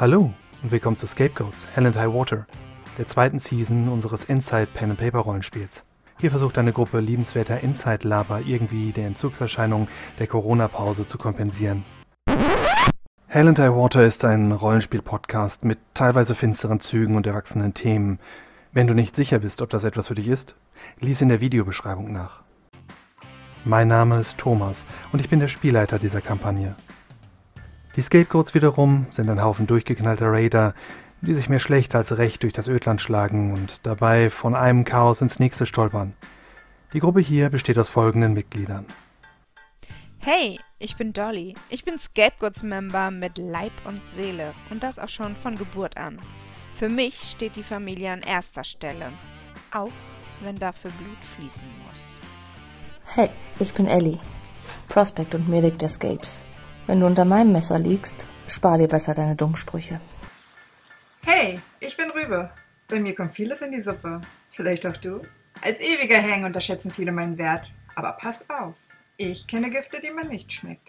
Hallo und willkommen zu Scapegoats, Hell and High Water, der zweiten Season unseres Inside Pen and Paper Rollenspiels. Hier versucht eine Gruppe liebenswerter Inside-Laber irgendwie der Entzugserscheinung der Corona-Pause zu kompensieren. Hell and High Water ist ein Rollenspiel-Podcast mit teilweise finsteren Zügen und erwachsenen Themen. Wenn du nicht sicher bist, ob das etwas für dich ist, lies in der Videobeschreibung nach. Mein Name ist Thomas und ich bin der Spielleiter dieser Kampagne. Die Scapegoats wiederum sind ein Haufen durchgeknallter Raider, die sich mehr schlecht als recht durch das Ödland schlagen und dabei von einem Chaos ins nächste stolpern. Die Gruppe hier besteht aus folgenden Mitgliedern. Hey, ich bin Dolly. Ich bin Scapegoats-Member mit Leib und Seele und das auch schon von Geburt an. Für mich steht die Familie an erster Stelle, auch wenn dafür Blut fließen muss. Hey, ich bin Ellie, Prospect und Medic der Scapes. Wenn du unter meinem Messer liegst, spar dir besser deine Dummsprüche. Hey, ich bin Rübe. Bei mir kommt vieles in die Suppe. Vielleicht auch du? Als ewiger Hang unterschätzen viele meinen Wert. Aber pass auf, ich kenne Gifte, die man nicht schmeckt.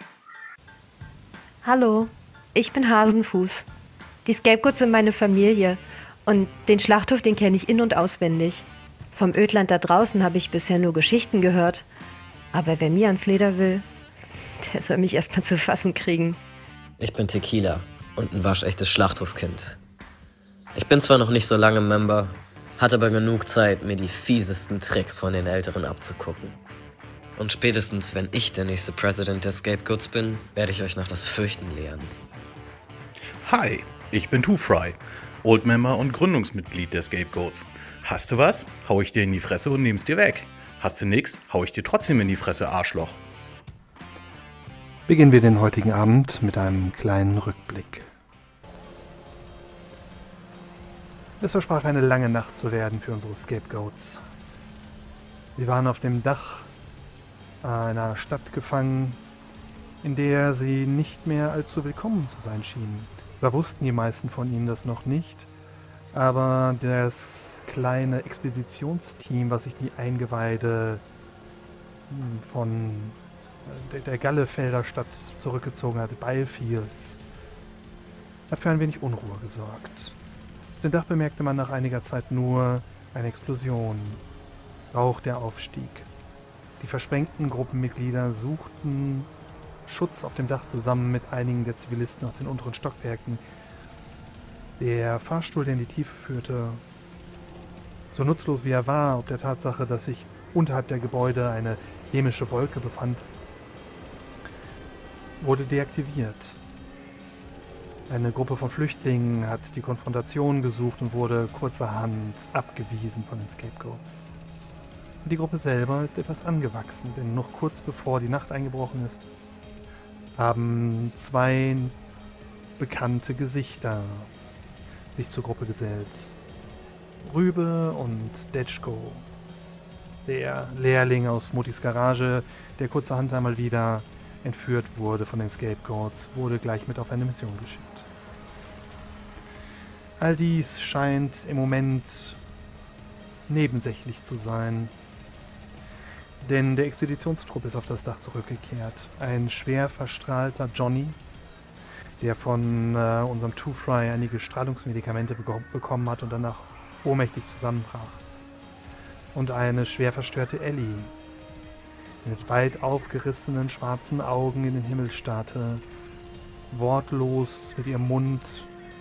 Hallo, ich bin Hasenfuß. Die Scapegoats sind meine Familie und den Schlachthof, den kenne ich in- und auswendig. Vom Ödland da draußen habe ich bisher nur Geschichten gehört. Aber wer mir ans Leder will, der soll mich erstmal zu fassen kriegen. Ich bin Tequila und ein waschechtes Schlachthofkind. Ich bin zwar noch nicht so lange Member, hatte aber genug Zeit, mir die fiesesten Tricks von den Älteren abzugucken. Und spätestens, wenn ich der nächste President der Scapegoats bin, werde ich euch noch das Fürchten lehren. Hi, ich bin Two Fry, Old Member und Gründungsmitglied der Scapegoats. Hast du was? Hau ich dir in die Fresse und nehm's dir weg. Hast du nix? Hau ich dir trotzdem in die Fresse, Arschloch. Beginnen wir den heutigen Abend mit einem kleinen Rückblick. Es versprach eine lange Nacht zu werden für unsere Scapegoats. Sie waren auf dem Dach einer Stadt gefangen, in der sie nicht mehr allzu willkommen zu sein schienen. Da wussten die meisten von ihnen das noch nicht, aber das kleine Expeditionsteam, was sich die Eingeweide von der, der Gallefelder Stadt zurückgezogen hat, Byfields, hat für ein wenig Unruhe gesorgt. Auf dem Dach bemerkte man nach einiger Zeit nur eine Explosion, Rauch, der aufstieg. Die versprengten Gruppenmitglieder suchten Schutz auf dem Dach zusammen mit einigen der Zivilisten aus den unteren Stockwerken. Der Fahrstuhl, der in die Tiefe führte, so nutzlos wie er war, ob der Tatsache, dass sich unterhalb der Gebäude eine chemische Wolke befand, wurde deaktiviert. Eine Gruppe von Flüchtlingen hat die Konfrontation gesucht und wurde kurzerhand abgewiesen von den Scapegoats. Und die Gruppe selber ist etwas angewachsen, denn noch kurz bevor die Nacht eingebrochen ist, haben zwei bekannte Gesichter sich zur Gruppe gesellt. Rübe und Detschko, der Lehrling aus Mutis Garage, der kurzerhand einmal wieder entführt wurde von den Scapegoats, wurde gleich mit auf eine Mission geschickt. All dies scheint im Moment nebensächlich zu sein, denn der Expeditionstrupp ist auf das Dach zurückgekehrt. Ein schwer verstrahlter Johnny, der von äh, unserem Two-Fry einige Strahlungsmedikamente be bekommen hat und danach ohnmächtig zusammenbrach. Und eine schwer verstörte Ellie, mit weit aufgerissenen schwarzen Augen in den Himmel starrte, wortlos mit ihrem Mund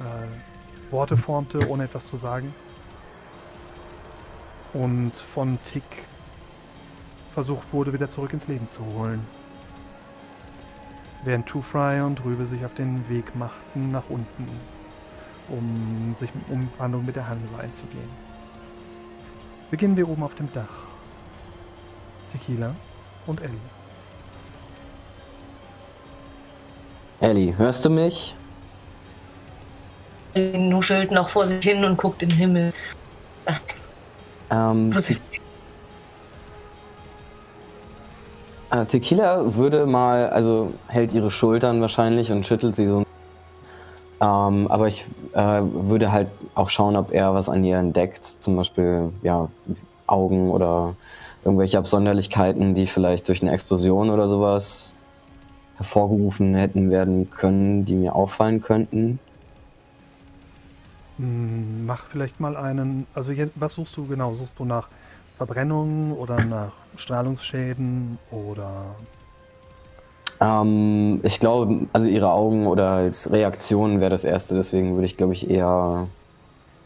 äh, Worte formte, ohne etwas zu sagen. Und von Tick versucht wurde, wieder zurück ins Leben zu holen. Während Two Fry und Rübe sich auf den Weg machten nach unten, um sich um Verhandlungen mit der Handel einzugehen. Beginnen wir oben auf dem Dach. Tequila und Ellie. Ellie, hörst du mich? Er nuschelt noch vor sich hin und guckt in den Himmel. Ähm, Vorsichtig. äh, Tequila würde mal, also hält ihre Schultern wahrscheinlich und schüttelt sie so. Ähm, aber ich äh, würde halt auch schauen, ob er was an ihr entdeckt, zum Beispiel ja Augen oder irgendwelche Absonderlichkeiten, die vielleicht durch eine Explosion oder sowas hervorgerufen hätten werden können, die mir auffallen könnten. Hm, Mach vielleicht mal einen. Also, was suchst du genau? Suchst du nach Verbrennungen oder nach Strahlungsschäden oder. Ähm, ich glaube, also ihre Augen oder als Reaktion wäre das erste, deswegen würde ich, glaube ich, eher.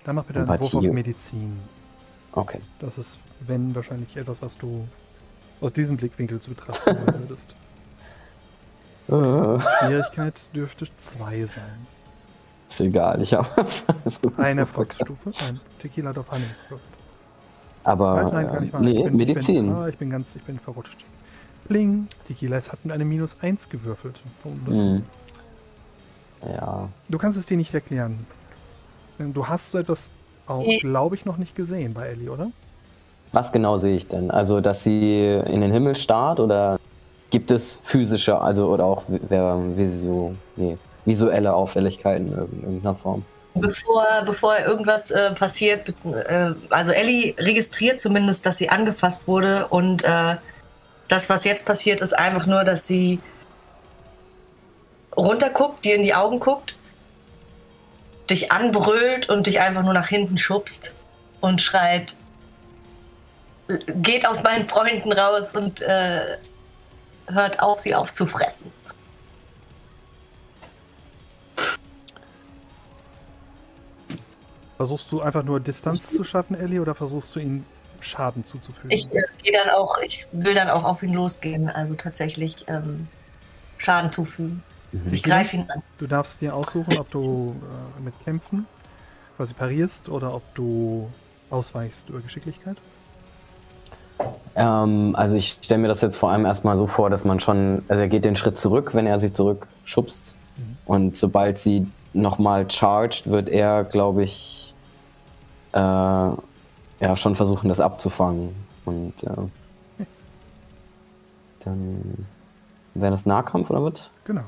Dann mach bitte einen Wurf auf. Medizin. Okay. Das ist, wenn, wahrscheinlich etwas, was du aus diesem Blickwinkel zu betrachten würdest. Äh, Schwierigkeit dürfte 2 sein. ist egal, ich habe. Eine Erfolgsstufe. Ein Tequila hat auf eine gewürfelt. Aber. Nein, nein, gar nicht nee, ich bin, Medizin. Ich bin, ah, ich bin ganz, ich bin verrutscht. Bling. Tequila es hat mit eine minus 1 gewürfelt. Um das- Hm. Ja. Du kannst es dir nicht erklären. Denn Du hast so etwas auch, Nee. glaube ich, noch nicht gesehen bei Ellie, oder? Was genau sehe ich denn? Also, dass sie in den Himmel starrt oder gibt es physische, also oder auch visu, nee, visuelle Auffälligkeiten in irgend- irgendeiner Form? Bevor, bevor irgendwas äh, passiert, äh, also Ellie registriert zumindest, dass sie angefasst wurde und äh, das, was jetzt passiert, ist einfach nur, dass sie runterguckt, dir in die Augen guckt, dich anbrüllt und dich einfach nur nach hinten schubst und schreit, geht aus meinen Freunden raus und äh, hört auf, sie aufzufressen. Versuchst du einfach nur Distanz zu schaffen, Ellie, oder versuchst du ihm Schaden zuzufügen? Ich äh, gehe dann auch, ich will dann auch auf ihn losgehen, also tatsächlich ähm, Schaden zufügen. Ich greife ihn an. Du darfst dir aussuchen, ob du äh, mit Kämpfen quasi parierst oder ob du ausweichst über Geschicklichkeit. Ähm, also ich stelle mir das jetzt vor allem erstmal so vor, dass man schon, also er geht den Schritt zurück, wenn er sie zurückschubst. Und sobald sie nochmal charged, wird er, glaube ich, äh, ja, schon versuchen, das abzufangen. Und äh, dann wäre das Nahkampf oder was? Genau.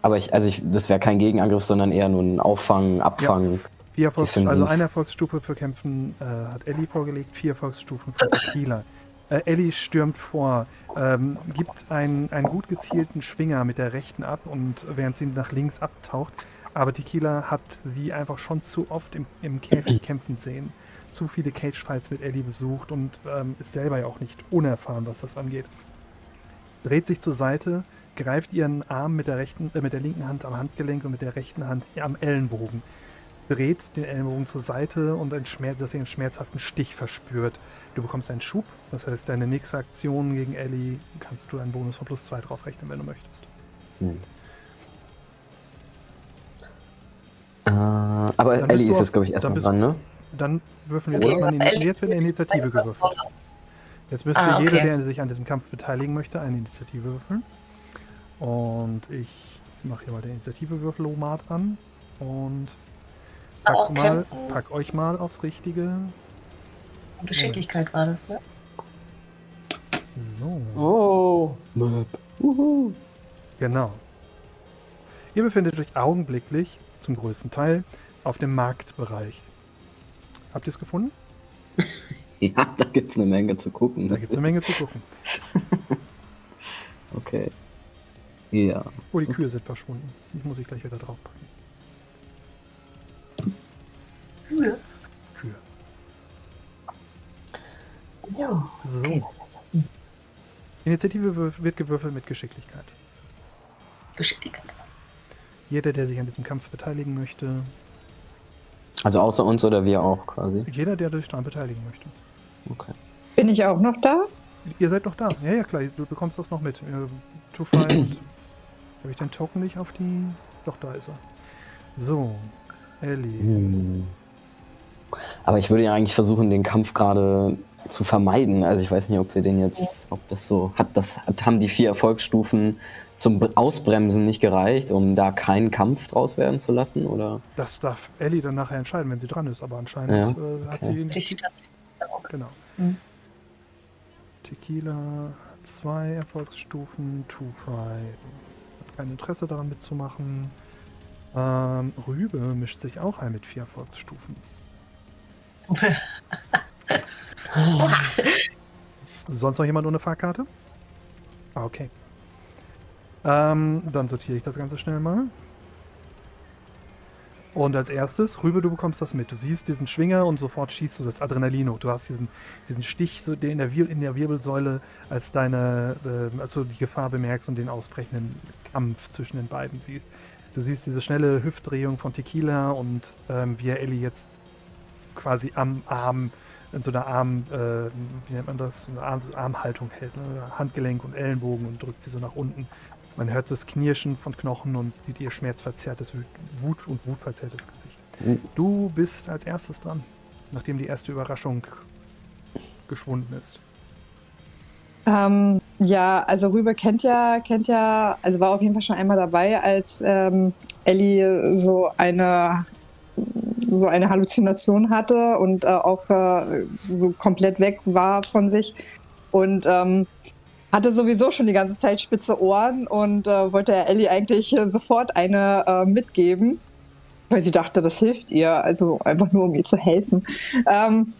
Aber ich, also ich, das wäre kein Gegenangriff, sondern eher nur ein Auffangen, Abfangen. Vier Erfolgs also eine Erfolgsstufe für Kämpfen äh, hat Ellie vorgelegt, vier Erfolgsstufen für Tequila. Äh, Ellie stürmt vor, ähm, gibt einen, einen gut gezielten Schwinger mit der rechten ab und während sie nach links abtaucht. Aber Tequila hat sie einfach schon zu oft im, im Käfig kämpfen sehen. Zu viele Cage-Fights mit Ellie besucht und ähm, ist selber ja auch nicht unerfahren, was das angeht. Dreht sich zur Seite, greift ihren Arm mit der, rechten, äh, mit der linken Hand am Handgelenk und mit der rechten Hand am Ellenbogen dreht den Ellenbogen zur Seite und ein Schmerz, dass sie einen schmerzhaften Stich verspürt. Du bekommst einen Schub, das heißt, deine nächste Aktion gegen Ellie kannst du einen Bonus von plus 2 drauf rechnen, wenn du möchtest. Hm. Äh, aber Ellie ist jetzt, glaube ich, dann erstmal dran, ne? Dann würfeln wir jetzt mal in, Ellie- jetzt wird eine Initiative gewürfelt. Jetzt müsste Ah, jeder, okay. der sich an diesem Kampf beteiligen möchte, eine Initiative würfeln. Und ich mache hier mal den Initiative-Würfelomat an und pack, mal, kämpfen. pack euch mal aufs Richtige. Geschicklichkeit war das, ne? So. Oh, Möp. Uhu. Genau. Ihr befindet euch augenblicklich, zum größten Teil, auf dem Marktbereich. Habt ihr es gefunden? Ja, da gibt's eine Menge zu gucken. Da gibt es eine Menge zu gucken. Okay. Ja. Oh, die Kühe sind verschwunden. Die muss ich gleich wieder draufpacken. Kühe? Kühe. Ja. So. Okay. Initiative wird gewürfelt mit Geschicklichkeit. Geschicklichkeit. Jeder, der sich an diesem Kampf beteiligen möchte, Also außer uns oder wir auch quasi. jeder, der sich daran beteiligen möchte. Okay. Bin ich auch noch da? Ihr seid noch da. Ja, ja, klar, du bekommst das noch mit. Äh, Too Fry und. Habe ich den Token nicht auf die. Doch, da ist er. So. Ellie. Hm. Aber ich würde ja eigentlich versuchen, den Kampf gerade zu vermeiden. Also ich weiß nicht, ob wir den jetzt, ob das so hat. Das hat, haben die vier Erfolgsstufen zum Be- Ausbremsen nicht gereicht, um da keinen Kampf draus werden zu lassen, oder? Das darf Ellie dann nachher entscheiden, wenn sie dran ist. Aber anscheinend Ja, äh, hat okay. sie. Auch. Genau. Mhm. Tequila hat zwei Erfolgsstufen. Too Fry hat kein Interesse daran mitzumachen. Ähm, Rübe mischt sich auch ein mit vier Erfolgsstufen. Sonst noch jemand ohne Fahrkarte? Ah, okay. Ähm, dann sortiere ich das Ganze schnell mal. Und als erstes, Rübe, du bekommst das mit. Du siehst diesen Schwinger und sofort schießt du das Adrenalin hoch. Du hast diesen, diesen Stich so in, der in der Wirbelsäule, als, deine, äh, als du die Gefahr bemerkst und den ausbrechenden Kampf zwischen den beiden siehst. Du siehst diese schnelle Hüftdrehung von Tequila und ähm, wie er Ellie jetzt quasi am Arm, in so einer Arm, äh, wie nennt man das, so eine Arm, so Armhaltung hält, ne? Handgelenk und Ellenbogen und drückt sie so nach unten. Man hört das Knirschen von Knochen und sieht ihr schmerzverzerrtes, Wut- und wutverzerrtes Gesicht. Mhm. Du bist als erstes dran, nachdem die erste Überraschung geschwunden ist. Ähm, ja, also Rübe kennt ja, kennt ja, also war auf jeden Fall schon einmal dabei, als ähm, Ellie so eine so eine Halluzination hatte und äh, auch äh, so komplett weg war von sich und ähm, hatte sowieso schon die ganze Zeit spitze Ohren und äh, wollte ja Ellie eigentlich äh, sofort eine äh, mitgeben, weil sie dachte, das hilft ihr, also einfach nur um ihr zu helfen. Ähm,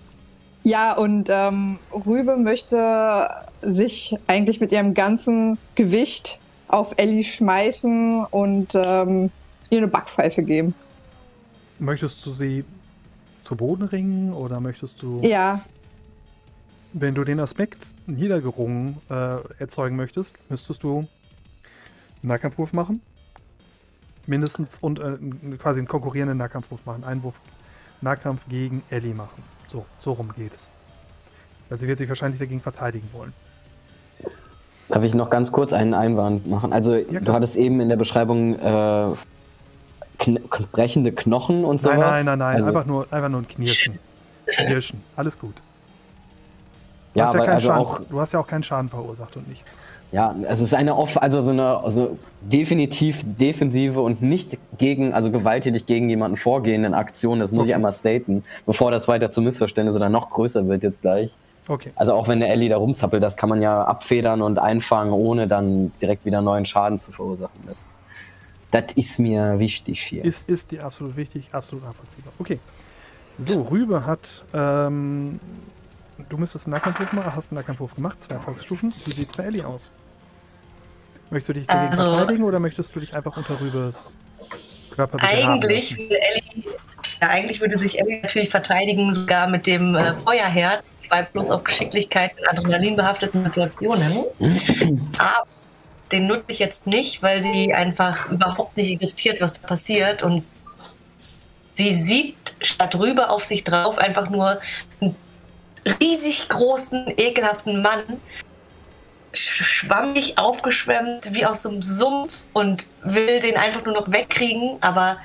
ja, und ähm, Rübe möchte sich eigentlich mit ihrem ganzen Gewicht auf Ellie schmeißen und ähm, ihr eine Backpfeife geben. Möchtest du sie zu Boden ringen oder möchtest du, Ja, wenn du den Aspekt niedergerungen äh, erzeugen möchtest, müsstest du einen Nahkampfwurf machen? Mindestens und äh, quasi einen konkurrierenden Nahkampfwurf machen. Einwurf Nahkampf gegen Ellie machen. So, so rum geht es. Weil sie wird sich wahrscheinlich dagegen verteidigen wollen. Darf ich noch ganz kurz einen Einwand machen? Also, klar. du hattest eben in der Beschreibung äh, kn brechende Knochen und sowas. Nein, nein, nein, nein. Also, einfach, nur, einfach nur ein Knirschen. Knirschen. Alles gut. Du, ja, hast ja aber also Schaden, auch, du hast ja auch keinen Schaden verursacht und nichts. ja, es ist eine off, also so eine also definitiv defensive und nicht gegen, also gewalttätig gegen jemanden vorgehenden Aktion. Das muss ich Okay. einmal staten, bevor das weiter zu Missverständnis oder noch größer wird jetzt gleich. Okay. Also auch wenn der Ellie da rumzappelt, das kann man ja abfedern und einfangen, ohne dann direkt wieder neuen Schaden zu verursachen. Das, das ist mir wichtig hier. Ist, ist dir absolut wichtig, absolut nachvollziehbar. Okay. So, Rübe hat, ähm, du müsstest einen Nahkampfwurf machen, hast einen Nahkampfwurf gemacht, zwei Erfolgsstufen. Wie sieht's bei Ellie aus? Möchtest du dich dagegen Also- verteidigen oder möchtest du dich einfach unter Rübes Körper Eigentlich würde, Ellie, ja, eigentlich würde sich Ellie natürlich verteidigen, sogar mit dem äh, Feuerherd. Zwei plus auf Geschicklichkeit in adrenalinbehafteten Situationen. Aber den nutze ich jetzt nicht, weil sie einfach überhaupt nicht investiert, was da passiert. Und sie sieht statt rüber auf sich drauf einfach nur einen riesig großen, ekelhaften Mann, sch- schwammig aufgeschwemmt wie aus so einem Sumpf und will den einfach nur noch wegkriegen, aber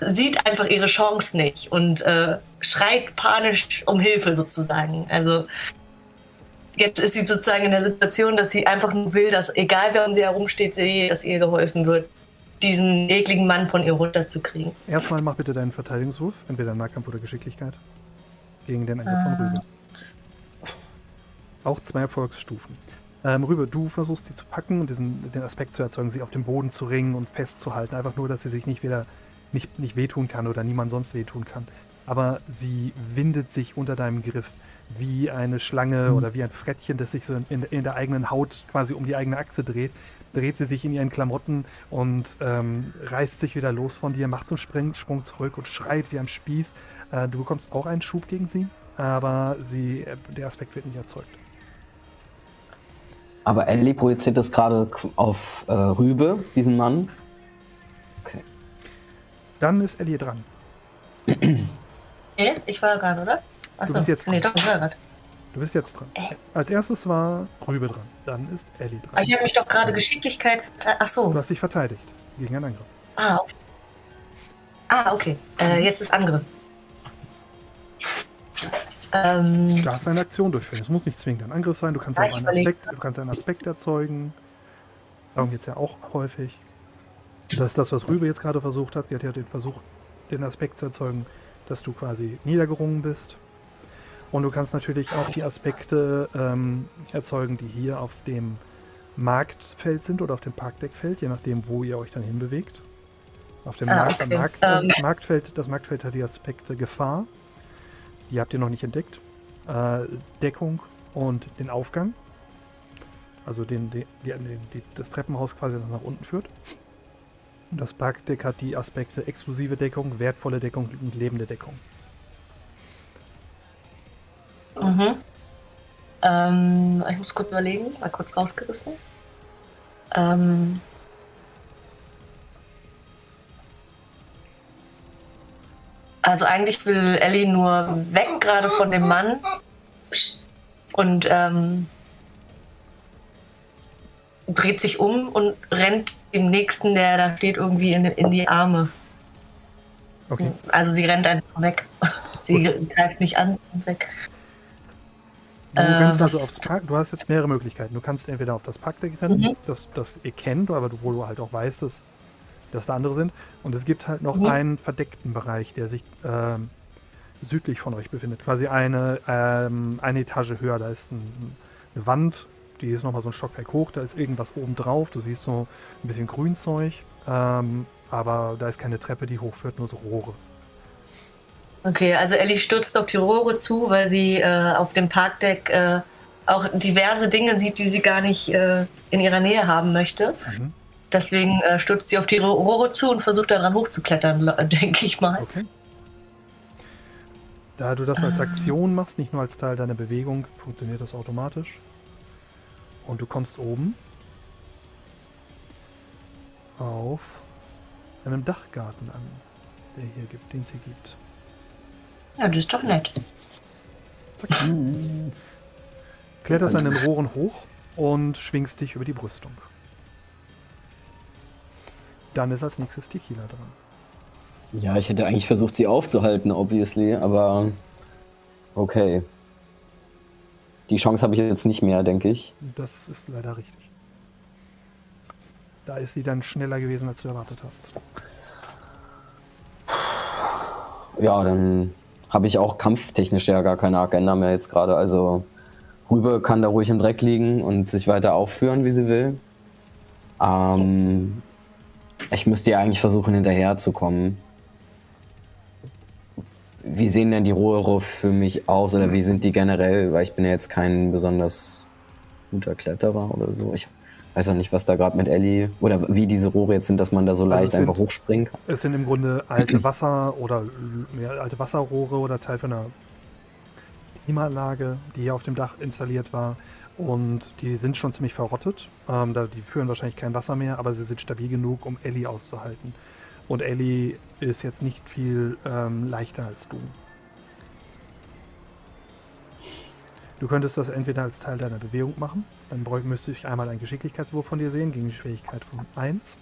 sieht einfach ihre Chance nicht und äh, schreit panisch um Hilfe sozusagen. Also jetzt ist sie sozusagen in der Situation, dass sie einfach nur will, dass egal wer um sie herumsteht, sie, dass ihr geholfen wird, diesen ekligen Mann von ihr runterzukriegen. Erstmal mach bitte deinen Verteidigungswurf, entweder Nahkampf oder Geschicklichkeit, gegen den Angriff von Ah. Rübe. Auch zwei Erfolgsstufen. Ähm, Rübe, du versuchst die zu packen und diesen, den Aspekt zu erzeugen, sie auf dem Boden zu ringen und festzuhalten. Einfach nur, dass sie sich nicht wieder nicht, nicht wehtun kann oder niemand sonst wehtun kann. Aber sie windet sich unter deinem Griff wie eine Schlange oder wie ein Frettchen, das sich so in, in der eigenen Haut quasi um die eigene Achse dreht. Dreht sie sich in ihren Klamotten und ähm, reißt sich wieder los von dir, macht einen Sprung, Sprung zurück und schreit wie am Spieß. Äh, du bekommst auch einen Schub gegen sie, aber sie, äh, der Aspekt wird nicht erzeugt. Aber Ellie projiziert das gerade auf äh, Rübe, diesen Mann. Okay. Dann ist Ellie dran. Nee, ich war gerade, oder? Achso, bist jetzt nee, dran. doch, gerade. Du bist jetzt dran. Als erstes war Rübe dran. Dann ist Ellie Aber dran. ich habe mich doch gerade Geschicklichkeit. Du Achso. hast dich verteidigt gegen einen Angriff. Ah, okay. Ah, okay. Äh, jetzt ist Angriff. Ähm, Du darfst eine Aktion durchführen. Es muss nicht zwingend ein Angriff sein. Du kannst ich einen Aspekt, du kannst einen Aspekt erzeugen. Darum geht es ja auch häufig. Das ist das, was Rübe jetzt gerade versucht hat. Sie hat ja den Versuch, den Aspekt zu erzeugen, dass du quasi niedergerungen bist. Und du kannst natürlich auch die Aspekte ähm, erzeugen, die hier auf dem Marktfeld sind oder auf dem Parkdeckfeld, je nachdem, wo ihr euch dann hinbewegt. Auf dem Ah, Markt, okay. Markt, Ähm. das Marktfeld, das Marktfeld hat die Aspekte Gefahr, die habt ihr noch nicht entdeckt, äh, Deckung und den Aufgang. Also den, den, den, die, das Treppenhaus quasi das nach unten führt. Das Parkdeck hat die Aspekte exklusive Deckung, wertvolle Deckung und lebende Deckung. Mhm. Ähm, ich muss kurz überlegen, mal kurz rausgerissen. Ähm, also eigentlich will Ellie nur weg gerade von dem Mann und ähm, dreht sich um und rennt dem Nächsten, der da steht, irgendwie in, in die Arme. Okay. Also sie rennt einfach weg. Sie greift nicht an, sie rennt weg. Du, Äh, kannst also was- aufs Park, du hast jetzt mehrere Möglichkeiten. Du kannst entweder auf das Parkdeck rennen, Mhm. das, das ihr kennt, aber du- wo du halt auch weißt, dass, dass da andere sind. Und es gibt halt noch Mhm. einen verdeckten Bereich, der sich ähm, südlich von euch befindet. Quasi eine, ähm, eine Etage höher. Da ist ein, eine Wand, die ist nochmal so ein Stockwerk hoch. Da ist irgendwas oben drauf. Du siehst so ein bisschen Grünzeug. Ähm, aber da ist keine Treppe, die hochführt, nur so Rohre. Okay, also Ellie stürzt auf die Rohre zu, weil sie äh, auf dem Parkdeck äh, auch diverse Dinge sieht, die sie gar nicht äh, in ihrer Nähe haben möchte. Mhm. Deswegen äh, stürzt sie auf die Ro- Rohre zu und versucht daran hochzuklettern, le- denke ich mal. Okay. Da du das als Aktion machst, nicht nur als Teil deiner Bewegung, funktioniert das automatisch. Und du kommst oben auf einem Dachgarten an, der hier gibt, den es hier gibt. Ja, das ist doch nett. Zack. Kletterst an den Rohren hoch und schwingst dich über die Brüstung. Dann ist als nächstes Tequila dran. Ja, ich hätte eigentlich versucht, sie aufzuhalten, obviously, aber okay. Die Chance habe ich jetzt nicht mehr, denke ich. Das ist leider richtig. Da ist sie dann schneller gewesen, als du erwartet hast. Ja, dann habe ich auch kampftechnisch ja gar keine Agenda mehr jetzt gerade. Also Rübe kann da ruhig im Dreck liegen und sich weiter aufführen, wie sie will. Ähm, ich müsste ja eigentlich versuchen, hinterherzukommen. Wie sehen denn die Rohre für mich aus oder wie sind die generell? Weil ich bin ja jetzt kein besonders guter Kletterer oder so. Ich weiß auch nicht, was da gerade mit Ellie oder wie diese Rohre jetzt sind, dass man da so Also leicht es sind- einfach hochspringen kann. Es sind im Grunde alte Wasser- oder ja, alte Wasserrohre oder Teil von einer Klimaanlage, die hier auf dem Dach installiert war. Und die sind schon ziemlich verrottet. Ähm, da, die führen wahrscheinlich kein Wasser mehr, aber sie sind stabil genug, um Ellie auszuhalten. Und Ellie ist jetzt nicht viel ähm, leichter als du. Du könntest das entweder als Teil deiner Bewegung machen. Dann müsste ich einmal einen Geschicklichkeitswurf von dir sehen, gegen die Schwierigkeit von 1.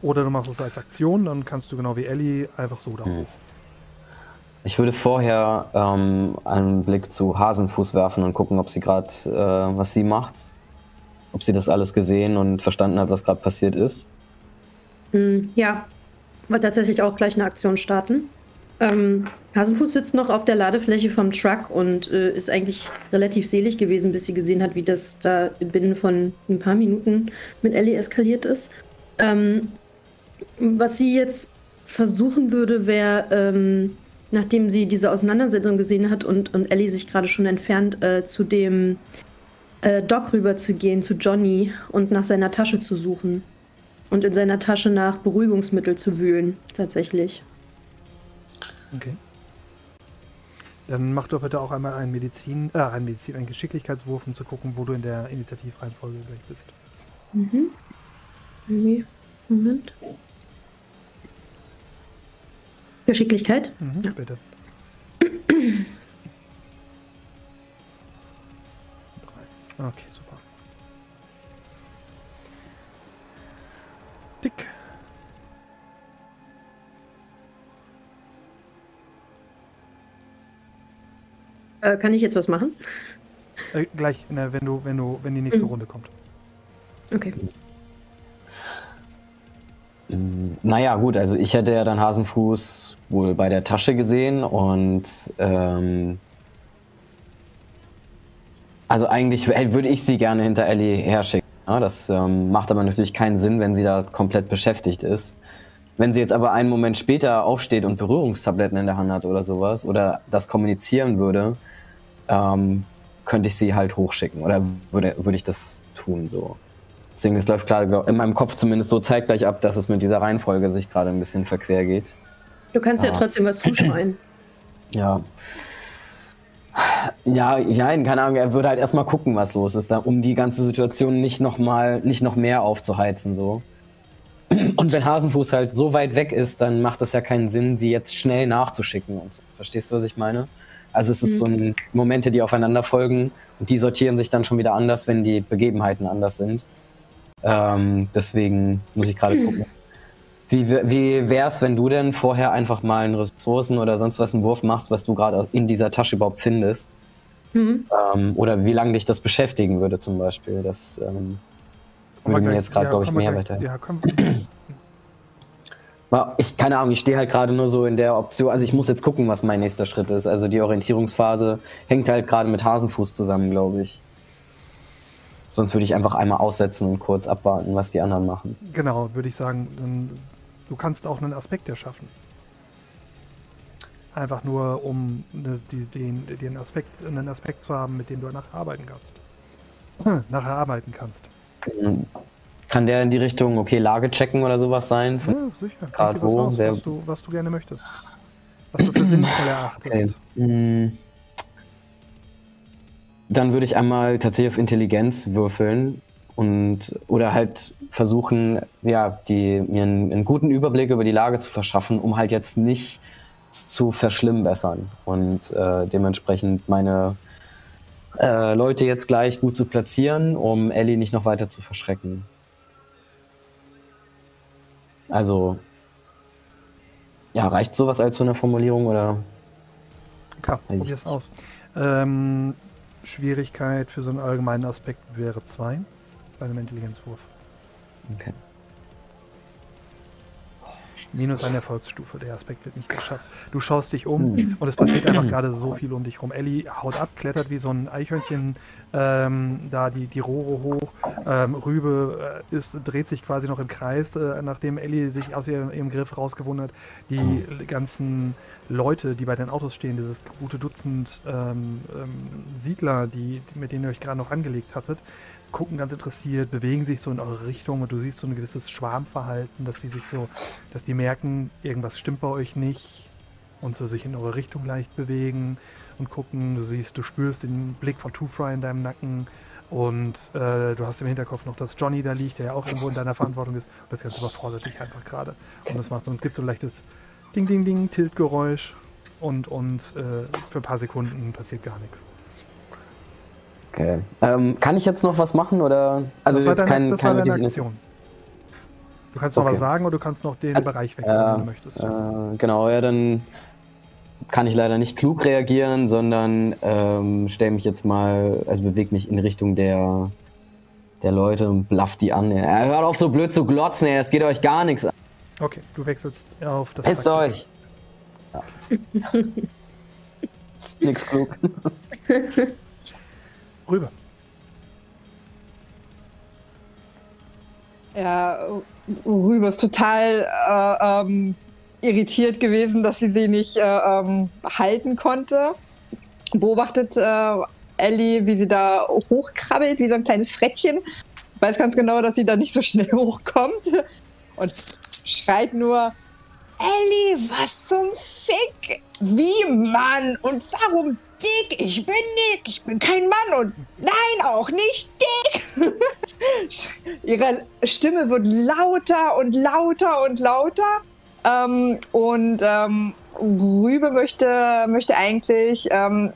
Oder du machst es als Aktion, dann kannst du genau wie Ellie einfach so da hoch. Ich würde vorher ähm, einen Blick zu Hasenfuß werfen und gucken, ob sie gerade, äh, was sie macht. Ob sie das alles gesehen und verstanden hat, was gerade passiert ist. Hm, ja, wollte tatsächlich auch gleich eine Aktion starten. Ähm, Hasenfuß sitzt noch auf der Ladefläche vom Truck und äh, ist eigentlich relativ selig gewesen, bis sie gesehen hat, wie das da binnen von ein paar Minuten mit Ellie eskaliert ist. Ähm, was sie jetzt versuchen würde, wäre, ähm, nachdem sie diese Auseinandersetzung gesehen hat und, und Ellie sich gerade schon entfernt, äh, zu dem äh, Doc rüber zu gehen, zu Johnny und nach seiner Tasche zu suchen. Und in seiner Tasche nach Beruhigungsmittel zu wühlen, tatsächlich. Okay. Dann mach doch bitte auch einmal einen Medizin, äh, einen Medizin, einen Geschicklichkeitswurf, um zu gucken, wo du in der Initiativreihenfolge gleich bist. Mhm. Irgendwie. Moment. Geschicklichkeit? Mhm, Bitte. Drei. Okay, super. Dick. Äh, kann ich jetzt was machen? Äh, gleich, na, wenn du, wenn du, wenn die nächste Mhm. Runde kommt. Okay. Mm, Naja, gut, also ich hätte ja dann Hasenfuß wohl bei der Tasche gesehen und ähm, also eigentlich würde ich sie gerne hinter Ellie herschicken. Ja, das ähm, macht aber natürlich keinen Sinn, wenn sie da komplett beschäftigt ist. Wenn sie jetzt aber einen Moment später aufsteht und Berührungstabletten in der Hand hat oder sowas oder das kommunizieren würde, ähm, könnte ich sie halt hochschicken oder würde, würde ich das tun so. Deswegen, es läuft gerade in meinem Kopf zumindest so zeitgleich ab, dass es mit dieser Reihenfolge sich gerade ein bisschen verquer geht. Du kannst ja Ah. trotzdem was zuschreien. Ja. Ja, ja, keine Ahnung, er würde halt erstmal gucken, was los ist, da, um die ganze Situation nicht noch mal, nicht noch mehr aufzuheizen, so. Und wenn Hasenfuß halt so weit weg ist, dann macht es ja keinen Sinn, sie jetzt schnell nachzuschicken und so. Verstehst du, was ich meine? Also es ist so ein Momente, die aufeinander folgen und die sortieren sich dann schon wieder anders, wenn die Begebenheiten anders sind. Ähm, deswegen muss ich gerade gucken. Wie, wie wär's, wenn du denn vorher einfach mal einen Ressourcen oder sonst was einen Wurf machst, was du gerade in dieser Tasche überhaupt findest? Mhm. Ähm, oder wie lange dich das beschäftigen würde zum Beispiel? Das ähm, würde mir jetzt gerade, glaube ich, mehr gleich- weiter. Ja, komm. Ich, keine Ahnung, ich stehe halt gerade nur so in der Option, also ich muss jetzt gucken, was mein nächster Schritt ist. Also die Orientierungsphase hängt halt gerade mit Hasenfuß zusammen, glaube ich. Sonst würde ich einfach einmal aussetzen und kurz abwarten, was die anderen machen. Genau, würde ich sagen, du kannst auch einen Aspekt erschaffen. Einfach nur, um ne, den, den Aspekt, einen Aspekt zu haben, mit dem du nachher arbeiten kannst. nachher arbeiten kannst. Kann der in die Richtung, okay, Lage checken oder sowas sein? Ja, sicher. Grad wo? aus, Wer- was, du, was du gerne möchtest. Was du für sinnvoll erachtest. Okay. Mm. Dann würde ich einmal tatsächlich auf Intelligenz würfeln und oder halt versuchen, ja, die, mir einen, einen guten Überblick über die Lage zu verschaffen, um halt jetzt nicht zu verschlimmbessern und äh, dementsprechend meine äh, Leute jetzt gleich gut zu platzieren, um Ellie nicht noch weiter zu verschrecken. Also, ja, reicht sowas als so eine Formulierung oder? Klar, probier's aus. Ähm, Schwierigkeit für so einen allgemeinen Aspekt wäre 2 bei einem Intelligenzwurf. Okay. Minus eine Erfolgsstufe. Der Aspekt wird nicht geschafft. Du schaust dich um und es passiert einfach gerade so viel um dich rum. Ellie haut ab, klettert wie so ein Eichhörnchen ähm, da die, die Rohre hoch. Ähm, Rübe äh, ist, dreht sich quasi noch im Kreis, äh, nachdem Ellie sich aus ihrem, ihrem Griff rausgewundert. Die ganzen Leute, die bei den Autos stehen, dieses gute Dutzend ähm, ähm, Siedler, die, mit denen ihr euch gerade noch angelegt hattet, gucken ganz interessiert, bewegen sich so in eure Richtung und du siehst so ein gewisses Schwarmverhalten, dass die sich so, dass die merken, irgendwas stimmt bei euch nicht und so sich in eure Richtung leicht bewegen und gucken. Du siehst, du spürst den Blick von Two Fry in deinem Nacken und äh, du hast im Hinterkopf noch, dass Johnny da liegt, der ja auch irgendwo in deiner Verantwortung ist. Und das Ganze überfordert dich einfach gerade. Und es macht so, es gibt so ein leichtes Ding, Ding, Ding, Tiltgeräusch und, und äh, für ein paar Sekunden passiert gar nichts. Okay. Ähm, kann ich jetzt noch was machen oder? Also das war jetzt deine, kein, das war kein deine wirkliches- Aktion. Du kannst noch Okay. was sagen oder du kannst noch den Äh, Bereich wechseln, wenn du möchtest. Äh, genau, ja, dann kann ich leider nicht klug reagieren, sondern ähm, stelle mich jetzt mal, also bewege mich in Richtung der, der Leute und bluff die an. Ja, hört auf so blöd zu glotzen, ey, das geht euch gar nichts an. Okay, du wechselst auf das Pisst Praktikum. euch! Ja. Nix klug. Rüber. Ja, Rübe ist total äh, ähm, irritiert gewesen, dass sie sie nicht äh, ähm, halten konnte. Beobachtet äh, Ellie, wie sie da hochkrabbelt, wie so ein kleines Frettchen. Weiß ganz genau, dass sie da nicht so schnell hochkommt. Und schreit nur, Ellie, was zum Fick? Wie, Mann? Und warum dick? Ich bin dick. Ich bin kein Mann und nein, auch nicht dick. Ihre Stimme wird lauter und lauter und lauter. Ähm, und ähm, Rübe möchte, möchte eigentlich ähm,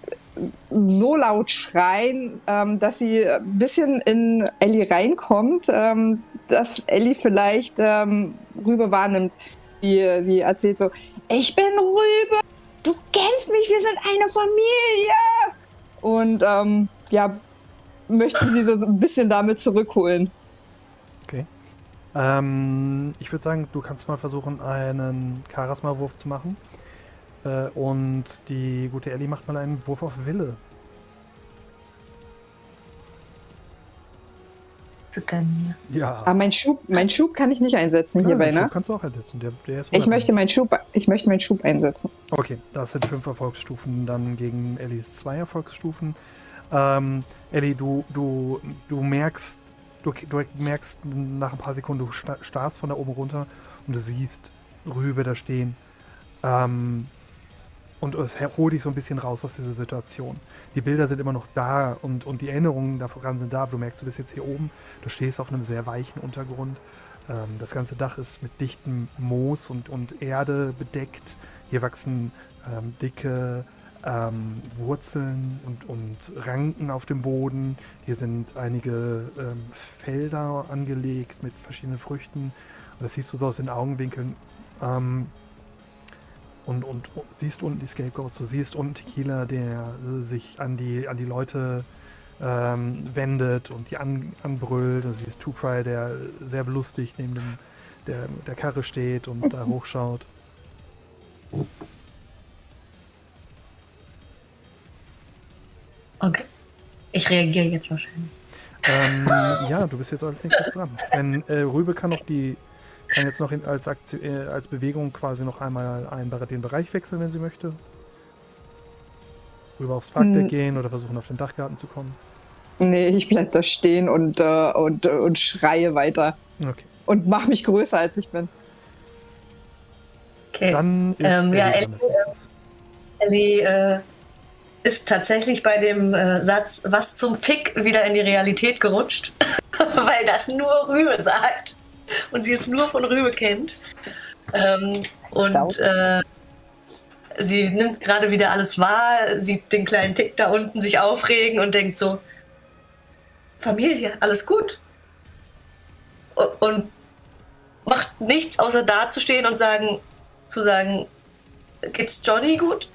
so laut schreien, ähm, dass sie ein bisschen in Ellie reinkommt, ähm, dass Ellie vielleicht ähm, Rübe wahrnimmt. Sie, sie erzählt so, ich bin Rübe, du kennst mich, wir sind eine Familie. Und ähm, ja, möchte sie so ein bisschen damit zurückholen. Okay. Ähm, ich würde sagen, du kannst mal versuchen, einen Charisma-Wurf zu machen. Äh, und die gute Ellie macht mal einen Wurf auf Wille. Ist denn hier? Ja. Aber mein Schub, mein Schub kann ich nicht einsetzen Ja, hierbei, ne? Schub kannst du auch einsetzen. Der, der ist Ich möchte meinen Schub, ich möchte meinen Schub einsetzen. Okay, das sind fünf Erfolgsstufen dann gegen Ellies zwei Erfolgsstufen. Ähm, Ellie, du, du, du merkst du, du merkst nach ein paar Sekunden, du sta- starrst von da oben runter und du siehst Rübe da stehen. Ähm, und es holt dich so ein bisschen raus aus dieser Situation. Die Bilder sind immer noch da und, und die Erinnerungen daran sind da. Du merkst, du bist jetzt hier oben, du stehst auf einem sehr weichen Untergrund. Ähm, das ganze Dach ist mit dichtem Moos und, und Erde bedeckt. Hier wachsen ähm, dicke ähm, Wurzeln und, und Ranken auf dem Boden. Hier sind einige ähm, Felder angelegt mit verschiedenen Früchten. Und das siehst du so aus den Augenwinkeln. Und, und, und siehst unten die Scapegoats, du siehst unten Tequila, der äh, sich an die, an die Leute ähm, wendet und die an, anbrüllt. Du siehst Two Fry, der sehr belustigt neben dem, der, der Karre steht und da hochschaut. Okay. Ich reagiere jetzt wahrscheinlich. Ähm, ja, du bist jetzt als nächstes dran. Wenn äh, Rübe kann noch die kann jetzt noch in, als, Aktion, äh, als Bewegung quasi noch einmal einen, den Bereich wechseln, wenn sie möchte. Rüber aufs Parkdeck Hm. gehen oder versuchen auf den Dachgarten zu kommen. Nee, ich bleib da stehen und, äh, und, äh, und schreie weiter. Okay. Und mach mich größer, als ich bin. Okay. Dann ist Ähm, ja, Ellie nächstes. Ellie äh, ist tatsächlich bei dem äh, Satz, was zum Fick, wieder in die Realität gerutscht, weil das nur Rübe sagt und sie es nur von Rübe kennt. Ähm, und äh, sie nimmt gerade wieder alles wahr, sieht den kleinen Tick da unten sich aufregen und denkt so, Familie, alles gut. Und macht nichts, außer dazustehen und sagen, zu sagen, geht's Johnny gut?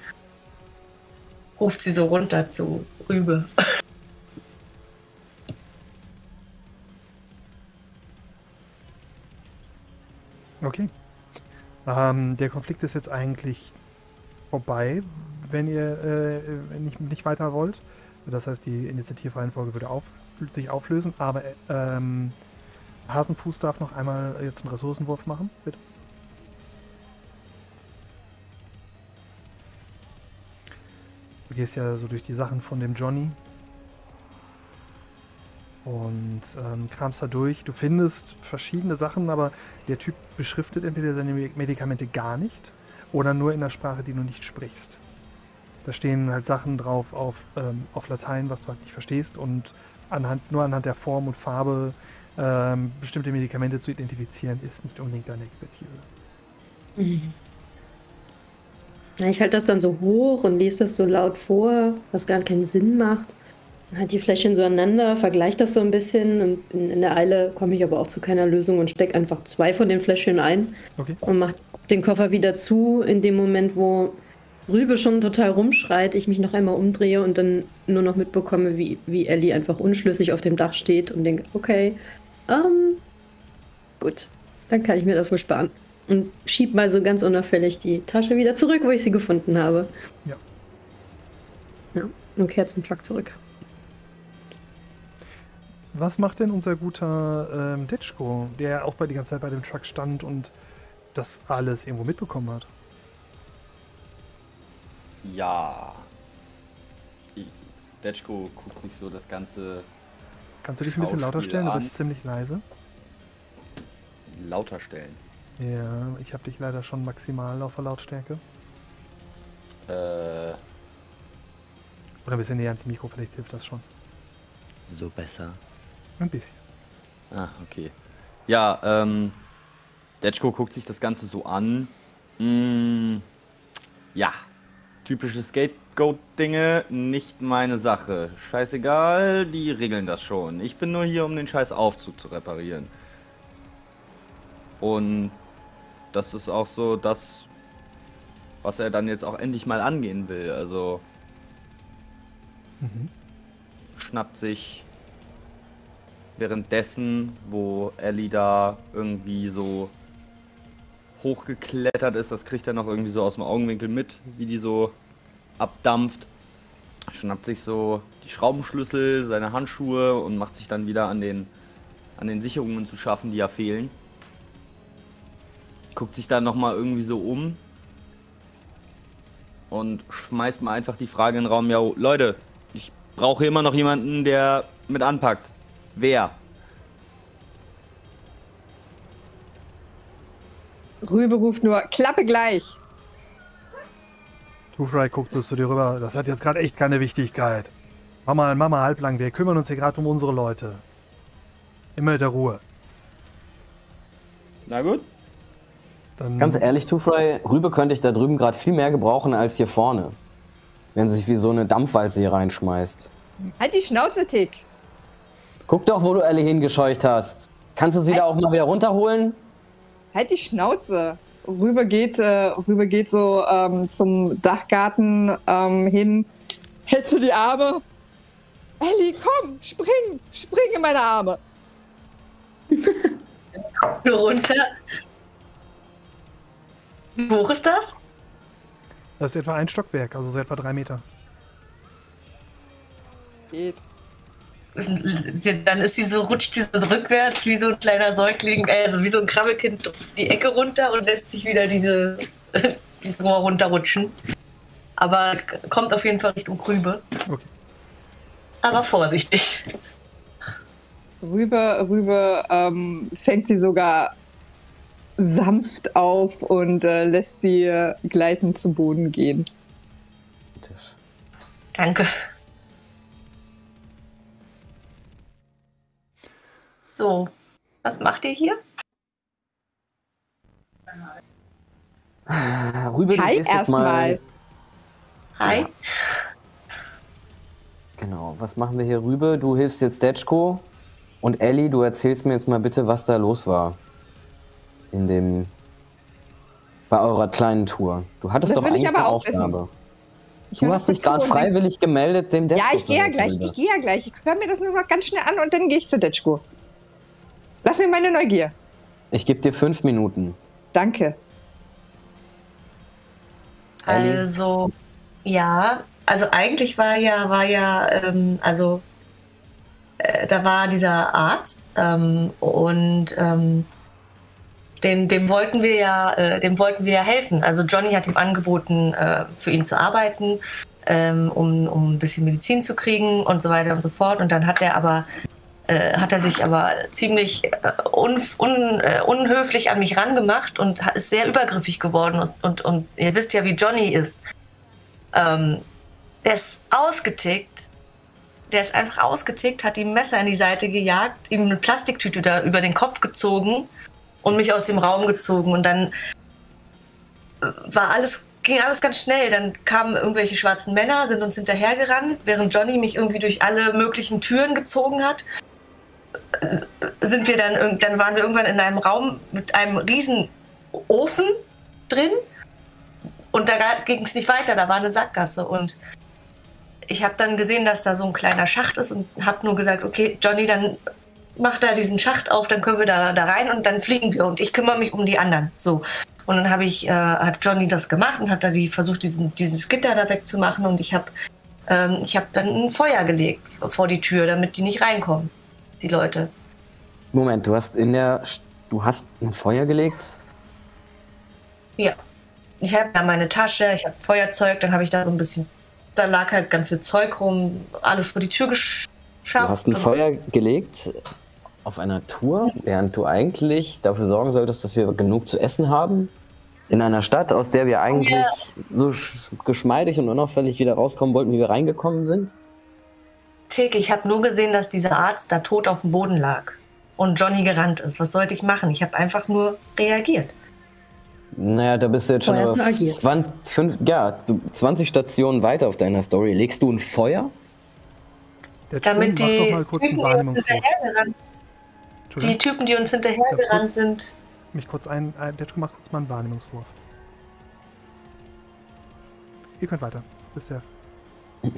Ruft sie so runter zu Rübe. Okay. Ähm, der Konflikt ist jetzt eigentlich vorbei, wenn ihr äh, nicht, nicht weiter wollt. Das heißt, die Initiativreihenfolge würde auf, sich auflösen, aber ähm, Hasenfuß darf noch einmal jetzt einen Ressourcenwurf machen, bitte. Du gehst ja so durch die Sachen von dem Johnny und ähm, kramst da durch. Du findest verschiedene Sachen, aber der Typ beschriftet entweder seine Me- Medikamente gar nicht oder nur in der Sprache, die du nicht sprichst. Da stehen halt Sachen drauf auf, ähm, auf Latein, was du halt nicht verstehst und anhand, nur anhand der Form und Farbe ähm, bestimmte Medikamente zu identifizieren, ist nicht unbedingt deine Expertise. Mhm. Ich halte das dann so hoch und lese das so laut vor, was gar keinen Sinn macht. Halt die Fläschchen so aneinander, vergleiche das so ein bisschen und in, in der Eile komme ich aber auch zu keiner Lösung und stecke einfach zwei von den Fläschchen ein Okay. und mache den Koffer wieder zu in dem Moment, wo Rübe schon total rumschreit, ich mich noch einmal umdrehe und dann nur noch mitbekomme, wie, wie Ellie einfach unschlüssig auf dem Dach steht und denke, okay, ähm, gut, dann kann ich mir das wohl sparen. Und schieb mal so ganz unauffällig die Tasche wieder zurück, wo ich sie gefunden habe. Ja. Ja, und kehr zum Truck zurück. Was macht denn unser guter ähm, Ditschko, der auch bei die ganze Zeit bei dem Truck stand und das alles irgendwo mitbekommen hat? Ja. Ich, Detschko guckt sich so das ganze Kannst du dich ein bisschen lauter stellen? Du bist ziemlich leise. lauter stellen. Ja, ich habe dich leider schon maximal auf der Lautstärke. Äh, Oder ein bisschen näher ans Mikro, vielleicht hilft das schon. so besser. Ein bisschen. Ah, okay. Ja, ähm, Detschko guckt sich das Ganze so an. Mm, ja, typische Scapegoat-Dinge, nicht meine Sache. Scheißegal, die regeln das schon. Ich bin nur hier, um den scheiß Aufzug zu reparieren. Und das ist auch so das, was er dann jetzt auch endlich mal angehen will. Also Mhm. schnappt sich währenddessen, wo Ellie da irgendwie so hochgeklettert ist, das kriegt er noch irgendwie so aus dem Augenwinkel mit, wie die so abdampft. Schnappt sich so die Schraubenschlüssel, seine Handschuhe und macht sich dann wieder an den, an den Sicherungen zu schaffen, die ja fehlen. Guckt sich dann nochmal irgendwie so um und schmeißt mal einfach die Frage in den Raum, ja, Leute, ich brauche immer noch jemanden, der mit anpackt. Wer? Rübe ruft nur, Klappe gleich. Two-Fry guckt so zu dir rüber. Das hat jetzt gerade echt keine Wichtigkeit. Mama, Mama, halblang. Wir kümmern uns hier gerade um unsere Leute. Immer in der Ruhe. Na gut. Dann Ganz ehrlich, Two-Fry, Rübe könnte ich da drüben gerade viel mehr gebrauchen als hier vorne. Wenn sie sich wie so eine Dampfwalze hier reinschmeißt. Halt die Schnauze, Tick. Guck doch, wo du Ellie hingescheucht hast. Kannst du sie da auch mal wieder runterholen? Halt die Schnauze. Rübe geht, äh, Rübe geht so ähm, zum Dachgarten ähm, hin. Hältst du die Arme? Ellie, komm, spring, spring in meine Arme. Runter. Wie hoch ist das? Das ist etwa ein Stockwerk, also so etwa drei Meter. Geht. Dann ist sie so, rutscht sie so rückwärts wie so ein kleiner Säugling, also wie so ein Krabbelkind die Ecke runter und lässt sich wieder diese, dieses Rohr runterrutschen. Aber kommt auf jeden Fall Richtung Rübe. Okay. Aber vorsichtig. Rübe, Rübe ähm, fängt sie sogar sanft auf und äh, lässt sie gleitend zu Boden gehen. Danke. So, was macht ihr hier? Rübe, du Hi erstmal. Hi. Genau, was machen wir hier rüber? Du hilfst jetzt Detschko und Ellie, du erzählst mir jetzt mal bitte, was da los war. In dem. bei eurer kleinen Tour. Du hattest Das doch eigentlich aber eine wissen. Aufgabe. Ich Du hast dich gerade freiwillig gemeldet, dem Ja, Detschko ich gehe ja gleich, ich gehe ja gleich. Ich höre mir das nur noch ganz schnell an und dann gehe ich zu Detschko. Lass mir meine Neugier. Ich gebe dir fünf Minuten. Danke. Also, ja, also eigentlich war ja, war ja, ähm, also äh, da war dieser Arzt ähm, und ähm, dem, dem wollten wir ja, äh, dem wollten wir ja helfen. Also Johnny hat ihm angeboten, äh, für ihn zu arbeiten, ähm, um, um ein bisschen Medizin zu kriegen und so weiter und so fort. Und dann hat er aber äh, hat er sich aber ziemlich äh, un, un, äh, unhöflich an mich rangemacht und ist sehr übergriffig geworden. Und, und, und ihr wisst ja, wie Johnny ist. Ähm, der ist ausgetickt. Der ist einfach ausgetickt, hat ihm Messer in die Seite gejagt, ihm eine Plastiktüte da über den Kopf gezogen und mich aus dem Raum gezogen. Und dann äh, war alles, ging alles ganz schnell. Dann kamen irgendwelche schwarzen Männer, sind uns hinterhergerannt, während Johnny mich irgendwie durch alle möglichen Türen gezogen hat sind wir dann, dann waren wir irgendwann in einem Raum mit einem riesen Ofen drin und da ging es nicht weiter, da war eine Sackgasse und ich habe dann gesehen, dass da so ein kleiner Schacht ist und habe nur gesagt, okay, Johnny, dann mach da diesen Schacht auf, dann können wir da, da rein und dann fliegen wir und ich kümmere mich um die anderen. So. Und dann habe ich, äh, hat Johnny das gemacht und hat da die versucht, diesen, dieses Gitter da wegzumachen und ich habe ähm, ich habe dann ein Feuer gelegt vor die Tür, damit die nicht reinkommen, die Leute. Moment, du hast in der. Du hast ein Feuer gelegt? Ja. Ich habe ja meine Tasche, ich habe Feuerzeug, dann habe ich da so ein bisschen, da lag halt ganz viel Zeug rum, alles vor die Tür gesch- Du geschafft. hast ein Feuer gelegt auf einer Tour, während du eigentlich dafür sorgen solltest, dass wir genug zu essen haben. In einer Stadt, aus der wir eigentlich Ja. so sch- geschmeidig und unauffällig wieder rauskommen wollten, wie wir reingekommen sind. Tick, ich habe nur gesehen, dass dieser Arzt da tot auf dem Boden lag und Johnny gerannt ist. Was sollte ich machen? Ich habe einfach nur reagiert. Naja, da bist du jetzt schon agiert. 20, fünf, ja, du- 20 Stationen weiter auf deiner Story. Legst du ein Feuer? Der Damit Typ, mach doch die mal kurz Typen, einen die uns hinterhergerannt, die Typen, die uns hinterhergerannt sind, mich kurz ein. ein der Typ macht kurz mal einen Wahrnehmungswurf. Ihr könnt weiter. Bisher.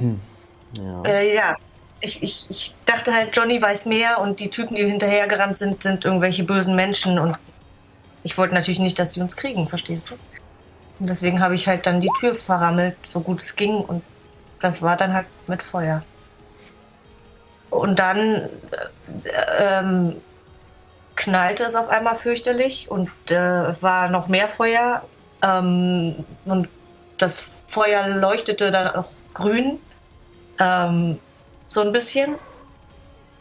Ja. Äh, ja. Ich, ich, ich dachte halt, Johnny weiß mehr und die Typen, die hinterhergerannt sind, sind irgendwelche bösen Menschen und ich wollte natürlich nicht, dass die uns kriegen, verstehst du? Und deswegen habe ich halt dann die Tür verrammelt, so gut es ging und das war dann halt mit Feuer. Und dann äh, ähm, knallte es auf einmal fürchterlich und äh, war noch mehr Feuer ähm, und das Feuer leuchtete dann auch grün ähm, so ein bisschen.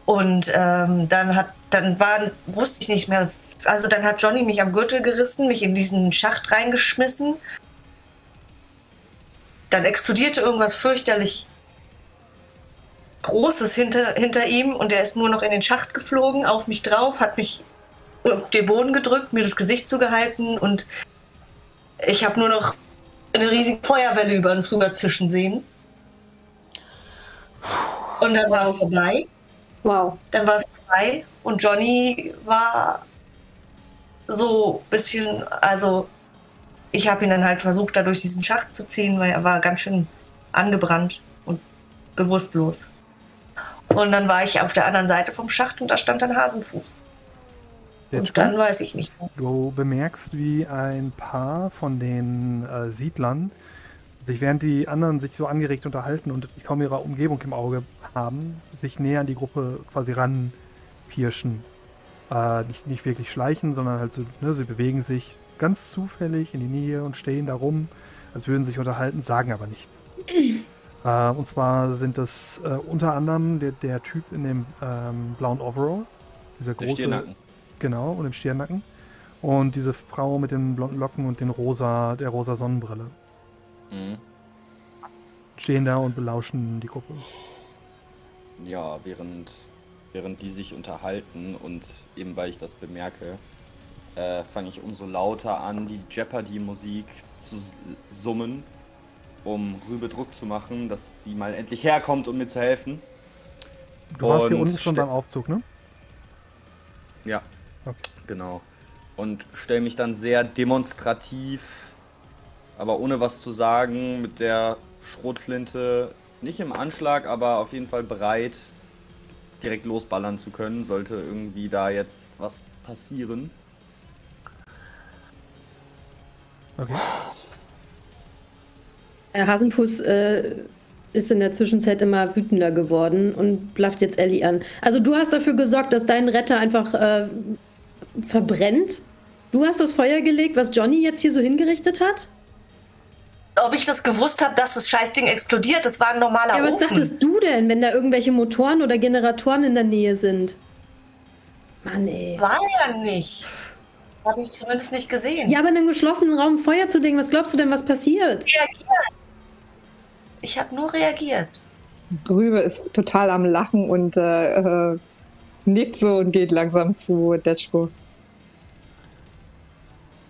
Und ähm, dann hat, dann war, wusste ich nicht mehr, also dann hat Johnny mich am Gürtel gerissen, mich in diesen Schacht reingeschmissen. Dann explodierte irgendwas fürchterlich Großes hinter, hinter ihm und er ist nur noch in den Schacht geflogen, auf mich drauf, hat mich auf den Boden gedrückt, mir das Gesicht zugehalten und ich habe nur noch eine riesige Feuerwelle über uns rüber zischen sehen. Und dann war es vorbei. Wow. Dann war es vorbei und Johnny war so ein bisschen, also ich habe ihn dann halt versucht, da durch diesen Schacht zu ziehen, weil er war ganz schön angebrannt und bewusstlos. Und dann war ich auf der anderen Seite vom Schacht und da stand ein Hasenfuß. Und dann weiß ich nicht mehr. Du bemerkst, wie ein paar von den äh, Siedlern sich, während die anderen sich so angeregt unterhalten und kaum ihre Umgebung im Auge haben, sich näher an die Gruppe quasi ranpirschen. Äh, nicht, nicht wirklich schleichen, sondern halt so, ne, sie bewegen sich ganz zufällig in die Nähe und stehen da rum, als würden sie sich unterhalten, sagen aber nichts. Äh, und zwar sind das äh, unter anderem der, der Typ in dem ähm, blauen Overall, dieser Der große, Stirnacken. genau, und im Stirnacken. Und diese Frau mit den blonden Locken und den rosa, der rosa Sonnenbrille. Mhm. Stehen da und belauschen die Gruppe. Ja, während, während die sich unterhalten und eben weil ich das bemerke, äh, fange ich umso lauter an, die Jeopardy-Musik zu summen, um Rübe Druck zu machen, dass sie mal endlich herkommt, um mir zu helfen. Du warst hier Und unten schon beim Aufzug, ne? Ja, Okay. genau. Und stelle mich dann sehr demonstrativ, aber ohne was zu sagen, mit der Schrotflinte nicht im Anschlag, aber auf jeden Fall bereit, direkt losballern zu können, sollte irgendwie da jetzt was passieren. Okay. Herr Hasenfuß äh, ist in der Zwischenzeit immer wütender geworden und blafft jetzt Ellie an. Also du hast dafür gesorgt, dass dein Retter einfach äh, verbrennt? Du hast das Feuer gelegt, was Johnny jetzt hier so hingerichtet hat? Ob ich das gewusst habe, dass das Scheißding explodiert, das war ein normaler Ja, was Ofen. dachtest du denn, wenn da irgendwelche Motoren oder Generatoren in der Nähe sind? Mann, ey. War ja nicht. Habe ich zumindest nicht gesehen. Ja, aber in einem geschlossenen Raum Feuer zu legen, was glaubst du denn, was passiert? reagiert. Ich habe nur reagiert. Rübe ist total am Lachen und äh, äh, nickt so und geht langsam zu Detschko.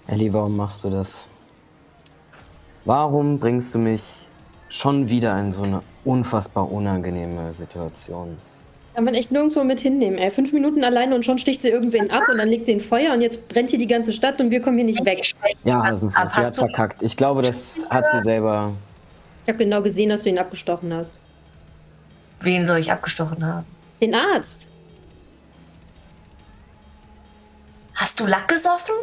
Ellie, warum machst du das? Warum bringst du mich schon wieder in so eine unfassbar unangenehme Situation? Kann man echt nirgendwo mit hinnehmen, ey. Fünf Minuten alleine und schon sticht sie irgendwen ab und dann legt sie in Feuer und jetzt brennt hier die ganze Stadt und wir kommen hier nicht weg. Ja, Hasenfuß, sie hat verkackt. Ich glaube, das hat sie selber. Ich habe genau gesehen, dass du ihn abgestochen hast. Wen soll ich abgestochen haben? Den Arzt? Hast du Lack gesoffen?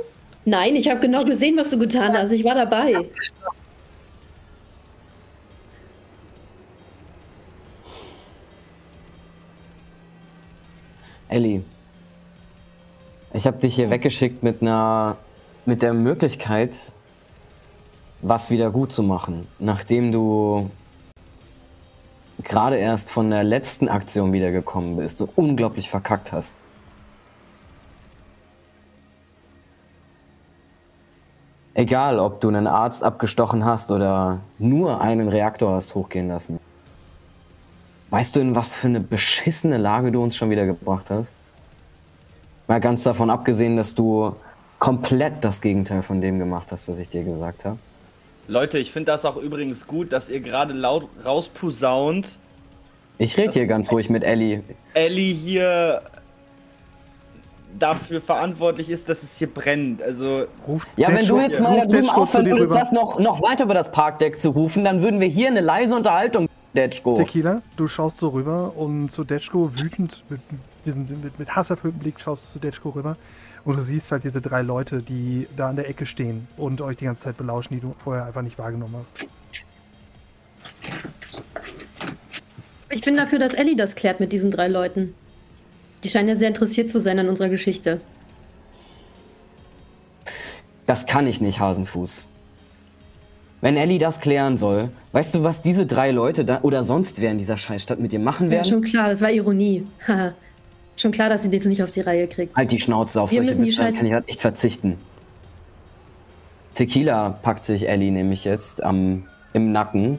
Nein, ich habe genau gesehen, was du getan hast. Ich war dabei. Ellie, ich habe dich hier weggeschickt mit einer, mit der Möglichkeit, was wieder gut zu machen, nachdem du gerade erst von der letzten Aktion wiedergekommen bist und unglaublich verkackt hast. Egal, ob du einen Arzt abgestochen hast oder nur einen Reaktor hast hochgehen lassen. Weißt du, in was für eine beschissene Lage du uns schon wieder gebracht hast? Mal ganz davon abgesehen, dass du komplett das Gegenteil von dem gemacht hast, was ich dir gesagt habe. Leute, ich finde das auch übrigens gut, dass ihr gerade laut rausposaunt, Ich rede hier ganz ruhig mit Ellie. Ellie hier dafür verantwortlich ist, dass es hier brennt. Also, Ruft Ja, wenn du jetzt mal da drüben aufhören würdest, das noch, noch weiter über das Parkdeck zu rufen, dann würden wir hier eine leise Unterhaltung, Detschko. Tequila, du schaust so rüber und zu Detschko wütend, mit, mit, mit, mit hasserfülltem Blick schaust du zu Detschko rüber und du siehst halt diese drei Leute, die da an der Ecke stehen und euch die ganze Zeit belauschen, die du vorher einfach nicht wahrgenommen hast. Ich bin dafür, dass Ellie das klärt mit diesen drei Leuten. Die scheinen ja sehr interessiert zu sein an unserer Geschichte. Das kann ich nicht, Hasenfuß. Wenn Ellie das klären soll, weißt du, was diese drei Leute da oder sonst wer in dieser Scheißstadt mit dir machen Ja, werden? schon klar, das war Ironie. Haha. Schon klar, dass sie das nicht auf die Reihe kriegt. Halt die Schnauze auf Wir solche Witze, Scheiße- kann ich halt nicht verzichten. Tequila packt sich Ellie nämlich jetzt am, im Nacken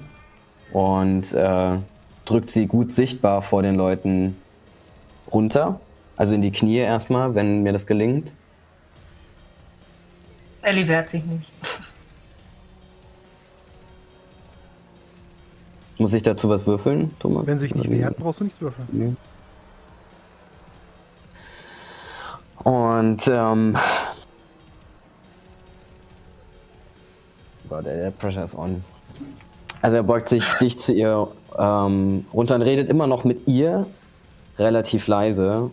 und äh, drückt sie gut sichtbar vor den Leuten runter. Also in die Knie erstmal, wenn mir das gelingt. Ellie wehrt sich nicht. Muss ich dazu was würfeln, Thomas? Wenn sich nicht wehrt, brauchst du nichts würfeln. Nee. Und ähm. Gott, der Pressure is on. Also er beugt sich dicht zu ihr ähm, runter und redet immer noch mit ihr, relativ leise.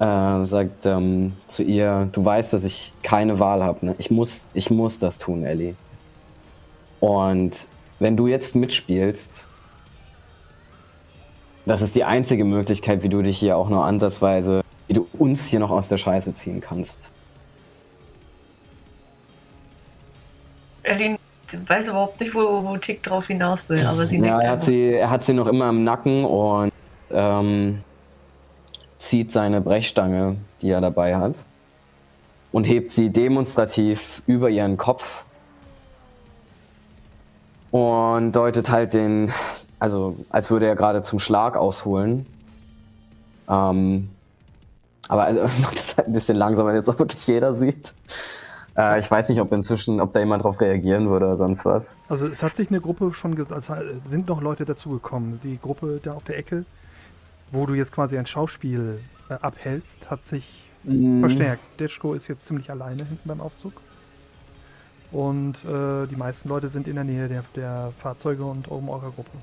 Äh, sagt ähm, zu ihr, du weißt, dass ich keine Wahl habe. Ne? Ich, muss, ich muss das tun, Ellie. Und wenn du jetzt mitspielst, das ist die einzige Möglichkeit, wie du dich hier auch nur ansatzweise, wie du uns hier noch aus der Scheiße ziehen kannst. Ellie weiß überhaupt nicht, wo, wo Tick drauf hinaus will, aber sie Ja, er hat, sie, er hat sie noch immer im Nacken und ähm, zieht seine Brechstange, die er dabei hat, und hebt sie demonstrativ über ihren Kopf und deutet halt den, also als würde er gerade zum Schlag ausholen. Ähm, aber also, macht das halt ein bisschen langsamer, wenn jetzt auch wirklich jeder sieht. Äh, ich weiß nicht, ob inzwischen, ob da jemand drauf reagieren würde oder sonst was. Also es hat sich eine Gruppe schon gesagt, es sind noch Leute dazugekommen. Die Gruppe da auf der Ecke, wo du jetzt quasi ein Schauspiel äh, abhältst, hat sich Mhm. verstärkt. Detschko ist jetzt ziemlich alleine hinten beim Aufzug. Und äh, die meisten Leute sind in der Nähe der, der Fahrzeuge und oben eurer Gruppe.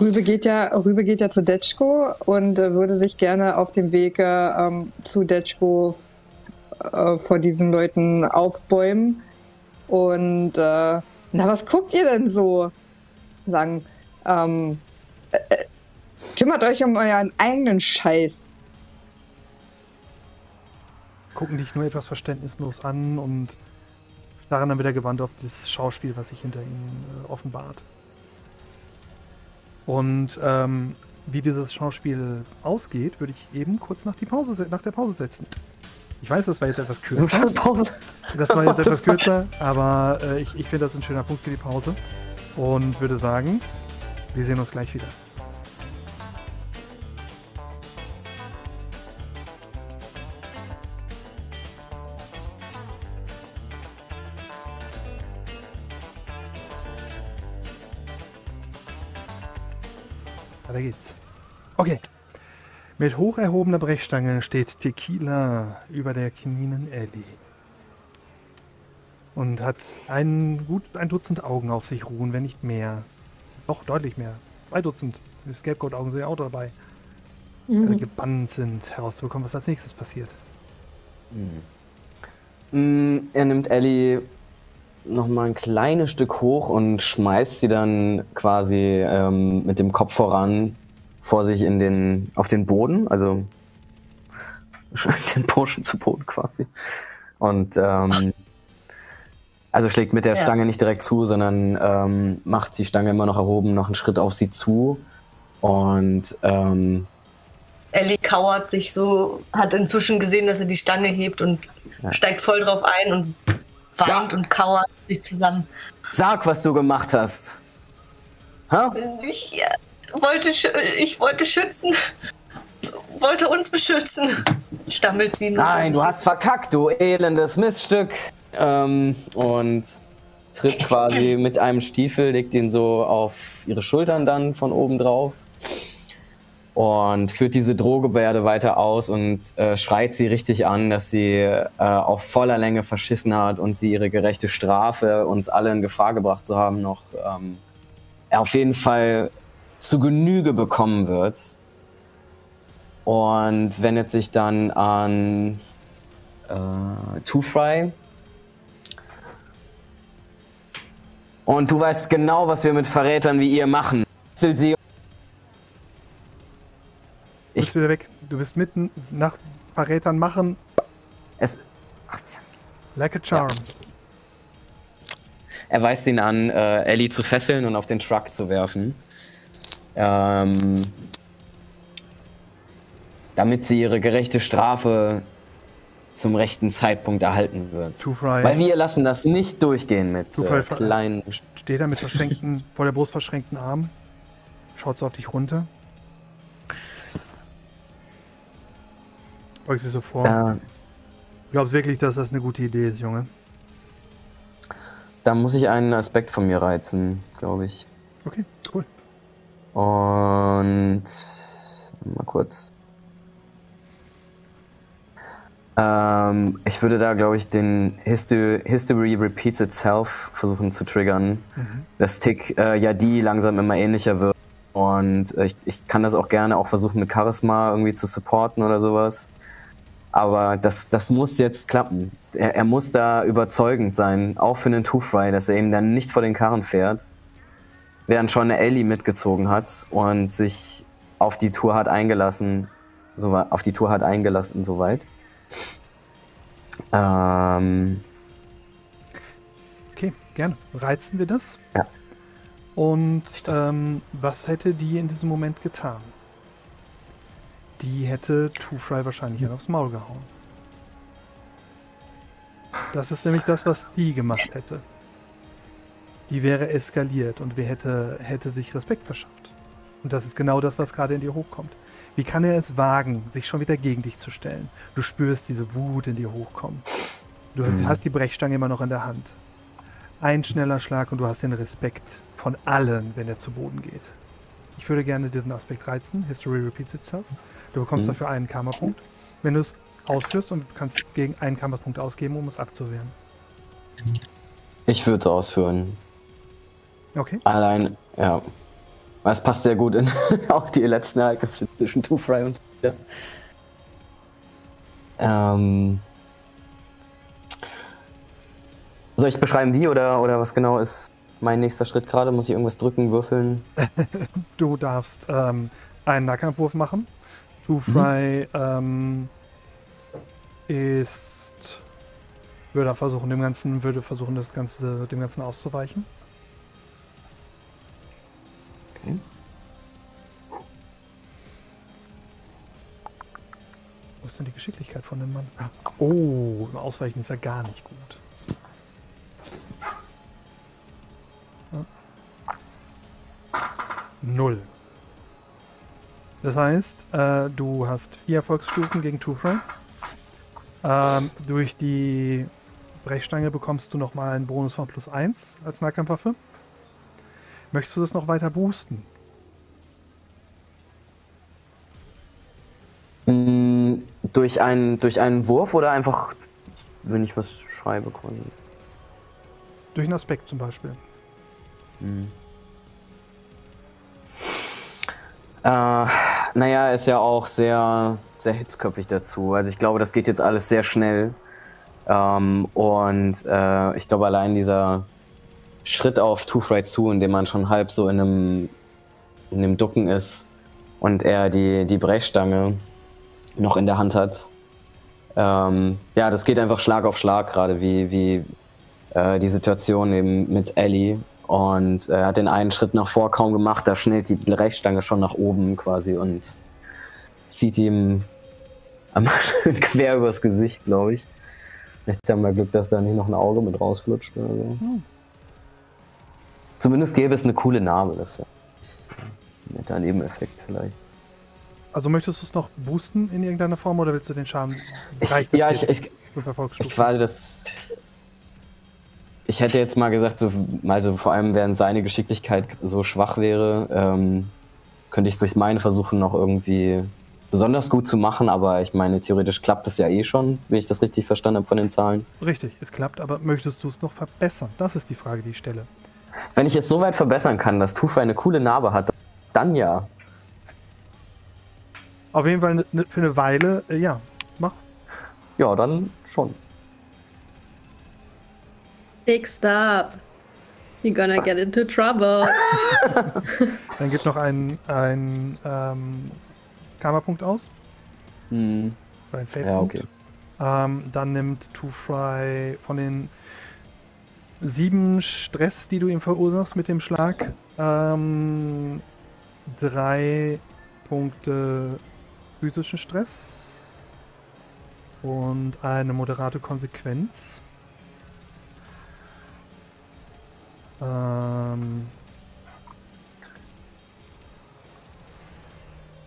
Rübe geht ja, Rübe geht ja zu Detschko und äh, würde sich gerne auf dem Weg äh, ähm, zu Detschko äh, vor diesen Leuten aufbäumen. Und äh, na, was guckt ihr denn so? Sagen, ähm, äh, kümmert euch um euren eigenen Scheiß. Gucken dich nur etwas verständnislos an und starren dann wieder gewandt auf das Schauspiel, was sich hinter ihnen äh, offenbart. Und ähm, wie dieses Schauspiel ausgeht, würde ich eben kurz nach, die Pause, se- nach der Pause setzen. Ich weiß, das war jetzt etwas kürzer. Das war jetzt etwas kürzer, aber äh, ich, ich finde das ein schöner Punkt für die Pause. Und würde sagen, wir sehen uns gleich wieder. Weiter geht's. Okay. Mit hoch erhobener Brechstange steht Tequila über der knien Ellie. Und hat ein, gut ein Dutzend Augen auf sich ruhen, wenn nicht mehr. Doch, deutlich mehr. Zwei Dutzend. Die Scapegoat-Augen sind ja auch dabei. Mhm. Äh, gebannt sind, herauszubekommen, was als nächstes passiert. Mm, Er nimmt Ellie noch mal ein kleines Stück hoch und schmeißt sie dann quasi ähm, mit dem Kopf voran vor sich in den, auf den Boden, also den Burschen zu Boden quasi. Und ähm, also schlägt mit der Ja. Stange nicht direkt zu, sondern ähm, macht die Stange immer noch erhoben, noch einen Schritt auf sie zu. Und ähm, Ellie kauert sich so, hat inzwischen gesehen, dass er die Stange hebt und Ja. steigt voll drauf ein und weint Ja. und kauert sich zusammen. sag, was du gemacht hast. Ha? Ich äh, wollte, ich wollte schützen, wollte uns beschützen, stammelt sie. nur. Nein, du hast verkackt, du elendes Miststück. Ähm, und tritt quasi mit einem Stiefel, legt ihn so auf ihre Schultern dann von oben drauf und führt diese Drohgebärde weiter aus und äh, schreit sie richtig an, dass sie äh, auf voller Länge verschissen hat und sie ihre gerechte Strafe, uns alle in Gefahr gebracht zu haben, noch ähm, auf jeden Fall zu Genüge bekommen wird. Und wendet sich dann an äh, Two Fry. Und du weißt genau, was wir mit Verrätern wie ihr machen. Sie. Du bist wieder weg. Du bist mitten nach Verrätern machen. Es, Like a charm. er weist ihn an, äh, Ellie zu fesseln und auf den Truck zu werfen. Ähm, damit sie ihre gerechte Strafe zum rechten Zeitpunkt erhalten wird. Two-Fry Weil wir lassen das nicht durchgehen mit Two-Fry äh, kleinen. steht da mit verschränkten, vor der Brust verschränkten Armen, schaut so auf dich runter. Beugst dich so vor. Äh, Du glaubst wirklich, dass das eine gute Idee ist, Junge? da muss ich einen Aspekt von mir reizen, glaube ich. Okay, cool. Und mal kurz. Ähm, ich würde da, glaube ich, den History, History Repeats Itself versuchen zu triggern. Mhm. Dass Tick äh, ja die langsam immer ähnlicher wird. Und äh, ich, ich kann das auch gerne auch versuchen mit Charisma irgendwie zu supporten oder sowas. Aber das, das muss jetzt klappen. Er, er muss da überzeugend sein, auch für den Two-Fry, dass er eben dann nicht vor den Karren fährt während schon eine Ellie mitgezogen hat und sich auf die Tour hat eingelassen, so, auf die Tour hat eingelassen, soweit. Ähm, Okay, gerne. Reizen wir das? Ja. Und ähm, was hätte die in diesem Moment getan? Die hätte Two-Fry wahrscheinlich Hm. aufs Maul gehauen. Das ist nämlich das, was die gemacht hätte. Die wäre eskaliert und wer hätte, hätte sich Respekt verschafft. Und das ist genau das, was gerade in dir hochkommt. Wie kann er es wagen, sich schon wieder gegen dich zu stellen? Du spürst diese Wut in dir hochkommen. Du Mhm. hast die Brechstange immer noch in der Hand. Ein schneller Schlag und du hast den Respekt von allen, wenn er zu Boden geht. Ich würde gerne diesen Aspekt reizen. History repeats itself. Du bekommst Mhm. dafür einen Karma-Punkt. Wenn du es ausführst und kannst gegen einen Karma-Punkt ausgeben, um es abzuwehren. ich würde es ausführen. Okay. Allein, ja. Es passt sehr gut in auch die letzten Ereignisse zwischen Two-Fry und ja. Ähm. Soll ich beschreiben, wie oder, oder was genau ist mein nächster Schritt gerade? Muss ich irgendwas drücken, würfeln? Du darfst ähm, einen Nahkampfwurf machen. Two Fry ähm, ist würde versuchen, dem Ganzen, würde versuchen, das Ganze, dem Ganzen auszuweichen. Okay. Wo ist denn die Geschicklichkeit von dem Mann? Oh, im Ausweichen ist er gar nicht gut. Ja. Null. Das heißt, äh, du hast vier Erfolgsstufen gegen Two-Fry. Ähm, durch die Brechstange bekommst du nochmal einen Bonus von plus 1 als Nahkampfwaffe. Möchtest du das noch weiter boosten? Mm, durch, einen, durch einen Wurf oder einfach, wenn ich was schreibe quasi? Durch einen Aspekt zum Beispiel. Hm. Äh, naja, ist ja auch sehr, sehr hitzköpfig dazu. Also ich glaube, das geht jetzt alles sehr schnell. Ähm, und äh, ich glaube, allein dieser Schritt auf Two-Fry zu, in dem man schon halb so in einem, in einem Ducken ist und er die, die Brechstange noch in der Hand hat. Ähm, ja, das geht einfach Schlag auf Schlag, gerade wie, wie äh, die Situation eben mit Ellie. Und er hat den einen Schritt nach vor kaum gemacht, da schnellt die Brechstange schon nach oben quasi und zieht ihm einmal schön quer übers Gesicht, glaube ich. Vielleicht haben wir Glück, dass da nicht noch ein Auge mit rausflutscht oder so. Hm. Zumindest gäbe es eine coole Narbe, das wäre ein netter Nebeneffekt vielleicht. Also möchtest du es noch boosten in irgendeiner Form oder willst du den Schaden? Ich, ja, ich, ich, ich war das. Ich hätte jetzt mal gesagt, so, also vor allem während seine Geschicklichkeit so schwach wäre, ähm, könnte ich es durch meine versuchen, noch irgendwie besonders gut zu machen, aber ich meine, theoretisch klappt es ja eh schon, wenn ich das richtig verstanden habe von den Zahlen. Richtig, es klappt, aber möchtest du es noch verbessern? Das ist die Frage, die ich stelle. Wenn ich es so weit verbessern kann, dass Tufa eine coole Narbe hat, dann ja. Auf jeden Fall ne, ne, für eine Weile, äh, ja, mach. Ja, dann schon. Dick, stop. You're gonna get into trouble. Dann gibt noch ein, ein ähm, Karma-Punkt aus. Hm. Oder ein Fate Ja, okay. Ähm, dann nimmt Two Fry von den sieben Stress, die du ihm verursachst mit dem Schlag, ähm, drei Punkte physischen Stress und eine moderate Konsequenz. Ähm,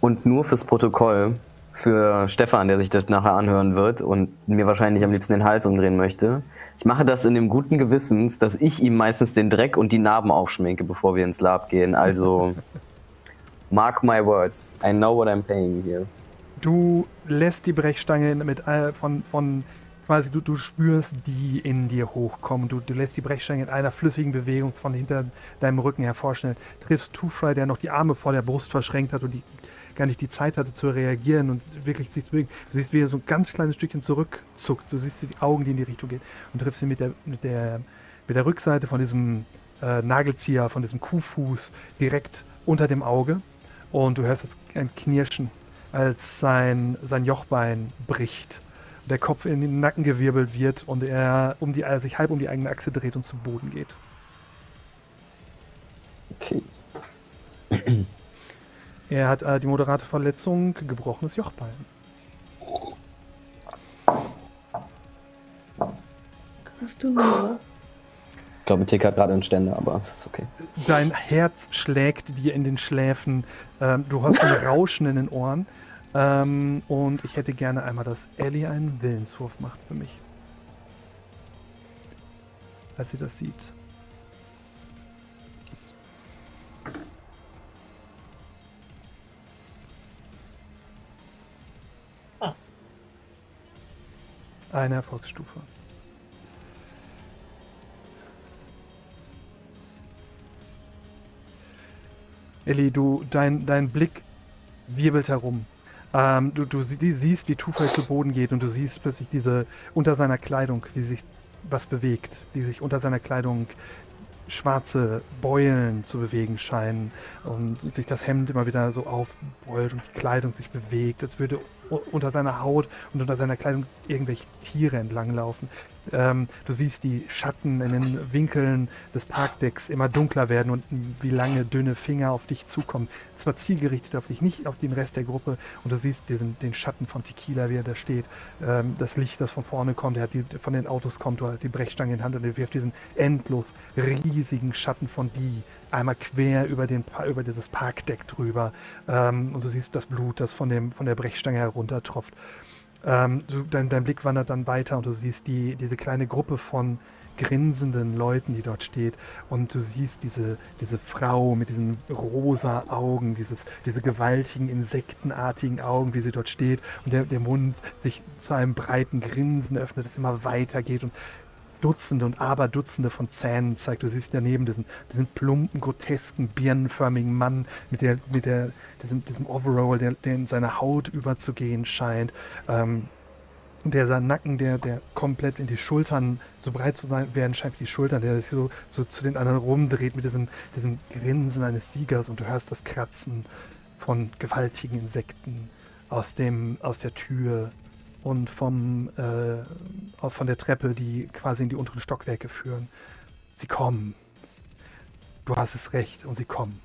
Und nur fürs Protokoll, für Stefan, der sich das nachher anhören wird und mir wahrscheinlich am liebsten den Hals umdrehen möchte. Ich mache das in dem guten Gewissens, dass ich ihm meistens den Dreck und die Narben aufschminke, bevor wir ins Lab gehen. Also, mark my words. I know what I'm paying here. Du lässt die Brechstange mit äh, von, von quasi, du, du spürst die in dir hochkommen. Du, du lässt die Brechstange in einer flüssigen Bewegung von hinter deinem Rücken hervorschnellen. Triffst Two-Fry, der noch die Arme vor der Brust verschränkt hat und die gar nicht die Zeit hatte zu reagieren und wirklich sich zu bewegen. Du siehst, wie er so ein ganz kleines Stückchen zurückzuckt. Du siehst die Augen, die in die Richtung gehen und triffst ihn mit der, mit der, mit der Rückseite von diesem äh, Nagelzieher, von diesem Kuhfuß direkt unter dem Auge. Und du hörst ein Knirschen, als sein, sein Jochbein bricht. Der Kopf in den Nacken gewirbelt wird und er um die, sich halb um die eigene Achse dreht und zu Boden geht. Okay. Er hat äh, die moderate Verletzung, gebrochenes Jochbein. Hast du Hunger? Ich glaube, Tick hat gerade einen Ständer, aber es ist okay. Dein Herz schlägt dir in den Schläfen. Ähm, du hast ein Rauschen in den Ohren. Ähm, und ich hätte gerne einmal, dass Ellie einen Willenswurf macht für mich. Als sie das sieht. Eine Erfolgsstufe. Ellie, du, dein, dein Blick wirbelt herum. Ähm, du, du sie, siehst, wie Tufel zu Boden geht und du siehst plötzlich diese unter seiner Kleidung, wie sich was bewegt, wie sich unter seiner Kleidung schwarze Beulen zu bewegen scheinen und sich das Hemd immer wieder so aufbeult und die Kleidung sich bewegt, als würde unter seiner Haut und unter seiner Kleidung irgendwelche Tiere entlanglaufen. Ähm, du siehst die Schatten in den Winkeln des Parkdecks immer dunkler werden und wie lange dünne Finger auf dich zukommen. Zwar zielgerichtet auf dich, nicht auf den Rest der Gruppe. Und du siehst diesen, den Schatten von Tequila, wie er da steht. Ähm, das Licht, das von vorne kommt, der hat die, von den Autos kommt, du hast die Brechstange in die Hand und er wirft diesen endlos riesigen Schatten von die einmal quer über, den, über dieses Parkdeck drüber. Ähm, und du siehst das Blut, das von, dem, von der Brechstange heruntertropft. Ähm, du, dein, dein, Blick wandert dann weiter und du siehst die, diese kleine Gruppe von grinsenden Leuten, die dort steht. Und du siehst diese, diese Frau mit diesen rosa Augen, dieses, diese gewaltigen, insektenartigen Augen, wie sie dort steht. Und der, der Mund sich zu einem breiten Grinsen öffnet, das immer weitergeht. Und Dutzende und Aberdutzende von Zähnen zeigt. Du siehst daneben diesen, diesen plumpen, grotesken, birnenförmigen Mann mit, der, mit der, diesem, diesem Overall, der, der in seine Haut überzugehen scheint. Ähm, der sein Nacken, der, der komplett in die Schultern so breit zu sein werden scheint, die Schultern, der sich so, so zu den anderen rumdreht mit diesem, diesem Grinsen eines Siegers und du hörst das Kratzen von gewaltigen Insekten aus, dem, aus der Tür und vom, äh, von der Treppe, die quasi in die unteren Stockwerke führen. Sie kommen. Du hast es recht und sie kommen.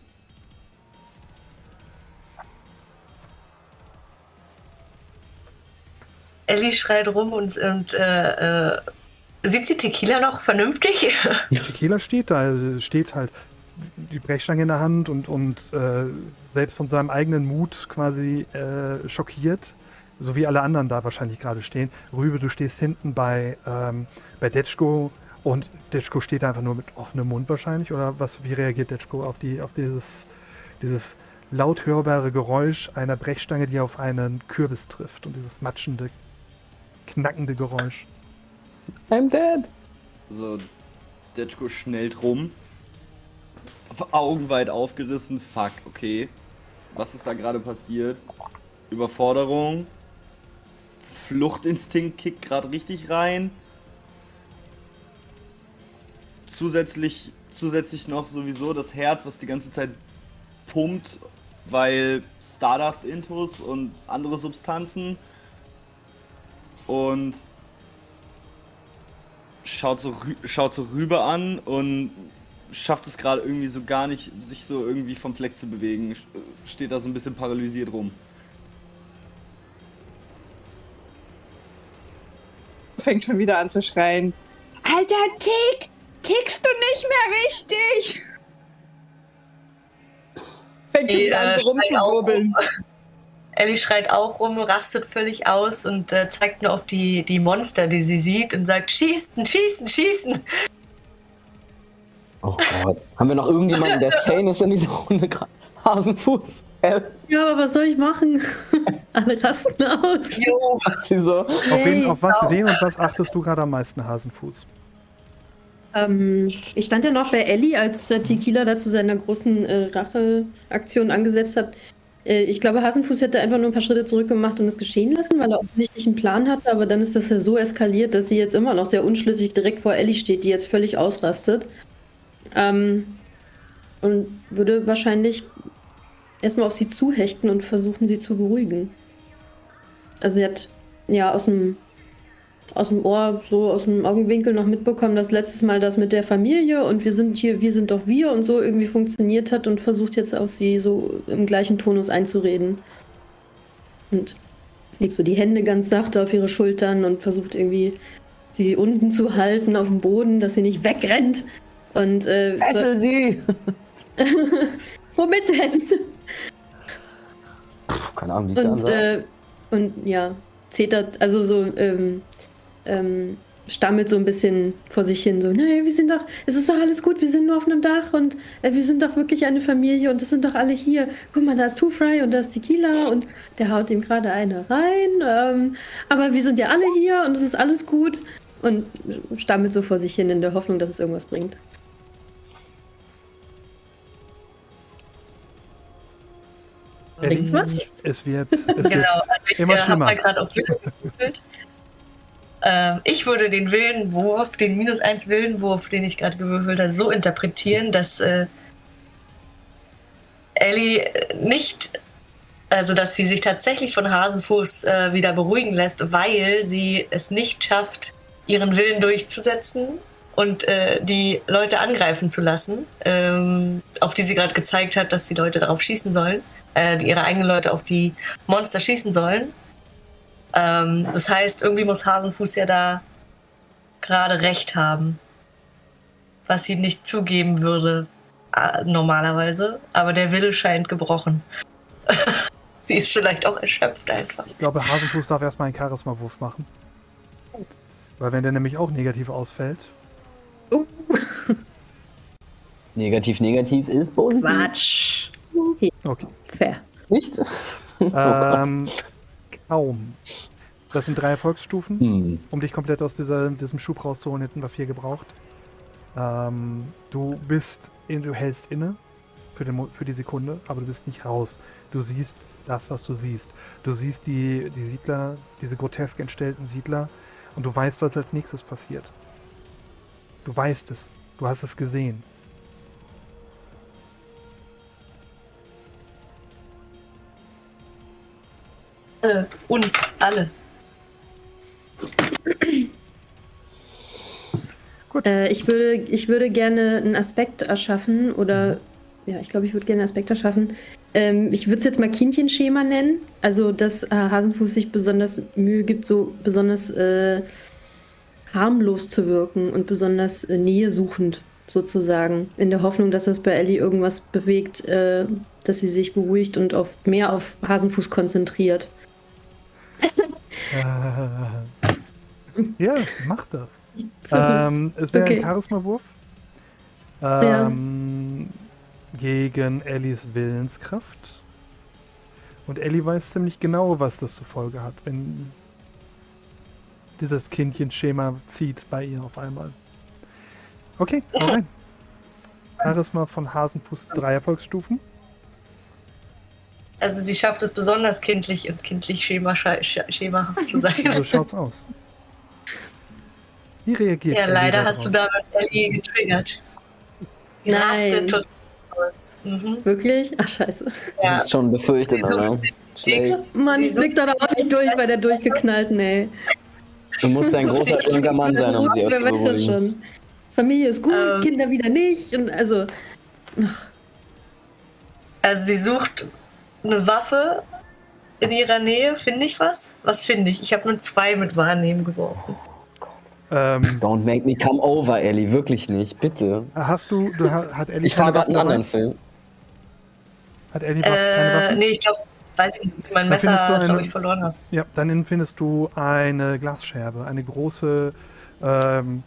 Ellie schreit rum und, und äh, äh, sieht sie Tequila noch vernünftig? Tequila steht da, also steht halt die Brechstange in der Hand und, und äh, selbst von seinem eigenen Mut quasi äh, schockiert so wie alle anderen da wahrscheinlich gerade stehen. Rübe, du stehst hinten bei, ähm, bei Detschko und Detschko steht einfach nur mit offenem Mund wahrscheinlich. Oder was, wie reagiert Detschko auf, die, auf dieses, dieses laut hörbare Geräusch einer Brechstange, die auf einen Kürbis trifft und dieses matschende, knackende Geräusch? I'm dead. So, Detschko schnellt rum. Augen weit aufgerissen. Fuck, okay. Was ist da gerade passiert? Überforderung. Fluchtinstinkt kickt gerade richtig rein. Zusätzlich, zusätzlich noch sowieso das Herz, was die ganze Zeit pumpt, weil Stardust-Intus und andere Substanzen. Und schaut so, schaut so rüber an und schafft es gerade irgendwie so gar nicht, sich so irgendwie vom Fleck zu bewegen. Steht da so ein bisschen paralysiert rum. Fängt schon wieder an zu schreien. Alter Tick, tickst du nicht mehr richtig? Fängt schon wieder an äh, so schreit auch rumzuwirbeln. Ellie schreit auch rum, rastet völlig aus und äh, zeigt nur auf die, die Monster, die sie sieht und sagt, schießen, schießen, schießen. Oh Gott. Haben wir noch irgendjemanden, der sane ist in dieser Runde gerade? Hasenfuß. Ja, aber was soll ich machen? Alle rasten aus. Jo. sie so. Auf, wen, auf was, Genau. wen und was achtest du gerade am meisten, Hasenfuß? Ähm, ich stand ja noch bei Ellie, als äh, Tequila da zu seiner großen äh, Racheaktion angesetzt hat. Äh, ich glaube, Hasenfuß hätte einfach nur ein paar Schritte zurück gemacht und es geschehen lassen, weil er offensichtlich einen Plan hatte. Aber dann ist das ja so eskaliert, dass sie jetzt immer noch sehr unschlüssig direkt vor Ellie steht, die jetzt völlig ausrastet. Ähm, und würde wahrscheinlich erstmal auf sie zuhechten und versuchen, sie zu beruhigen. Also sie hat ja aus dem aus dem Ohr, so aus dem Augenwinkel noch mitbekommen, dass letztes Mal das mit der Familie und wir sind hier, wir sind doch wir und so irgendwie funktioniert hat und versucht jetzt auf sie so im gleichen Tonus einzureden. Und legt so die Hände ganz sachte auf ihre Schultern und versucht irgendwie sie unten zu halten auf dem Boden, dass sie nicht wegrennt. Und äh, Fessel sie! womit denn? Keine Ahnung, liegt Und, äh, und ja, zetert, also so, ähm, ähm, stammelt so ein bisschen vor sich hin, so, naja, wir sind doch, es ist doch alles gut, wir sind nur auf einem Dach und äh, wir sind doch wirklich eine Familie und es sind doch alle hier. Guck mal, da ist Two Fry und da ist Tequila und der haut ihm gerade eine rein. Ähm, aber wir sind ja alle hier und es ist alles gut. Und stammelt so vor sich hin in der Hoffnung, dass es irgendwas bringt. Bringt's was? Es wird, es wird Genau, also ich immer äh, habe schlimmer. mal gerade auf Willen gewürfelt. Ähm, ich würde den Willenwurf, den minus 1 Willenwurf, den ich gerade gewürfelt habe, so interpretieren, dass äh, Ellie äh, nicht, also dass sie sich tatsächlich von Hasenfuß äh, wieder beruhigen lässt, weil sie es nicht schafft, ihren Willen durchzusetzen und äh, die Leute angreifen zu lassen, ähm, auf die sie gerade gezeigt hat, dass die Leute darauf schießen sollen, äh, ihre eigenen Leute auf die Monster schießen sollen. Ähm, das heißt, irgendwie muss Hasenfuß ja da gerade recht haben, was sie nicht zugeben würde äh, normalerweise, aber der Wille scheint gebrochen. sie ist vielleicht auch erschöpft einfach. Ich glaube, Hasenfuß darf erstmal einen Charisma-Wurf machen. Weil wenn der nämlich auch negativ ausfällt, Negativ, negativ ist positiv. Quatsch. Okay. Fair. Nicht? Ähm, kaum. Das sind drei Erfolgsstufen. Hm. Um dich komplett aus dieser, diesem Schub rauszuholen, hätten wir vier gebraucht. Ähm, du bist, in, du hältst inne für, den, für die Sekunde, aber du bist nicht raus. Du siehst das, was du siehst. Du siehst die, die Siedler, diese grotesk entstellten Siedler und du weißt, was als nächstes passiert. Du weißt es. Du hast es gesehen. Alle, uns, alle. Äh, ich, würde, ich würde gerne einen Aspekt erschaffen oder ja, ich glaube, ich würde gerne einen Aspekt erschaffen. Ähm, ich würde es jetzt mal Kindchenschema nennen. Also, dass äh, Hasenfuß sich besonders Mühe gibt, so besonders äh, harmlos zu wirken und besonders äh, nähesuchend sozusagen. In der Hoffnung, dass das bei Ellie irgendwas bewegt, äh, dass sie sich beruhigt und auf, mehr auf Hasenfuß konzentriert. Äh, ja, mach das. Ähm, es wäre Okay. ein Charisma-Wurf. Ja. Ähm, Gegen Ellies Willenskraft. Und Ellie weiß ziemlich genau, was das zur Folge hat, wenn dieses Kindchen-Schema zieht bei ihr auf einmal. Okay, hau rein. Charisma von Hasenfuß drei Erfolgsstufen. Also sie schafft es besonders kindlich und kindlich schema, sch- schemahaft zu sein. So schaut's aus. Wie reagiert Ja, Ellie leider darauf? hast du damit Ellie getriggert. Die Nein. total aus. Mhm. Wirklich? Ach, scheiße. Du Ja. bist schon befürchtet, Schlecht. Mann, ich blick da doch auch nicht durch bei der durchgeknallten, ey. Du musst ein großer, schlanker Mann sein, um sie zu weiß das schon. Familie ist gut, Ähm. Kinder wieder nicht. Und also, ach, Also sie sucht eine Waffe in ihrer Nähe. Finde ich was? Was finde ich? Ich habe nur zwei mit Wahrnehmen geworfen. Ähm, Don't make me come over, Ellie, wirklich nicht, bitte. hast du, du ha- hat Ellie Ich fahre gerade einen anderen Film. Hat Ellie Äh, nee, ich glaube, weiß ich nicht, mein Messer, eine- glaube ich, verloren habe. Ja, dann findest du eine Glasscherbe, eine große, ähm,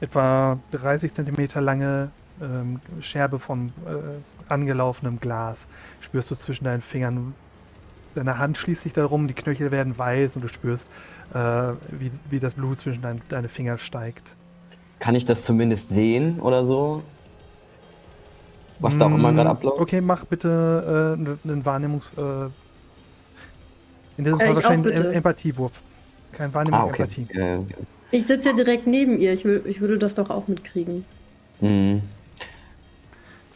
etwa 30 Zentimeter lange ähm, Scherbe von äh, angelaufenem Glas. Spürst du zwischen deinen Fingern. Deine Hand schließt sich darum, die Knöchel werden weiß und du spürst, äh, wie, wie das Blut zwischen dein, deine Finger steigt. Kann ich das zumindest sehen oder so? Was da auch immer Mm, gerade abläuft? Okay, mach bitte äh, einen Wahrnehmungs... Äh, in diesem Äh, Fall ich auch wahrscheinlich einen bitte. Empathiewurf. Kein Wahrnehmung, Ah, okay. Empathie. Äh, Ich sitze ja direkt neben ihr. Ich, will, ich würde das doch auch mitkriegen. hm.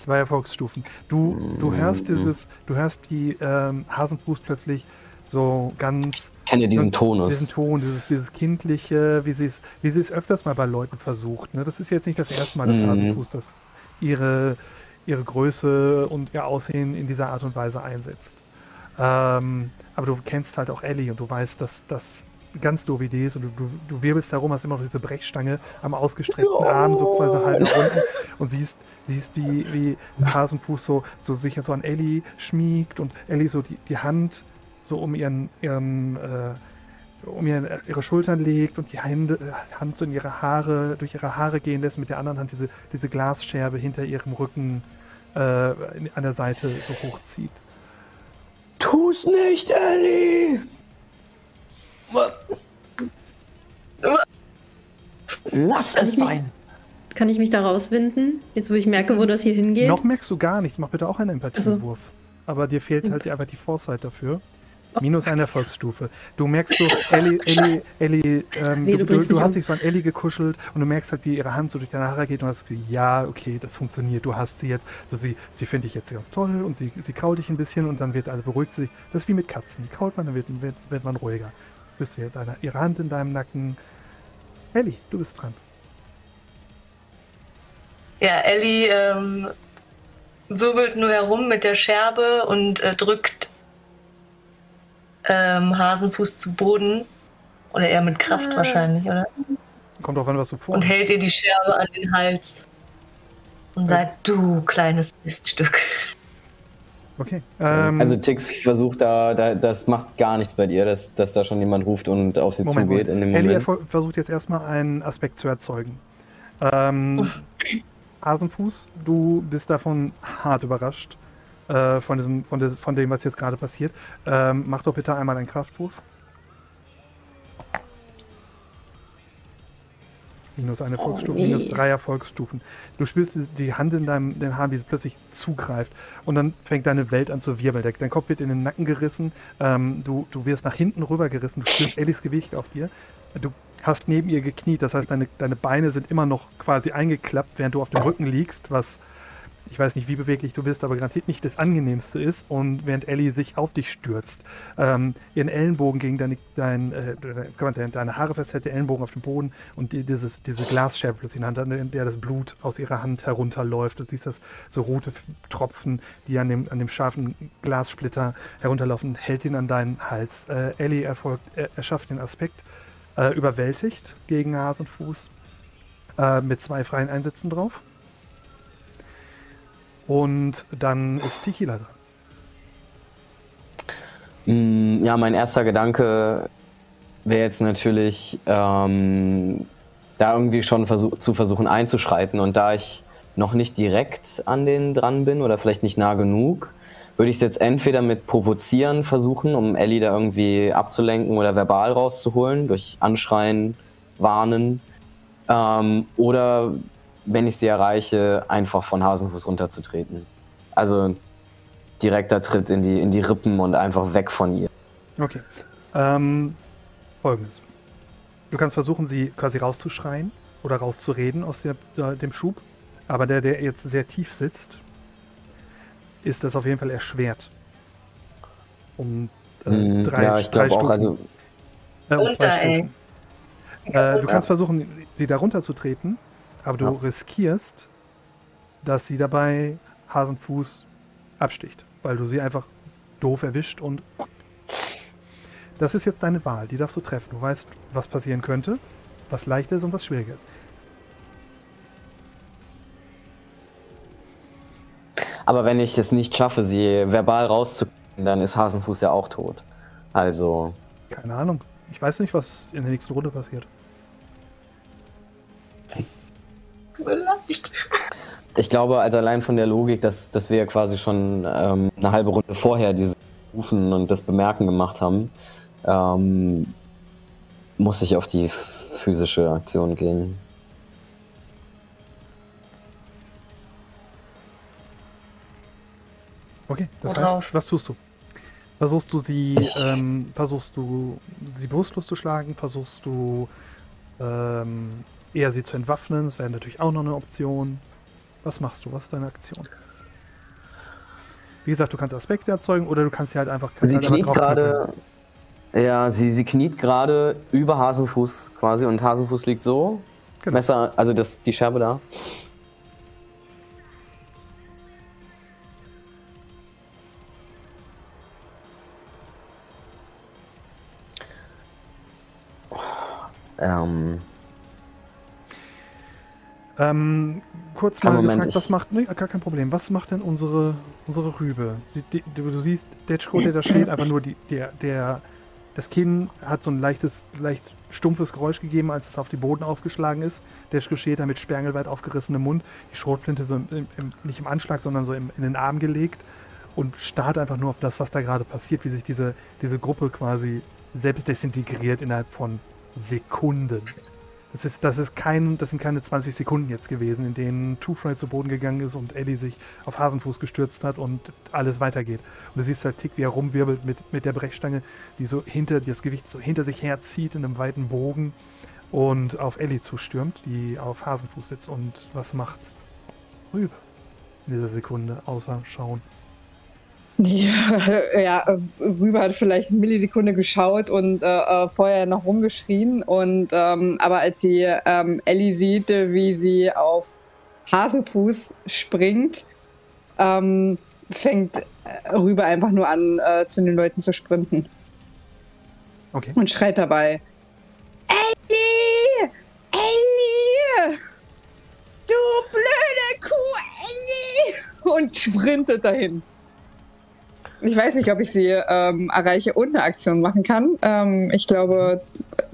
Zwei Erfolgsstufen. Du, du hörst dieses, du hörst die ähm, Hasenfuß plötzlich so ganz. Ich kenne diesen Tonus. Diesen Ton, dieses, dieses kindliche, wie sie es, wie sie es öfters mal bei Leuten versucht. Ne? Das ist jetzt nicht das erste Mal, dass Mhm. Hasenfuß das ihre, ihre Größe und ihr Aussehen in dieser Art und Weise einsetzt. Ähm, aber du kennst halt auch Ellie und du weißt, dass das ganz doof Idee ist und du, du, du wirbelst herum, hast immer noch diese Brechstange am ausgestreckten Arm, so quasi halb nach unten und siehst, siehst die, wie Hasenfuß so, so sich so an Ellie schmiegt und Ellie so die, die Hand so um ihren, ihren äh, um ihren, ihre Schultern legt und die Hände, äh, Hand so in ihre Haare, durch ihre Haare gehen lässt, mit der anderen Hand diese, diese Glasscherbe hinter ihrem Rücken äh, an der Seite so hochzieht. Tu's nicht, Ellie! Lass ich, mich, kann ich mich da rauswinden? Jetzt, wo ich merke, wo das hier hingeht? Noch merkst du gar nichts, mach bitte auch einen Empathiewurf. Aber dir fehlt halt einfach die Foresight dafür. Minus eine Erfolgsstufe. Du merkst so, Ellie, Ellie, Ellie, ähm, Nee, du, du du, hast um. dich so an Ellie gekuschelt und du merkst halt, wie ihre Hand so durch deine Haare geht und hast Gefühl, ja, okay, das funktioniert, du hast sie jetzt. So, sie, sie findet dich jetzt ganz toll und sie, sie kaut dich ein bisschen und dann wird alle beruhigt sich. Das ist wie mit Katzen. Die kaut man, dann wird, wird, wird man ruhiger. Spürst du hier deine, ihre Hand in deinem Nacken. Ellie, du bist dran. Ja, Ellie ähm, wirbelt nur herum mit der Scherbe und äh, drückt ähm, Hasenfuß zu Boden. Oder eher mit Kraft wahrscheinlich, oder? Kommt drauf an, was du vor Und hält ihr die Scherbe an den Hals. Und sagt, du kleines Miststück. Okay. Ähm, Also Tix versucht da, da, das macht gar nichts bei dir, dass, dass da schon jemand ruft und auf sie Moment, zugeht Moment. in dem Ellie Moment. versucht jetzt erstmal einen Aspekt zu erzeugen. Ähm, Hasenfuß, du bist davon hart überrascht, äh, von, diesem, von, des, von dem, was jetzt gerade passiert. Ähm, mach doch bitte einmal einen Kraftwurf. Minus eine Erfolgsstufe, nee. minus drei Erfolgsstufen. Du spürst die- Hand in deinem den Haaren, wie sie plötzlich zugreift. Und dann fängt deine Welt an zu wirbeln. Dein Kopf wird in den Nacken gerissen. Ähm, du, du wirst nach hinten rüber gerissen. Du spürst Ellis Gewicht auf dir. Du hast neben ihr gekniet. Das heißt, deine, deine Beine sind immer noch quasi eingeklappt, während du auf dem Rücken liegst, was ich weiß nicht, wie beweglich du bist, aber garantiert nicht das angenehmste ist. Und während Ellie sich auf dich stürzt, ähm, ihren Ellenbogen gegen deine, dein, äh, deine, deine Haare festhält, der Ellenbogen auf dem Boden und die, dieses, diese Glasscherbe plötzlich in der Hand, an der das Blut aus ihrer Hand herunterläuft. Du siehst das so rote Tropfen, die an dem, an dem scharfen Glassplitter herunterlaufen, hält ihn an deinen Hals. Äh, Ellie erfolgt, er, erschafft den Aspekt, äh, überwältigt gegen Hasenfuß äh, mit zwei freien Einsätzen drauf. Und dann ist Tequila dran. Mm, Ja, mein erster Gedanke wäre jetzt natürlich, ähm, da irgendwie schon versuch zu versuchen einzuschreiten. Und da ich noch nicht direkt an den dran bin oder vielleicht nicht nah genug, würde ich es jetzt entweder mit Provozieren versuchen, um Ellie da irgendwie abzulenken oder verbal rauszuholen, durch Anschreien, Warnen. Ähm, oder wenn ich sie erreiche, einfach von Hasenfuß runterzutreten. Also direkter Tritt in die, in die Rippen und einfach weg von ihr. Okay. Ähm, Folgendes. Du kannst versuchen, sie quasi rauszuschreien oder rauszureden aus der, äh, dem Schub. Aber der, der jetzt sehr tief sitzt, ist das auf jeden Fall erschwert. Um äh, Mm, drei, ja, ich drei glaube auch, Stufen. also Äh, um zwei. Stufen. Äh, du kannst versuchen, sie da runterzutreten, aber du Ja. riskierst, dass sie dabei Hasenfuß absticht, weil du sie einfach doof erwischt und das ist jetzt deine Wahl, die darfst du treffen. Du weißt, was passieren könnte, Was leichter ist und was schwieriger ist. Aber wenn ich es nicht schaffe, sie verbal rauszukriegen, dann ist Hasenfuß ja auch tot. Also. Keine Ahnung. Ich weiß nicht, was in der nächsten Runde passiert. Vielleicht. Ich glaube, also allein von der Logik, dass, dass wir quasi schon ähm, eine halbe Runde vorher dieses Rufen und das Bemerken gemacht haben, ähm, muss ich auf die physische Aktion gehen. Okay, das Worauf? heißt, was tust du? Versuchst du sie, ähm, versuchst du sie bewusstlos zu schlagen? Versuchst du ähm, eher sie zu entwaffnen? Das wäre natürlich auch noch eine Option. Was machst du? Was ist deine Aktion? Wie gesagt, du kannst Aspekte erzeugen oder du kannst sie halt einfach. Sie halt kniet gerade. Ja, sie, sie kniet gerade über Hasenfuß quasi und Hasenfuß liegt so. Genau. Messer, also das, die Scherbe da. Ähm, Ähm, kurz mal Moment, gefragt, was macht, nee, gar kein Problem, was macht denn unsere, unsere Rübe? Sie, die, du, siehst, Detschko, der da steht, einfach nur die, der, der, das Kinn hat so ein leichtes, leicht stumpfes Geräusch gegeben, als es auf den Boden aufgeschlagen ist. Detschko steht da mit sperrangelweit aufgerissenem Mund, die Schrotflinte so im, im, im, nicht im Anschlag, sondern so im, in den Arm gelegt und starrt einfach nur auf das, was da gerade passiert, wie sich diese, diese Gruppe quasi selbst desintegriert innerhalb von Sekunden. Das, ist, das, ist kein, das sind keine 20 Sekunden jetzt gewesen, in denen Two Fry zu Boden gegangen ist und Ellie sich auf Hasenfuß gestürzt hat und alles weitergeht. Und du siehst halt Tick, wie er rumwirbelt mit, mit der Brechstange, die so hinter das Gewicht so hinter sich herzieht in einem weiten Bogen und auf Ellie zustürmt, die auf Hasenfuß sitzt. Und was macht Rübe in dieser Sekunde, außer schauen? Ja, ja, Rübe hat vielleicht eine Millisekunde geschaut und äh, äh, vorher noch rumgeschrien. Und ähm, aber als sie ähm, Ellie sieht, wie sie auf Hasenfuß springt, ähm, fängt äh, Rübe einfach nur an, äh, zu den Leuten zu sprinten Okay. und schreit dabei: Ellie! Ellie! Du blöde Kuh, Ellie! Und sprintet dahin. Ich weiß nicht, ob ich sie ähm, erreiche und eine Aktion machen kann. Ähm, ich glaube,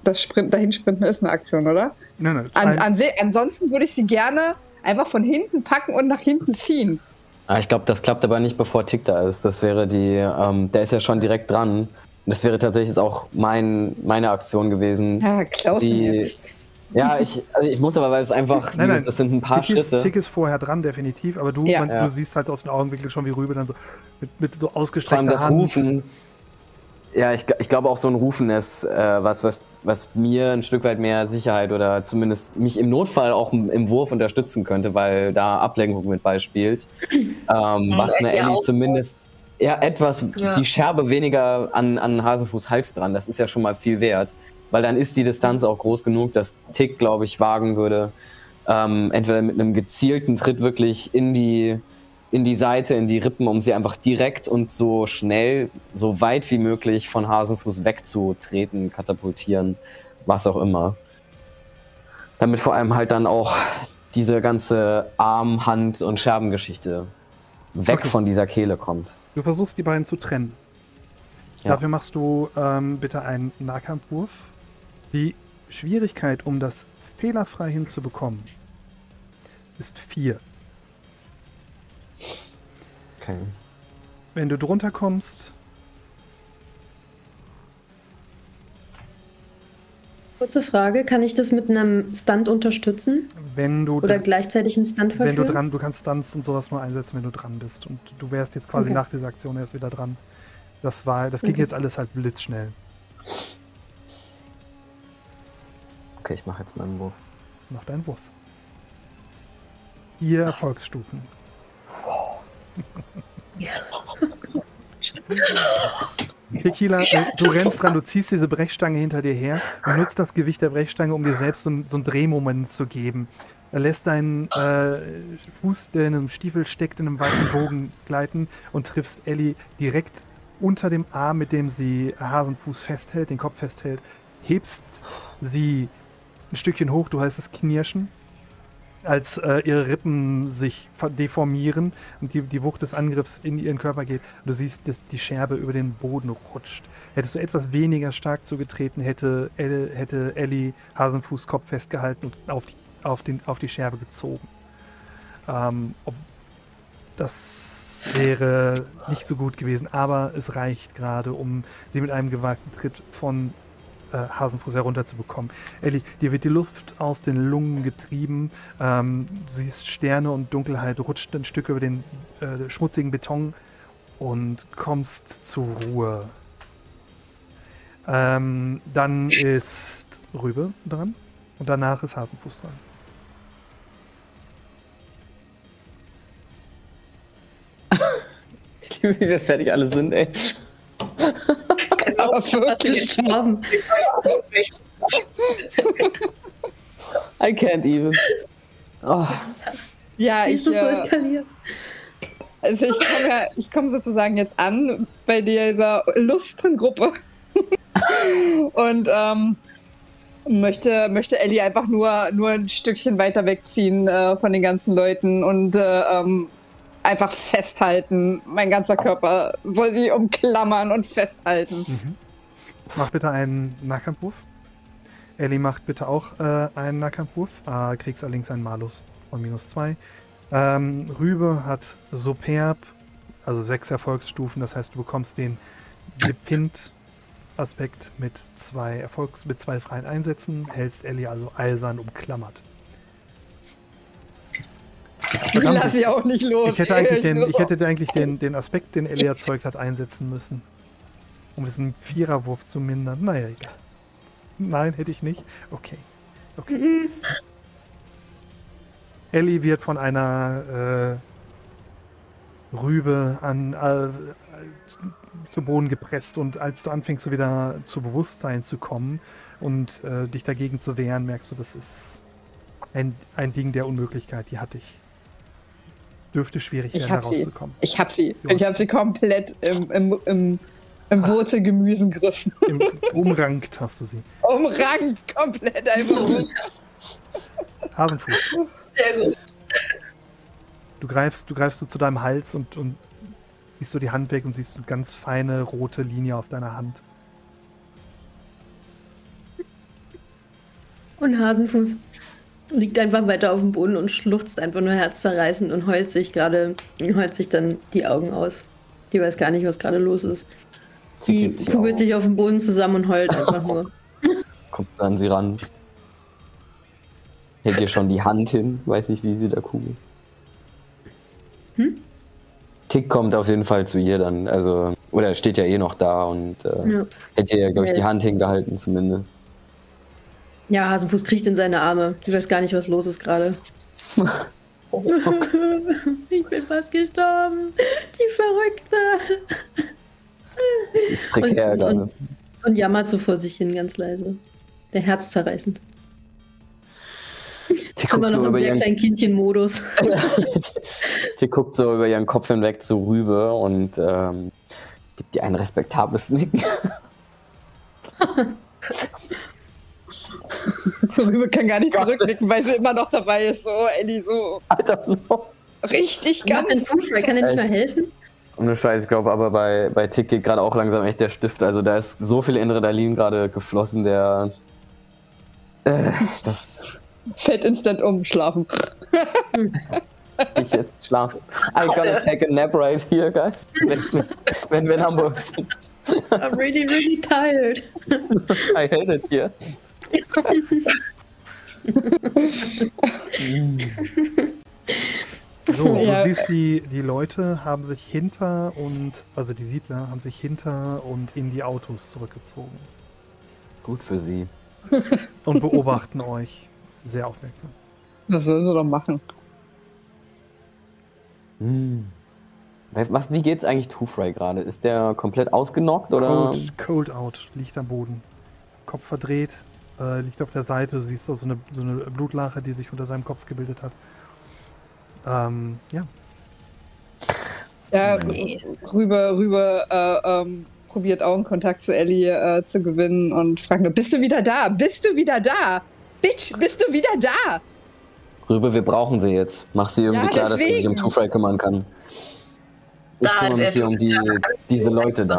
das Sprint, dahin sprinten ist eine Aktion, oder? Nein, nein. An, an, ansonsten würde ich sie gerne einfach von hinten packen und nach hinten ziehen. ah, ich glaube, das klappt aber nicht, bevor Tick da ist. Das wäre die, ähm, der ist ja schon direkt dran. Und das wäre tatsächlich jetzt auch mein, meine Aktion gewesen. Ja, klaust du Die- mir. Ja, ich, also ich muss aber, weil es einfach, Nein, nein, das sind ein paar Tick ist, Schritte. Tick ist vorher dran, definitiv, aber du, Ja. man, Ja. du siehst halt aus den Augenwinkeln schon, wie Rübe dann so mit, mit so Vor allem ausgestreckter das Hand. Rufen. Ja, ich, ich glaube auch so ein Rufen ist äh, was, was, was mir ein Stück weit mehr Sicherheit oder zumindest mich im Notfall auch im, im Wurf unterstützen könnte, weil da Ablenkung mit beispielt. Ähm, was eine ja, Ellie auch. zumindest ja etwas, Ja. die Scherbe weniger an, an Hasenfuß Hals dran, das ist ja schon mal viel wert. Weil dann ist die Distanz auch groß genug, dass Tick, glaube ich, wagen würde, ähm, entweder mit einem gezielten Tritt wirklich in die, in die Seite, in die Rippen, um sie einfach direkt und so schnell, so weit wie möglich von Hasenfuß wegzutreten, katapultieren, was auch immer. Damit vor allem halt dann auch diese ganze Arm-, Hand- und Scherbengeschichte weg Okay. von dieser Kehle kommt. Du versuchst die beiden zu trennen. Ja. Dafür machst du ähm, bitte einen Nahkampfwurf. Die Schwierigkeit, um das fehlerfrei hinzubekommen, ist 4. Okay. Wenn du drunter kommst, Kurze Frage, kann ich das mit einem Stunt unterstützen? wenn du, Oder gleichzeitig einen Stunt wenn du verführen? dran, du kannst Stunts und sowas nur einsetzen, wenn du dran bist. Und du wärst jetzt quasi Okay. nach dieser Aktion erst wieder dran. Das war, das ging Okay. jetzt alles halt blitzschnell. Okay, ich mache jetzt meinen Wurf. Mach deinen Wurf. Vier Erfolgsstufen. Tequila, äh, du rennst dran, du ziehst diese Brechstange hinter dir her und nutzt das Gewicht der Brechstange, um dir selbst so, einen- so einen Drehmoment zu geben. Er lässt deinen äh, Fuß, der in einem Stiefel steckt, in einem weiten Bogen gleiten und triffst Ellie direkt unter dem Arm, mit dem sie Hasenfuß festhält, den Kopf festhält, hebst sie ein Stückchen hoch, du hörst es knirschen, als äh, ihre Rippen sich deformieren und die, die Wucht des Angriffs in ihren Körper geht. Du siehst, dass die Scherbe über den Boden rutscht. Hättest du etwas weniger stark zugetreten, hätte, Elle, hätte Ellie Hasenfuß Kopf festgehalten und auf die, auf den, auf die Scherbe gezogen. Ähm, ob, das wäre nicht so gut gewesen, aber es reicht gerade, um sie mit einem gewagten Tritt von äh, Hasenfuß herunterzubekommen. Ellie, dir wird die Luft aus den Lungen getrieben. Ähm, du siehst Sterne und Dunkelheit, du rutscht ein Stück über den äh, schmutzigen Beton und kommst zur Ruhe. Ähm, dann ist Rübe dran und danach ist Hasenfuß dran. Ich liebe, wie wir fertig alle sind, ey. Du wirklich. gestorben? I can't even. Oh, Ja, ich, ist das so äh, eskaliert? also ich komme ja, ich komme sozusagen jetzt an bei dieser illustren Gruppe und ähm, möchte, möchte Ellie einfach nur, nur ein Stückchen weiter wegziehen äh, von den ganzen Leuten und äh, ähm, einfach festhalten. Mein ganzer Körper soll sie umklammern und festhalten. Mach bitte einen Nahkampfwurf. Ellie macht bitte auch äh, einen Nahkampfwurf. Äh, kriegst allerdings einen Malus von minus 2. Ähm, Rübe hat Superb, also sechs Erfolgsstufen. Das heißt, du bekommst den Gepinnt-Aspekt mit zwei Erfolgs mit zwei freien Einsätzen, hältst Ellie also eisern umklammert. Ich lasse sie auch nicht los. Ich hätte eigentlich, den, muss ich hätte eigentlich den, den Aspekt, den Ellie erzeugt hat, einsetzen müssen. Um diesen Viererwurf zu mindern. Naja, egal. Nein, hätte ich nicht. Okay. Okay. Ellie wird von einer äh, Rübe an, äh, zu Boden gepresst und als du anfängst, so wieder zu Bewusstsein zu kommen und äh, dich dagegen zu wehren, merkst du, das ist ein, ein Ding der Unmöglichkeit. Die hatte ich. Dürfte schwierig Ich werden, hab sie. herauszukommen. Ich hab sie. Du Ich hast- hab sie komplett im, im, im, im Wurzelgemüsen gegriffen. Im, umrankt hast du sie. Umrankt komplett einfach. Hasenfuß. Sehr gut. Du greifst, du greifst so zu deinem Hals und, und siehst du die Hand weg und siehst eine ganz feine rote Linie auf deiner Hand. Und Hasenfuß liegt einfach weiter auf dem Boden und schluchzt einfach nur herzzerreißend und heult sich gerade, heult sich dann die Augen aus. Die weiß gar nicht, was gerade los ist. sie Die kugelt sich auf den Boden zusammen und heult einfach nur. Kommt an sie ran. Hält ihr schon die Hand hin, weiß nicht, wie sie da kugelt. Hm? Tick kommt auf jeden Fall zu ihr dann, also, oder steht ja eh noch da und äh, Ja. hätte ihr, glaube ich, die. Hand hingehalten zumindest. Ja, Hasenfuß kriecht in seine Arme. Die weiß gar nicht, was los ist gerade. ich bin fast gestorben. Die Verrückte. Es ist prekär Und- und- Und jammert so vor sich hin, ganz leise. Der Herz zerreißend. Sie guckt, Immer noch im sehr ihren, kleinen Kindchen-Modus. sie guckt so über ihren Kopf hinweg zu Rübe und ähm, gibt ihr ein respektables Nicken. Rübe kann gar nicht zurückblicken, weil sie immer noch dabei ist. So, Ellie, so Alter, no. richtig ganz. Fußball, kann er nicht mehr helfen? Ohne Scheiß, ich glaube aber bei, bei Tick geht gerade auch langsam echt der Stift. Also da ist so viel Adrenalin gerade geflossen, der. Äh, das. Fällt instant um, schlafen. Ich jetzt schlafe. I gotta take a nap right here, guys. Wenn, wenn wir in Hamburg sind. I'm really, really tired. I hate it here. So, Ja. du siehst, die, die Leute haben sich hinter und, also die Siedler haben sich hinter und in die Autos zurückgezogen Gut für sie. und beobachten euch sehr aufmerksam. Das sollen sie doch machen. Hm. Was, wie geht's eigentlich Two-Fry gerade? Ist der komplett ausgenockt oder? Cold, cold out, liegt am Boden. Kopf verdreht, äh, liegt auf der Seite. Du siehst auch so eine, so eine Blutlache, die sich unter seinem Kopf gebildet hat. Ähm, ja. Ja, rüber, rüber, äh, ähm, probiert Augenkontakt zu Ellie äh, zu gewinnen und fragt nur, bist du wieder da? Bist du wieder da? Bitch, bist du wieder da? Rübe, wir brauchen sie jetzt. Mach sie irgendwie Ja, klar, dass sie sich um. Two-Fry kümmern kann. Ich Da kümmere mich er hier um die, diese Leute da.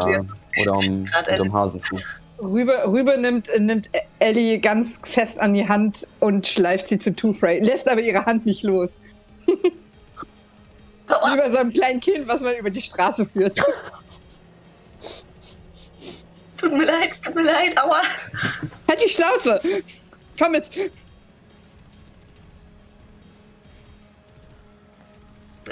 Oder um, um Hasenfuß. Rübe, Rübe nimmt, nimmt Ellie ganz fest an die Hand und schleift sie zu Two-Fray, lässt aber ihre Hand nicht los. Wie bei so einem kleinen Kind, was man über die Straße führt. Tut mir leid, tut mir leid, aua. Halt die Schnauze! Komm mit!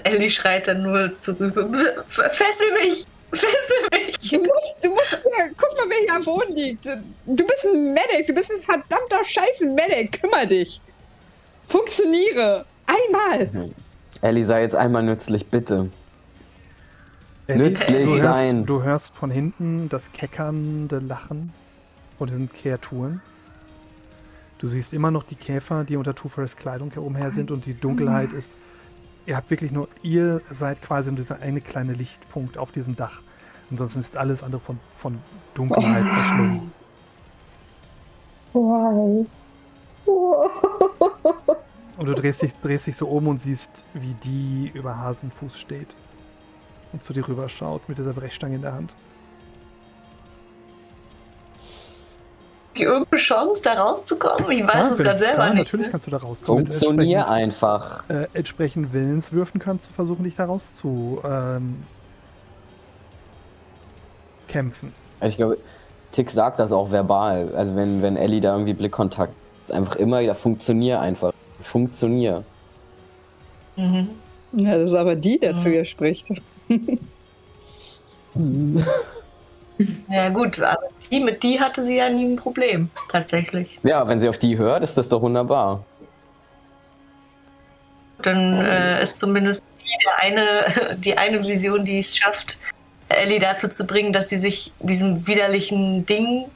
Ellie schreit dann nur zu Rübe. Fessel mich! Du musst, du musst, ja, guck mal, wer hier am Boden liegt. Du bist ein Medic, du bist ein verdammter scheiße Medic. Kümmer dich. Funktioniere. Einmal. Ellie, sei jetzt einmal nützlich, bitte. Ellie, Nützlich du sein. Hörst, du hörst von hinten das keckernde Lachen von diesen Kreaturen. Du siehst immer noch die Käfer, die unter Two-Forest Kleidung herumher sind und die Dunkelheit ist. Ihr habt wirklich nur, ihr seid quasi nur dieser eine kleine Lichtpunkt auf diesem Dach. Ansonsten ist alles andere von, von Dunkelheit verschlungen. Wow. Und du drehst dich, drehst dich so um und siehst, wie die über Hasenfuß steht. Und zu dir rüber schaut mit dieser Brechstange in der Hand. Irgendeine Chance, da rauszukommen? Ich weiß es wenn- gerade selber ja, nicht. Natürlich Ne? kannst du da rauskommen. Funktionier einfach. äh, entsprechend Willenswürfen kannst du versuchen, dich da raus zu ähm, kämpfen. Ich glaube, Tick sagt das auch verbal. Also wenn, wenn Ellie da irgendwie Blickkontakt ist einfach immer wieder funktionier einfach. Funktionier. Mhm. Ja, das ist aber die, der zu ihr spricht. Ja gut, aber die, mit die hatte sie ja nie ein Problem, tatsächlich. Ja, wenn sie auf die hört, ist das doch wunderbar. Dann äh, ist zumindest die, eine, die eine Vision, die es schafft, Ellie dazu zu bringen, dass sie sich diesem widerlichen Ding,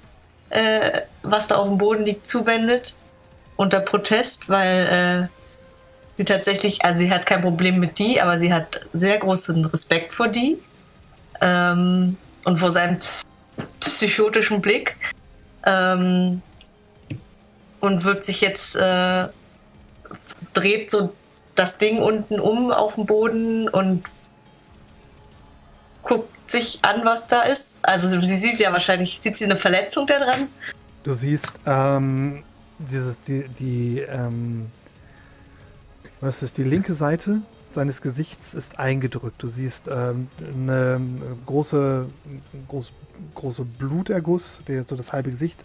äh, was da auf dem Boden liegt, zuwendet. Unter Protest, weil äh, sie tatsächlich, also sie hat kein Problem mit die, aber sie hat sehr großen Respekt vor die. Ähm, und vor seinem psychotischen Blick. Ähm, und wird sich jetzt äh, dreht so das Ding unten um auf dem Boden und guckt sich an, was da ist. Also sie sieht ja wahrscheinlich, sieht sie eine Verletzung da dran? Du siehst, ähm, dieses, die, die, ähm, was ist die linke Seite seines Gesichts ist eingedrückt. Du siehst ähm, eine große, groß, große Bluterguss, der so das halbe Gesicht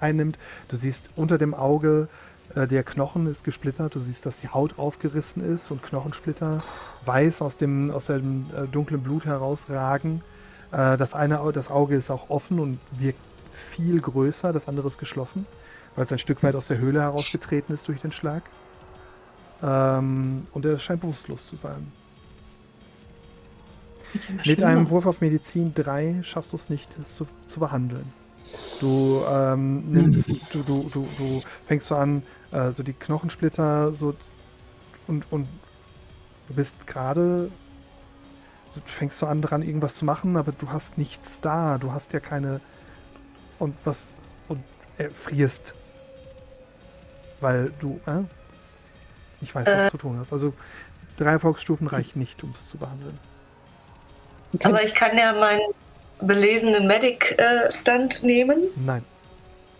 einnimmt. Du siehst unter dem Auge äh, der Knochen ist gesplittert. Du siehst, dass die Haut aufgerissen ist und Knochensplitter weiß aus dem, aus dem äh, dunklen Blut herausragen. Äh, das eine das Auge ist auch offen und wirkt viel größer, das andere ist geschlossen, weil es ein Stück weit aus der Höhle herausgetreten ist durch den Schlag. Ähm, und er scheint bewusstlos zu sein. Mit einem Wurf auf Medizin 3 schaffst du es nicht, es zu, zu behandeln. Du, ähm, nimmst, du, du, du, du fängst so an, äh, so die Knochensplitter so und, und du bist gerade, so, du fängst so an dran, irgendwas zu machen, aber du hast nichts da. Du hast ja keine und was und erfrierst, weil du äh, ich weiß, was Äh. du tun hast. Also drei Erfolgsstufen reichen nicht, um es zu behandeln. Aber ich kann ja meinen belesenen Medic-Stand nehmen, Nein.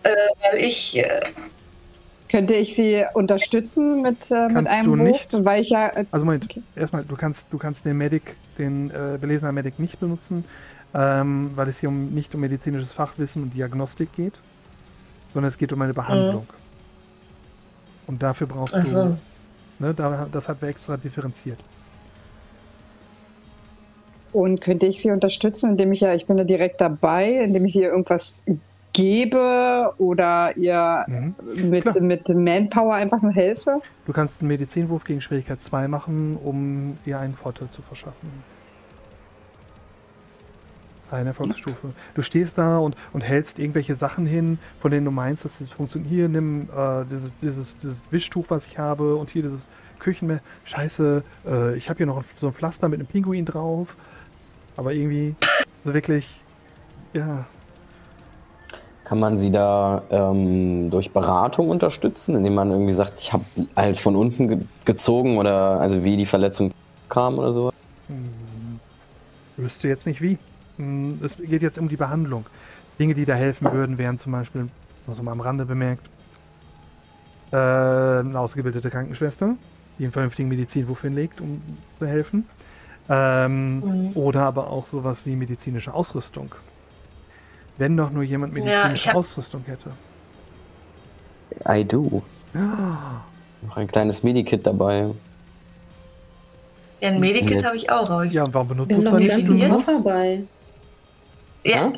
äh, weil ich. Äh, Könnte ich sie unterstützen mit, äh, mit einem du Wurf? nicht. Weil ich ja. Äh, Also Moment, erstmal, du kannst, du kannst den Medic, den äh, belesenen Medic nicht benutzen, ähm, weil es hier um, nicht um medizinisches Fachwissen und Diagnostik geht, sondern es geht um eine Behandlung. Und dafür brauchst so. du, ne, da, das hat wir extra differenziert. und könnte ich sie unterstützen, indem ich ja, ich bin ja direkt dabei, indem ich ihr irgendwas gebe oder ihr Mhm. mit, Klar. mit Manpower einfach nur helfe? Du kannst einen Medizinwurf gegen Schwierigkeit 2 machen, um ihr einen Vorteil zu verschaffen. Eine Erfolgsstufe. Du stehst da und, und hältst irgendwelche Sachen hin, von denen du meinst, dass das funktioniert. Hier, nimm äh, dieses, dieses, dieses Wischtuch, was ich habe, und hier dieses Küchenmesser. Scheiße, äh, ich habe hier noch so ein Pflaster mit einem Pinguin drauf. Aber irgendwie so wirklich, ja, kann man sie da ähm, durch Beratung unterstützen, indem man irgendwie sagt, ich habe halt von unten ge gezogen oder also wie die Verletzung kam oder so? Hm, wüsste jetzt nicht wie. Hm, Es geht jetzt um die Behandlung. Dinge, die da helfen würden, wären zum Beispiel, nur so mal am Rande bemerkt, äh, eine ausgebildete Krankenschwester, die einen vernünftigen Medizinwurf hinlegt, um zu helfen. Ähm, Mhm. Oder aber auch sowas wie medizinische Ausrüstung. Wenn doch nur jemand Ja, medizinische ich hab- Ausrüstung hätte. I do. Noch ein kleines Medikit dabei. Ja, ein Medikit Nee. habe ich auch. Aber ich, Ja, und warum benutzt du es noch dann nicht, definiert? Nuss? Mob dabei. Ja,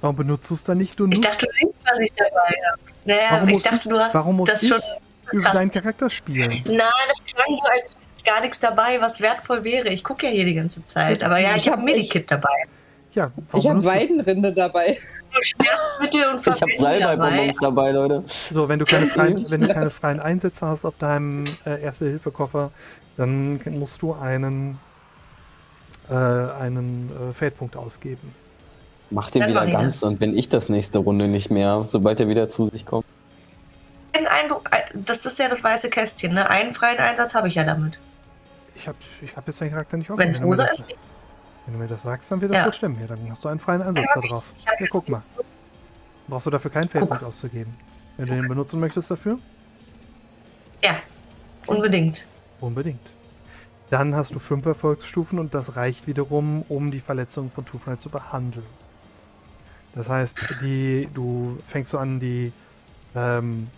Warum benutzt du es dann nicht, du ich dachte, du siehst, was ich dabei habe. Naja, Warum ich dachte, du hast warum muss das ich schon. über deinen Charakter spielen? Nein, das klang so, als gar nichts dabei, was wertvoll wäre. Ich gucke ja hier die ganze Zeit. Aber ja, ich, Ich habe Medikit dabei. Ja, warum Ich habe? Weidenrinde dabei. Schmerzmittel und Ich habe Verbände dabei. Salbeibonbons dabei, Leute. So, wenn du keine freien, wenn du keine freien Einsätze hast auf deinem äh, Erste-Hilfe-Koffer, dann musst du einen, äh, einen äh, Feldpunkt ausgeben. Mach den wieder ich ganz, dann bin ich das nächste Runde nicht mehr, sobald er wieder zu sich kommt. Ein Eindruck, das ist ja das weiße Kästchen, ne? Einen freien Einsatz habe ich ja damit. Ich habe ich hab jetzt deinen Charakter nicht offen. Wenn es du mir rosa das, ist, wenn du mir das sagst, dann wird das Ja. wohl stimmen. Ja, dann hast du einen freien Einsatz da drauf. ich hab Ja, guck mal. Brauchst du dafür keinen Feldpunkt auszugeben. Wenn du den benutzen möchtest dafür, Ja, unbedingt. unbedingt. Dann hast du fünf Erfolgsstufen und das reicht wiederum, um die Verletzung von Two-Fry zu behandeln. Das heißt, die, du fängst so an, die, ähm,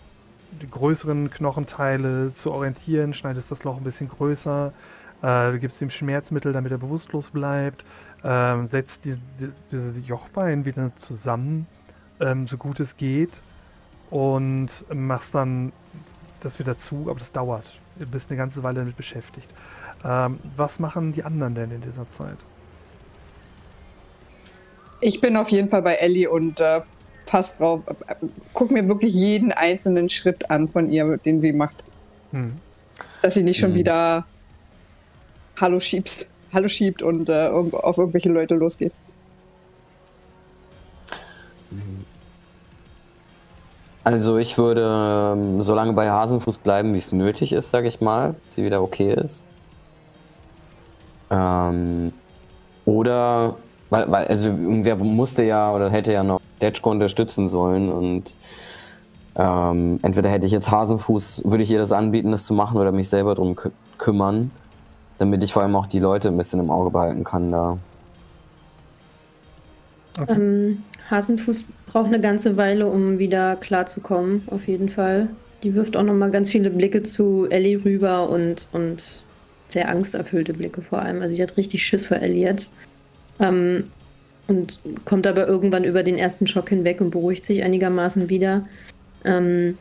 die größeren Knochenteile zu orientieren, schneidest das Loch ein bisschen größer, äh, du gibst ihm Schmerzmittel, damit er bewusstlos bleibt, ähm, setzt diese, diese Jochbein wieder zusammen, ähm, so gut es geht, und machst dann das wieder zu, aber das dauert. Du bist eine ganze Weile damit beschäftigt. Ähm, was machen die anderen denn in dieser Zeit? Ich bin auf jeden Fall bei Ellie und äh, pass drauf. Guck mir wirklich jeden einzelnen Schritt an von ihr, den sie macht. Hm. Dass sie nicht schon Hm. wieder Hallo schiebst, Hallo schiebt und äh, auf irgendwelche Leute losgeht. Also ich würde ähm, so lange bei Hasenfuß bleiben, wie es nötig ist, sage ich mal, bis sie wieder okay ist. Ähm, oder, weil, weil, also irgendwer musste ja oder hätte ja noch Detschko unterstützen sollen und ähm, entweder hätte ich jetzt Hasenfuß, würde ich ihr das anbieten, das zu machen oder mich selber drum kü kümmern, damit ich vor allem auch die Leute ein bisschen im Auge behalten kann da. Ähm, Hasenfuß braucht eine ganze Weile, um wieder klarzukommen, auf jeden Fall. Die wirft auch nochmal ganz viele Blicke zu Ellie rüber und, und sehr angsterfüllte Blicke vor allem. Also die hat richtig Schiss vor Ellie jetzt. Ähm, und kommt aber irgendwann über den ersten Schock hinweg und beruhigt sich einigermaßen wieder. Ähm,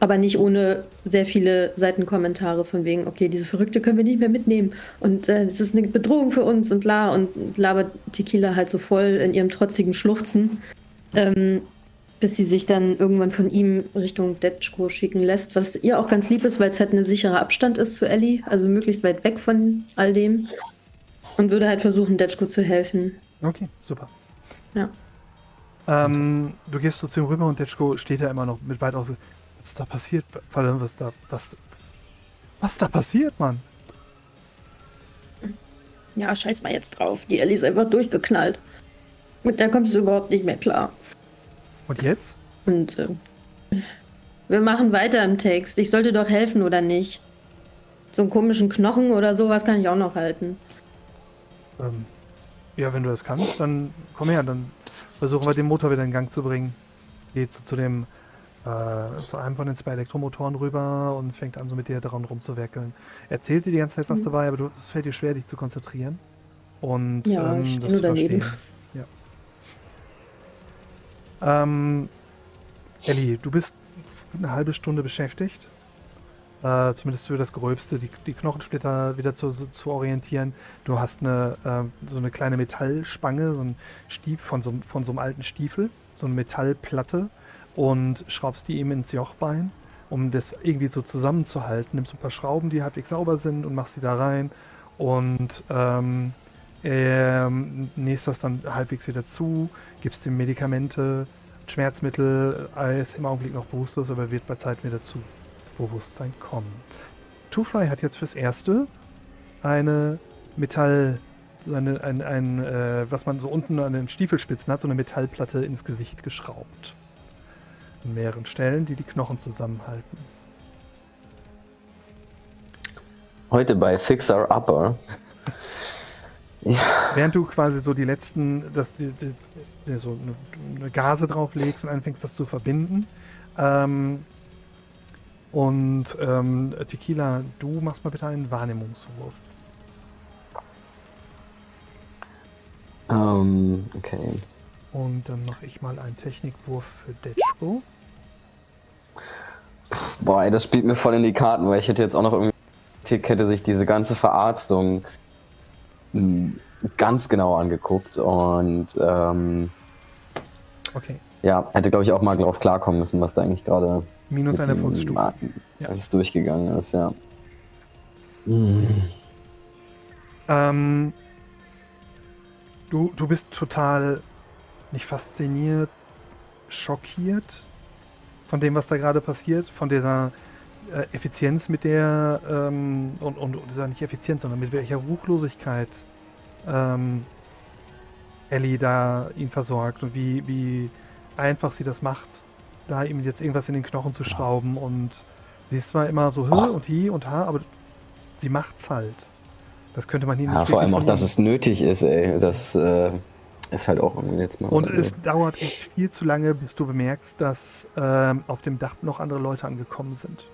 aber nicht ohne sehr viele Seitenkommentare von wegen, okay, diese Verrückte können wir nicht mehr mitnehmen und äh, das ist eine Bedrohung für uns und bla und labert Tequila halt so voll in ihrem trotzigen Schluchzen, ähm, bis sie sich dann irgendwann von ihm Richtung Detschko schicken lässt, was ihr auch ganz lieb ist, weil es halt ein sicherer Abstand ist zu Ellie, also möglichst weit weg von all dem und würde halt versuchen, Detschko zu helfen. Okay, super. Ja. Ähm, du gehst so zu ihm rüber und Detschko steht da immer noch mit weit auf. Was ist da passiert? Was da, was, was da passiert, Mann? Ja, scheiß mal jetzt drauf. Die Ellie ist einfach durchgeknallt. Mit der kommst du überhaupt nicht mehr klar. Und jetzt? Und äh, wir machen weiter im Text. Ich sollte doch helfen, oder nicht? So einen komischen Knochen oder sowas kann ich auch noch halten. Ähm, ja, wenn du das kannst, dann komm her, dann versuchen wir den Motor wieder in Gang zu bringen. Geht so zu dem, äh, zu einem von den zwei Elektromotoren rüber und fängt an, so mit dir daran rumzuwerkeln. Erzählt dir die ganze Zeit was Mhm. dabei, aber du, es fällt dir schwer, dich zu konzentrieren. Und Ja, ähm, das zu daneben. verstehen. Ja. Ähm, Ellie, du bist eine halbe Stunde beschäftigt. Äh, zumindest für das Gröbste, die, die Knochensplitter wieder zu, zu orientieren. Du hast eine, äh, so eine kleine Metallspange, so ein Stief von so, von so einem alten Stiefel, so eine Metallplatte und schraubst die ihm ins Jochbein, um das irgendwie so zusammenzuhalten. Nimmst ein paar Schrauben, die halbwegs sauber sind und machst sie da rein und ähm, ähm, nähst das dann halbwegs wieder zu, gibst ihm Medikamente, Schmerzmittel, er ist im Augenblick noch bewusstlos, aber wird bei Zeit wieder zu Bewusstsein kommen. Two-Fly hat jetzt fürs Erste eine Metall, eine, ein, ein, äh, was man so unten an den Stiefelspitzen hat, so eine Metallplatte ins Gesicht geschraubt. An mehreren Stellen, die die Knochen zusammenhalten. Heute bei Fixer Upper. Ja. Während du quasi so die letzten, das, die, die, die, so eine, eine, Gase drauflegst und anfängst, das zu verbinden. Ähm, und ähm, Tequila, du machst mal bitte einen Wahrnehmungswurf. Ähm, okay. Und dann mache ich mal einen Technikwurf für Detschko. Boah, ey, das spielt mir voll in die Karten, weil ich hätte jetzt auch noch irgendwie Tick hätte sich diese ganze Verarztung hm, ganz genau angeguckt und ähm, okay. ja, hätte glaube ich auch mal drauf klarkommen müssen, was da eigentlich gerade minus eine Erfolgsstufe ja. alles durchgegangen ist, ja. Mhm. Ähm, du, du bist total nicht fasziniert, schockiert von dem, was da gerade passiert, von dieser äh, Effizienz, mit der, ähm, und, und, und ist nicht Effizienz, sondern mit welcher Ruchlosigkeit ähm, Ellie da ihn versorgt und wie, wie einfach sie das macht, da ihm jetzt irgendwas in den Knochen zu schrauben und sie ist zwar immer so Hö und Hi und Ha, aber sie macht's halt. Das könnte man hier ja, nicht vor allem auch, dass es nötig ist, ey. Das äh, ist halt auch jetzt mal. Und es dauert echt viel zu lange, bis du bemerkst, dass ähm, auf dem Dach noch andere Leute angekommen sind.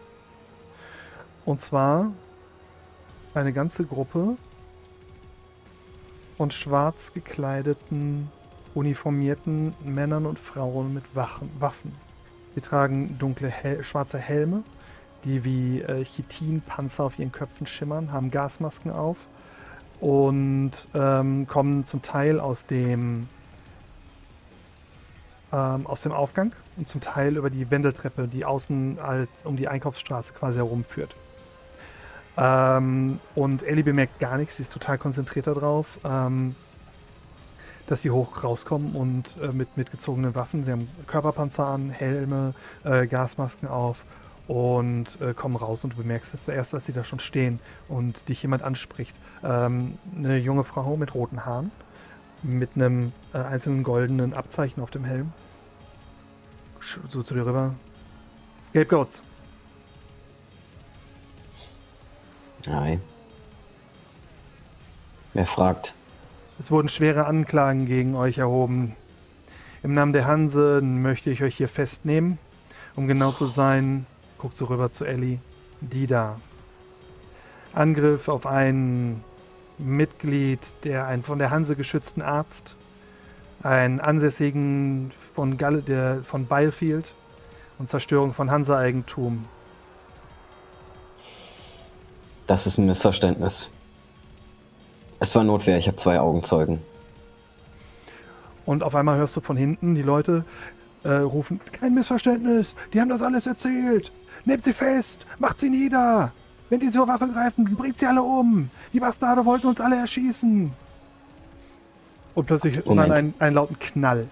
Und zwar eine ganze Gruppe von schwarz gekleideten, uniformierten Männern und Frauen mit Waffen. Sie tragen dunkle, Hel schwarze Helme, die wie äh, Chitinpanzer auf ihren Köpfen schimmern, haben Gasmasken auf und ähm, kommen zum Teil aus dem, ähm, aus dem Aufgang und zum Teil über die Wendeltreppe, die außen halt um die Einkaufsstraße quasi herumführt. Ähm, und Ellie bemerkt gar nichts, sie ist total konzentriert darauf, ähm, dass sie hoch rauskommen und äh, mit mitgezogenen Waffen. Sie haben Körperpanzer an, Helme, äh, Gasmasken auf und äh, kommen raus und du bemerkst es erst, als sie da schon stehen und dich jemand anspricht. Ähm, eine junge Frau mit roten Haaren, mit einem äh, einzelnen goldenen Abzeichen auf dem Helm. So zu dir rüber. Scapegoats. Nein. Wer fragt? Es wurden schwere Anklagen gegen euch erhoben. Im Namen der Hanse möchte ich euch hier festnehmen. Um genau zu sein, guckt so rüber zu Ellie. Die da. Angriff auf ein Mitglied der einen von der Hanse geschützten Arzt, einen Ansässigen von, Galle, der, von Byfield und Zerstörung von Hanse-Eigentum. Das ist ein Missverständnis. Es war Notwehr, ich habe zwei Augenzeugen. Und auf einmal hörst du von hinten die Leute äh, rufen, kein Missverständnis, die haben das alles erzählt. Nehmt sie fest, macht sie nieder. Wenn die zur Waffe greifen, bringt sie alle um. Die Bastarde wollten uns alle erschießen. Und plötzlich hört man einen lauten Knall.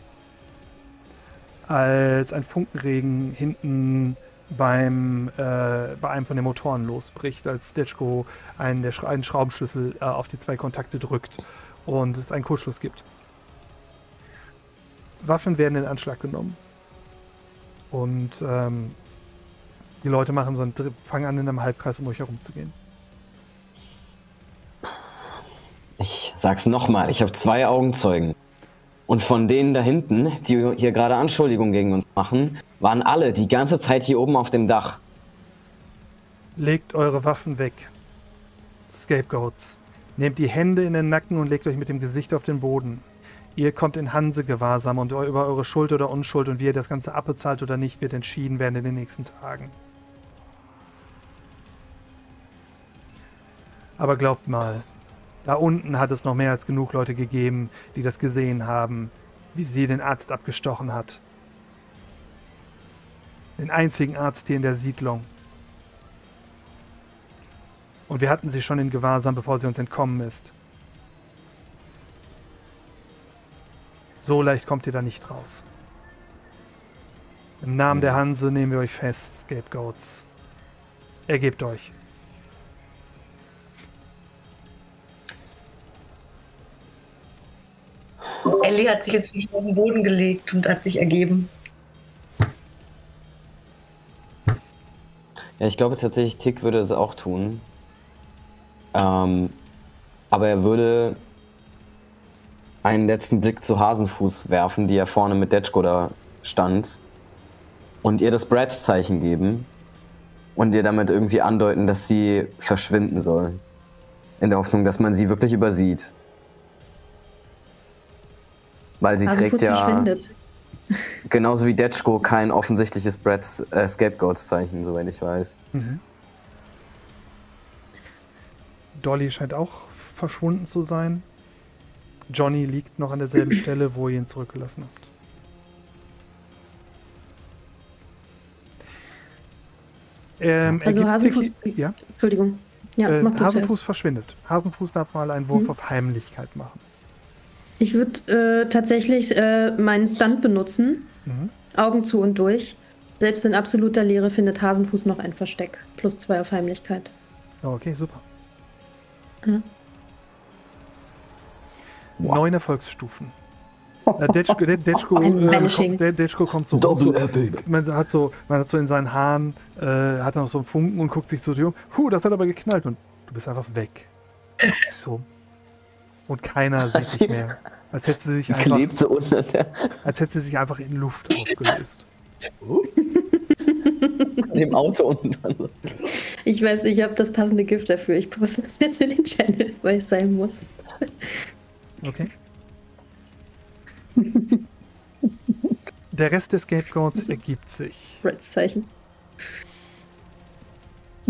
Als ein Funkenregen hinten beim, äh, bei einem von den Motoren losbricht, als Detschko einen, der, einen Schraubenschlüssel äh, auf die zwei Kontakte drückt und es einen Kurzschluss gibt. Waffen werden in Anschlag genommen. Und ähm, die Leute machen so einen, fangen an, in einem Halbkreis um euch herum zu gehen. Ich sag's nochmal, ich habe zwei Augenzeugen. Und von denen da hinten, die hier gerade Anschuldigungen gegen uns machen, waren alle die ganze Zeit hier oben auf dem Dach. Legt eure Waffen weg. Scapegoats. Nehmt die Hände in den Nacken und legt euch mit dem Gesicht auf den Boden. Ihr kommt in Hanse-Gewahrsam und über eure Schuld oder Unschuld und wie ihr das Ganze abbezahlt oder nicht, wird entschieden werden in den nächsten Tagen. Aber glaubt mal, da unten hat es noch mehr als genug Leute gegeben, die das gesehen haben, wie sie den Arzt abgestochen hat. Den einzigen Arzt hier in der Siedlung. Und wir hatten sie schon in Gewahrsam, bevor sie uns entkommen ist. So leicht kommt ihr da nicht raus. Im Namen der Hanse nehmen wir euch fest, Scapegoats. Ergebt euch. Ellie hat sich jetzt auf den Boden gelegt und hat sich ergeben. Ja, ich glaube tatsächlich, Tick würde es auch tun. Ähm, aber er würde einen letzten Blick zu Hasenfuß werfen, die ja vorne mit Detschko da stand, und ihr das Brads-Zeichen geben und ihr damit irgendwie andeuten, dass sie verschwinden soll. In der Hoffnung, dass man sie wirklich übersieht. Weil sie Hasenfuß trägt ja verschwindet. genauso wie Detschko kein offensichtliches Brads äh, Scapegoats-Zeichen, soweit ich weiß. Mhm. Dolly scheint auch verschwunden zu sein. Johnny liegt noch an derselben Stelle, wo ihr ihn zurückgelassen habt. Ähm, Also Hasenfuß. sich- ja? Entschuldigung. Ja, äh, Hasenfuß zuerst. verschwindet. Hasenfuß darf mal einen Wurf Mhm. auf Heimlichkeit machen. Ich würde äh, tatsächlich äh, meinen Stunt benutzen. Mhm. Augen zu und durch. Selbst in absoluter Leere findet Hasenfuß noch ein Versteck. Plus zwei auf Heimlichkeit. Oh, okay, super. Ja. Neun Erfolgsstufen. Äh, Detschko, De- Detschko, äh, Detschko kommt so so. Man hat so, man hat so in seinen Haaren, äh, hat er noch so einen Funken und guckt sich so um. Puh, das hat aber geknallt und du bist einfach weg. So. Und keiner sieht dich mehr. Als hätte sie sich Sie einfach, klebt so unter der, als hätte sie sich einfach in Luft aufgelöst. dem Auto dann so. Ich weiß, ich habe das passende Gift dafür. Ich poste das jetzt in den Channel, weil es sein muss. Okay. Der Rest des Scapegoats ergibt sich. Reds-Zeichen.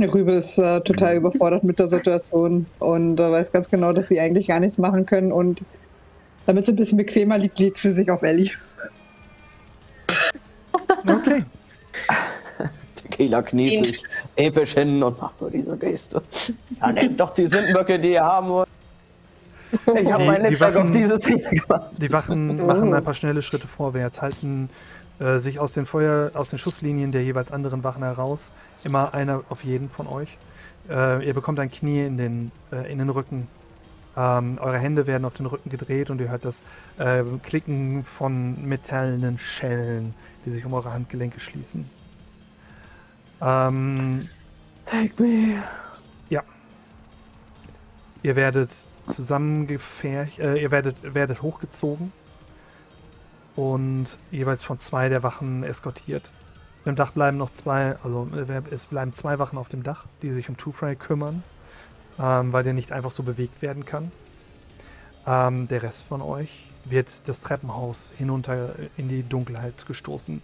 Rübe ist äh, total überfordert mit der Situation und äh, weiß ganz genau, dass sie eigentlich gar nichts machen können. Und damit es ein bisschen bequemer liegt, legt sie sich auf Ellie. Okay. Der Killer kniet sich episch hin und macht nur diese Geste. Ja, nehmt doch die Sündenböcke, die ihr haben wollt. Ich habe Die- mein die Netzwerk Wachen- auf diese Szene gemacht. Die Wachen machen ein paar schnelle Schritte vorwärts, halten äh, sich aus den Feuer, aus den Schusslinien der jeweils anderen Wachen heraus. Immer einer auf jeden von euch. Äh, ihr bekommt ein Knie in den, äh, in den Rücken. Ähm, eure Hände werden auf den Rücken gedreht und ihr hört das äh, Klicken von metallenen Schellen, die sich um eure Handgelenke schließen. Ähm, Take me. ja. Ihr werdet zusammengefärcht, äh, ihr werdet, werdet hochgezogen und jeweils von zwei der Wachen eskortiert. Im Dach bleiben noch zwei, also äh, es bleiben zwei Wachen auf dem Dach, die sich um Two Fry kümmern, ähm, weil der nicht einfach so bewegt werden kann. Ähm, der Rest von euch wird das Treppenhaus hinunter in die Dunkelheit gestoßen.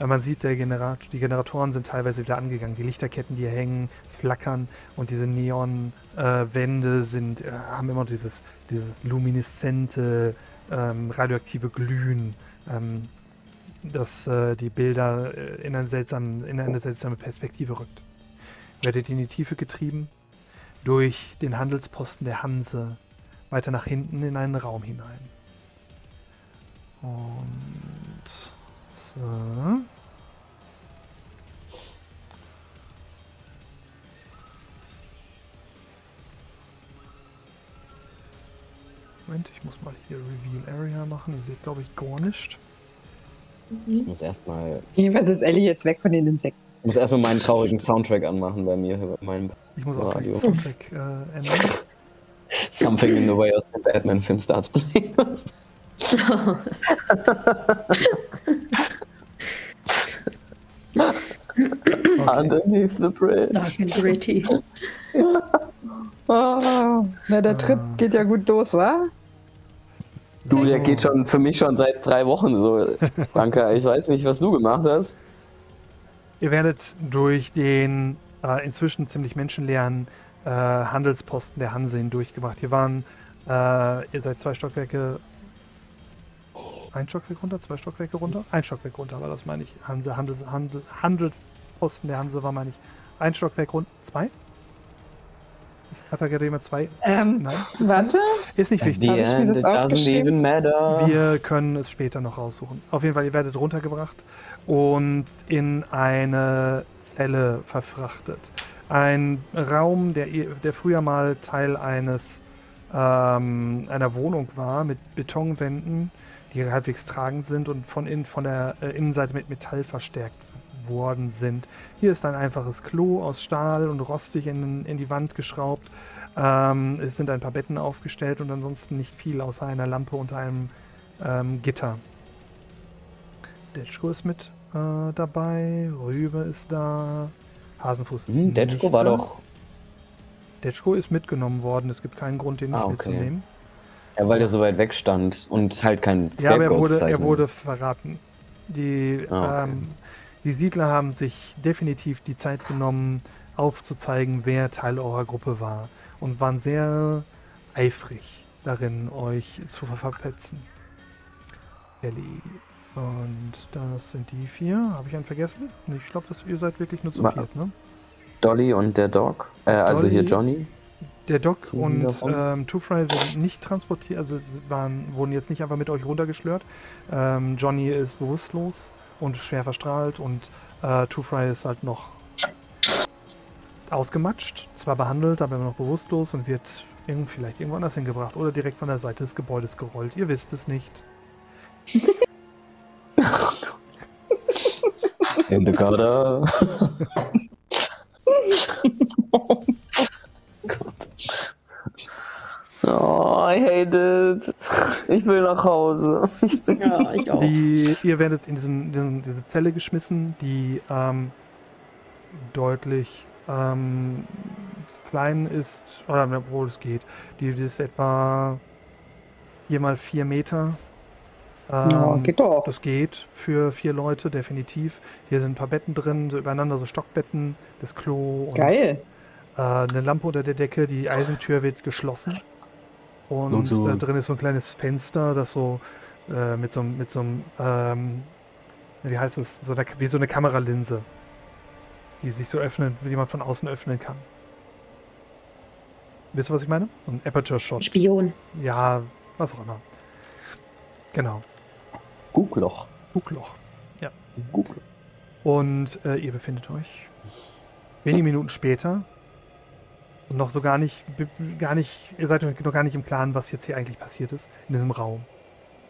Äh, Man sieht, Generat die Generatoren sind teilweise wieder angegangen. Die Lichterketten, die hängen, flackern und diese Neonwände sind, äh, haben immer dieses, dieses lumineszente, ähm, radioaktive Glühen, ähm, das äh, die Bilder äh, in, einen seltsamen, in eine seltsame Perspektive rückt. Werdet in die Tiefe getrieben durch den Handelsposten der Hanse weiter nach hinten in einen Raum hinein. Und so. Moment, ich muss mal hier Reveal Area machen. Ihr seht, glaube ich, gar nicht. Ich muss erstmal Jedenfalls ist Ellie jetzt weg von den Insekten. ich muss erstmal meinen traurigen Soundtrack anmachen bei mir, bei meinem Ich muss auch Radio. den Soundtrack äh, ändern. Something in the way as the Batman film starts playing. Underneath the bridge. Dark and gritty. Ah, na, der Trip geht ja gut los, wa? Du, der geht schon für mich schon seit drei Wochen so. Franka, ich weiß nicht, was du gemacht hast. Ihr werdet durch den äh, inzwischen ziemlich menschenleeren äh, Handelsposten der Hanse hindurchgemacht. Hier waren, äh, ihr seid zwei Stockwerke, ein Stockwerk runter, zwei Stockwerke runter, ein Stockwerk runter war das, meine ich. Hanse, Handels, Handels, Handelsposten der Hanse war, meine ich, ein Stockwerk runter, zwei? Katarina 2. Ähm, Nein, warte. ist nicht wichtig. ich mir das matter. Wir können es später noch raussuchen. Auf jeden Fall, ihr werdet runtergebracht und in eine Zelle verfrachtet. Ein Raum, der, ihr- der früher mal Teil eines ähm, einer Wohnung war, mit Betonwänden, die halbwegs tragend sind und von, in, von der äh, Innenseite mit Metall verstärkt worden sind. Hier ist ein einfaches Klo aus Stahl und rostig in, in die Wand geschraubt. Ähm, es sind ein paar Betten aufgestellt und ansonsten nicht viel außer einer Lampe unter einem ähm, Gitter. Detschko ist mit äh, dabei, Rübe ist da, Hasenfuß ist Hm, Detschko war da. doch. Detschko ist mitgenommen worden, es gibt keinen Grund, den nicht Ah, okay. mitzunehmen. Ja, weil der so weit weg stand und halt kein Ja, aber er wurde, er wurde verraten. Die, Ah, okay. ähm, die Siedler haben sich definitiv die Zeit genommen, aufzuzeigen, wer Teil eurer Gruppe war. Und waren sehr eifrig darin, euch zu ver- verpetzen. Ellie. Und das sind die vier. Habe ich einen vergessen? Ich glaube, dass ihr seid wirklich nur zu Ma- viert, ne? Dolly und der Dog. Äh, also hier. Johnny. Der Doc Kriegen und ähm, Two Fry sind nicht transportiert, also sie waren, wurden jetzt nicht einfach mit euch runtergeschlört. Ähm, Johnny ist bewusstlos und schwer verstrahlt und äh, Two Fry ist halt noch ausgematscht, zwar behandelt, aber immer noch bewusstlos und wird irgend, vielleicht irgendwo anders hingebracht oder direkt von der Seite des Gebäudes gerollt. Ihr wisst es nicht. In the gutter. Oh, I hate it. Ich will nach Hause. Ja, ich auch. Die, ihr werdet in diesen, diesen, diese Zelle geschmissen, die ähm, deutlich ähm, klein ist, oder obwohl es geht. Die, die ist etwa 4 mal 4 Meter. Ähm, Ja, geht doch. Das geht für vier Leute, definitiv. Hier sind ein paar Betten drin, so übereinander, so Stockbetten, das Klo und Geil. äh, eine Lampe unter der Decke. Die Eisentür wird geschlossen. Und Luxus. da drin ist so ein kleines Fenster, das so äh, mit so, einem- mit so einem, ähm, wie heißt es, so eine, wie so eine Kameralinse, die sich so öffnet, die man von außen öffnen kann. Wisst ihr, was ich meine? So ein Aperture-Shot. Spion. Ja, was auch immer. Genau. Guckloch. Guckloch. Ja. Guckloch. Und äh, ihr befindet euch wenige Minuten später und noch so gar nicht, gar nicht, ihr seid euch noch gar nicht im Klaren, was jetzt hier eigentlich passiert ist in diesem Raum.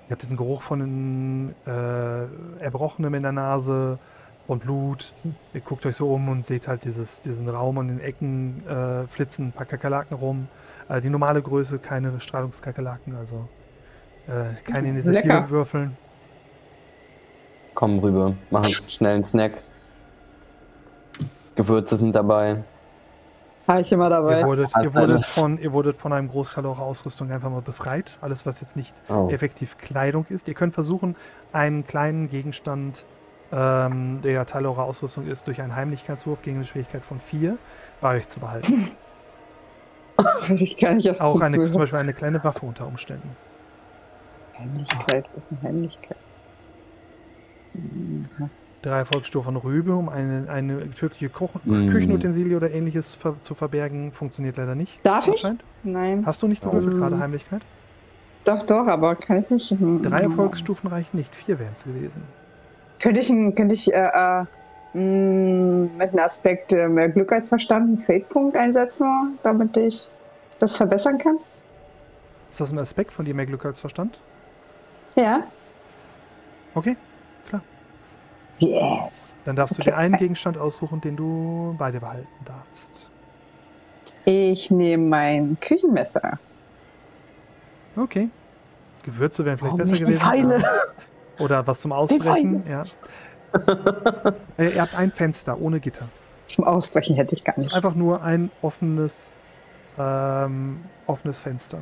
Ihr habt diesen Geruch von äh, Erbrochenem in der Nase, von Blut. Ihr guckt euch so um und seht halt dieses, diesen Raum an den Ecken äh, flitzen ein paar Kakerlaken rum. Äh, die normale Größe, keine Strahlungskakerlaken, also äh, keine Initiative würfeln. Komm rüber. Mach uns schnell einen Snack. Gewürze sind dabei. Habe ich immer dabei. Ihr wurdet, ihr, wurdet von, ihr wurdet von einem Großteil eurer Ausrüstung einfach mal befreit. Alles, was jetzt nicht Oh. effektiv Kleidung ist. Ihr könnt versuchen, einen kleinen Gegenstand, ähm, der ja Teil eurer Ausrüstung ist, durch einen Heimlichkeitswurf gegen eine Schwierigkeit von 4 bei euch zu behalten. Ich kann nicht erst Auch eine, zum Beispiel eine kleine Waffe unter Umständen. Heimlichkeit, was ist eine Heimlichkeit? Mhm. Drei Erfolgsstufen Rübe, um eine, eine tödliche Koch Mm. Küchenutensilie oder ähnliches ver zu verbergen, funktioniert leider nicht. Darf ich? Nein. Hast du nicht gewürfelt, Ähm. gerade Heimlichkeit? Doch, doch, aber kann ich nicht. Hm. Drei Erfolgsstufen reichen nicht, vier wären es gewesen. Könnte ich, könnte ich äh, äh, mh, mit einem Aspekt äh, mehr Glück als Verstand einen Fade-Punkt einsetzen, damit ich das verbessern kann? Ist das ein Aspekt von dir mehr Glück als Verstand? Ja. Okay. Yes. Dann darfst du dir einen Gegenstand aussuchen, den du bei dir behalten darfst. Ich nehme mein Küchenmesser. Okay. Gewürze wären vielleicht Warum besser nicht die gewesen. Pfeile? Oder was zum Ausbrechen, ja. Äh, Ihr habt ein Fenster ohne Gitter. Zum Ausbrechen hätte ich gar nicht. Einfach nur ein offenes, ähm, offenes Fenster.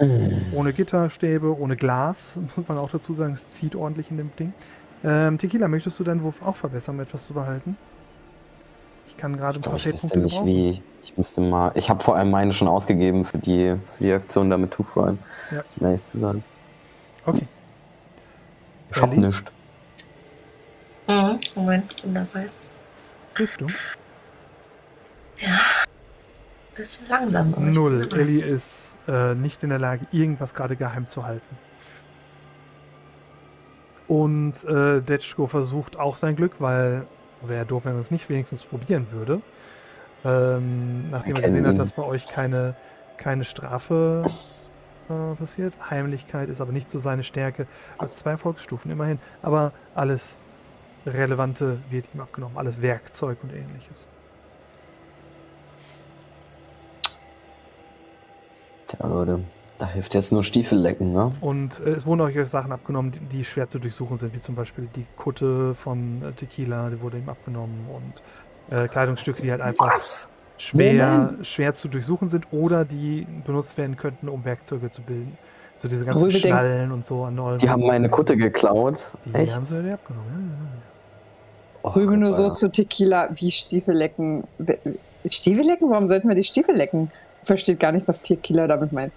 Mm. Ohne Gitterstäbe, ohne Glas, muss man auch dazu sagen, es zieht ordentlich in dem Ding. Ähm, Tequila, möchtest du deinen Wurf auch verbessern, um etwas zu behalten? Ich kann gerade ein paar ich wüsste Fade-Punkte nicht gebrauchen. wie. Ich müsste mal. Ich habe vor allem meine schon ausgegeben für die, für die Aktion da mit Two Fry. Ja. Um ehrlich zu sagen. Okay. Ich hab nichts. Mhm. Moment, bin dabei. Bist du? bisschen langsam. Null. Ellie ist äh, nicht in der Lage, irgendwas gerade geheim zu halten. Und äh, Detschko versucht auch sein Glück, weil wäre doof, wenn er es nicht wenigstens probieren würde. Ähm, nachdem er gesehen hat, ihn. dass bei euch keine, keine Strafe äh, passiert. Heimlichkeit ist aber nicht so seine Stärke. Hat zwei Volksstufen immerhin. Aber alles Relevante wird ihm abgenommen. Alles Werkzeug und ähnliches. Tja, Leute, da hilft jetzt nur Stiefel lecken, ne? Und äh, es wurden euch Sachen abgenommen, die, die schwer zu durchsuchen sind, wie zum Beispiel die Kutte von äh, Tequila, die wurde ihm abgenommen und äh, Kleidungsstücke, die halt einfach schwer, schwer zu durchsuchen sind oder die benutzt werden könnten, um Werkzeuge zu bilden. So diese ganzen denkst- Schnallen und so an neuen. Die haben meine Kutte geklaut. Die Echt? haben sie abgenommen. Ja, ja. Oh, nur so zu Tequila wie Stiefel lecken. Stiefel lecken? Warum sollten wir die Stiefel lecken? Versteht gar nicht, was Tequila damit meint.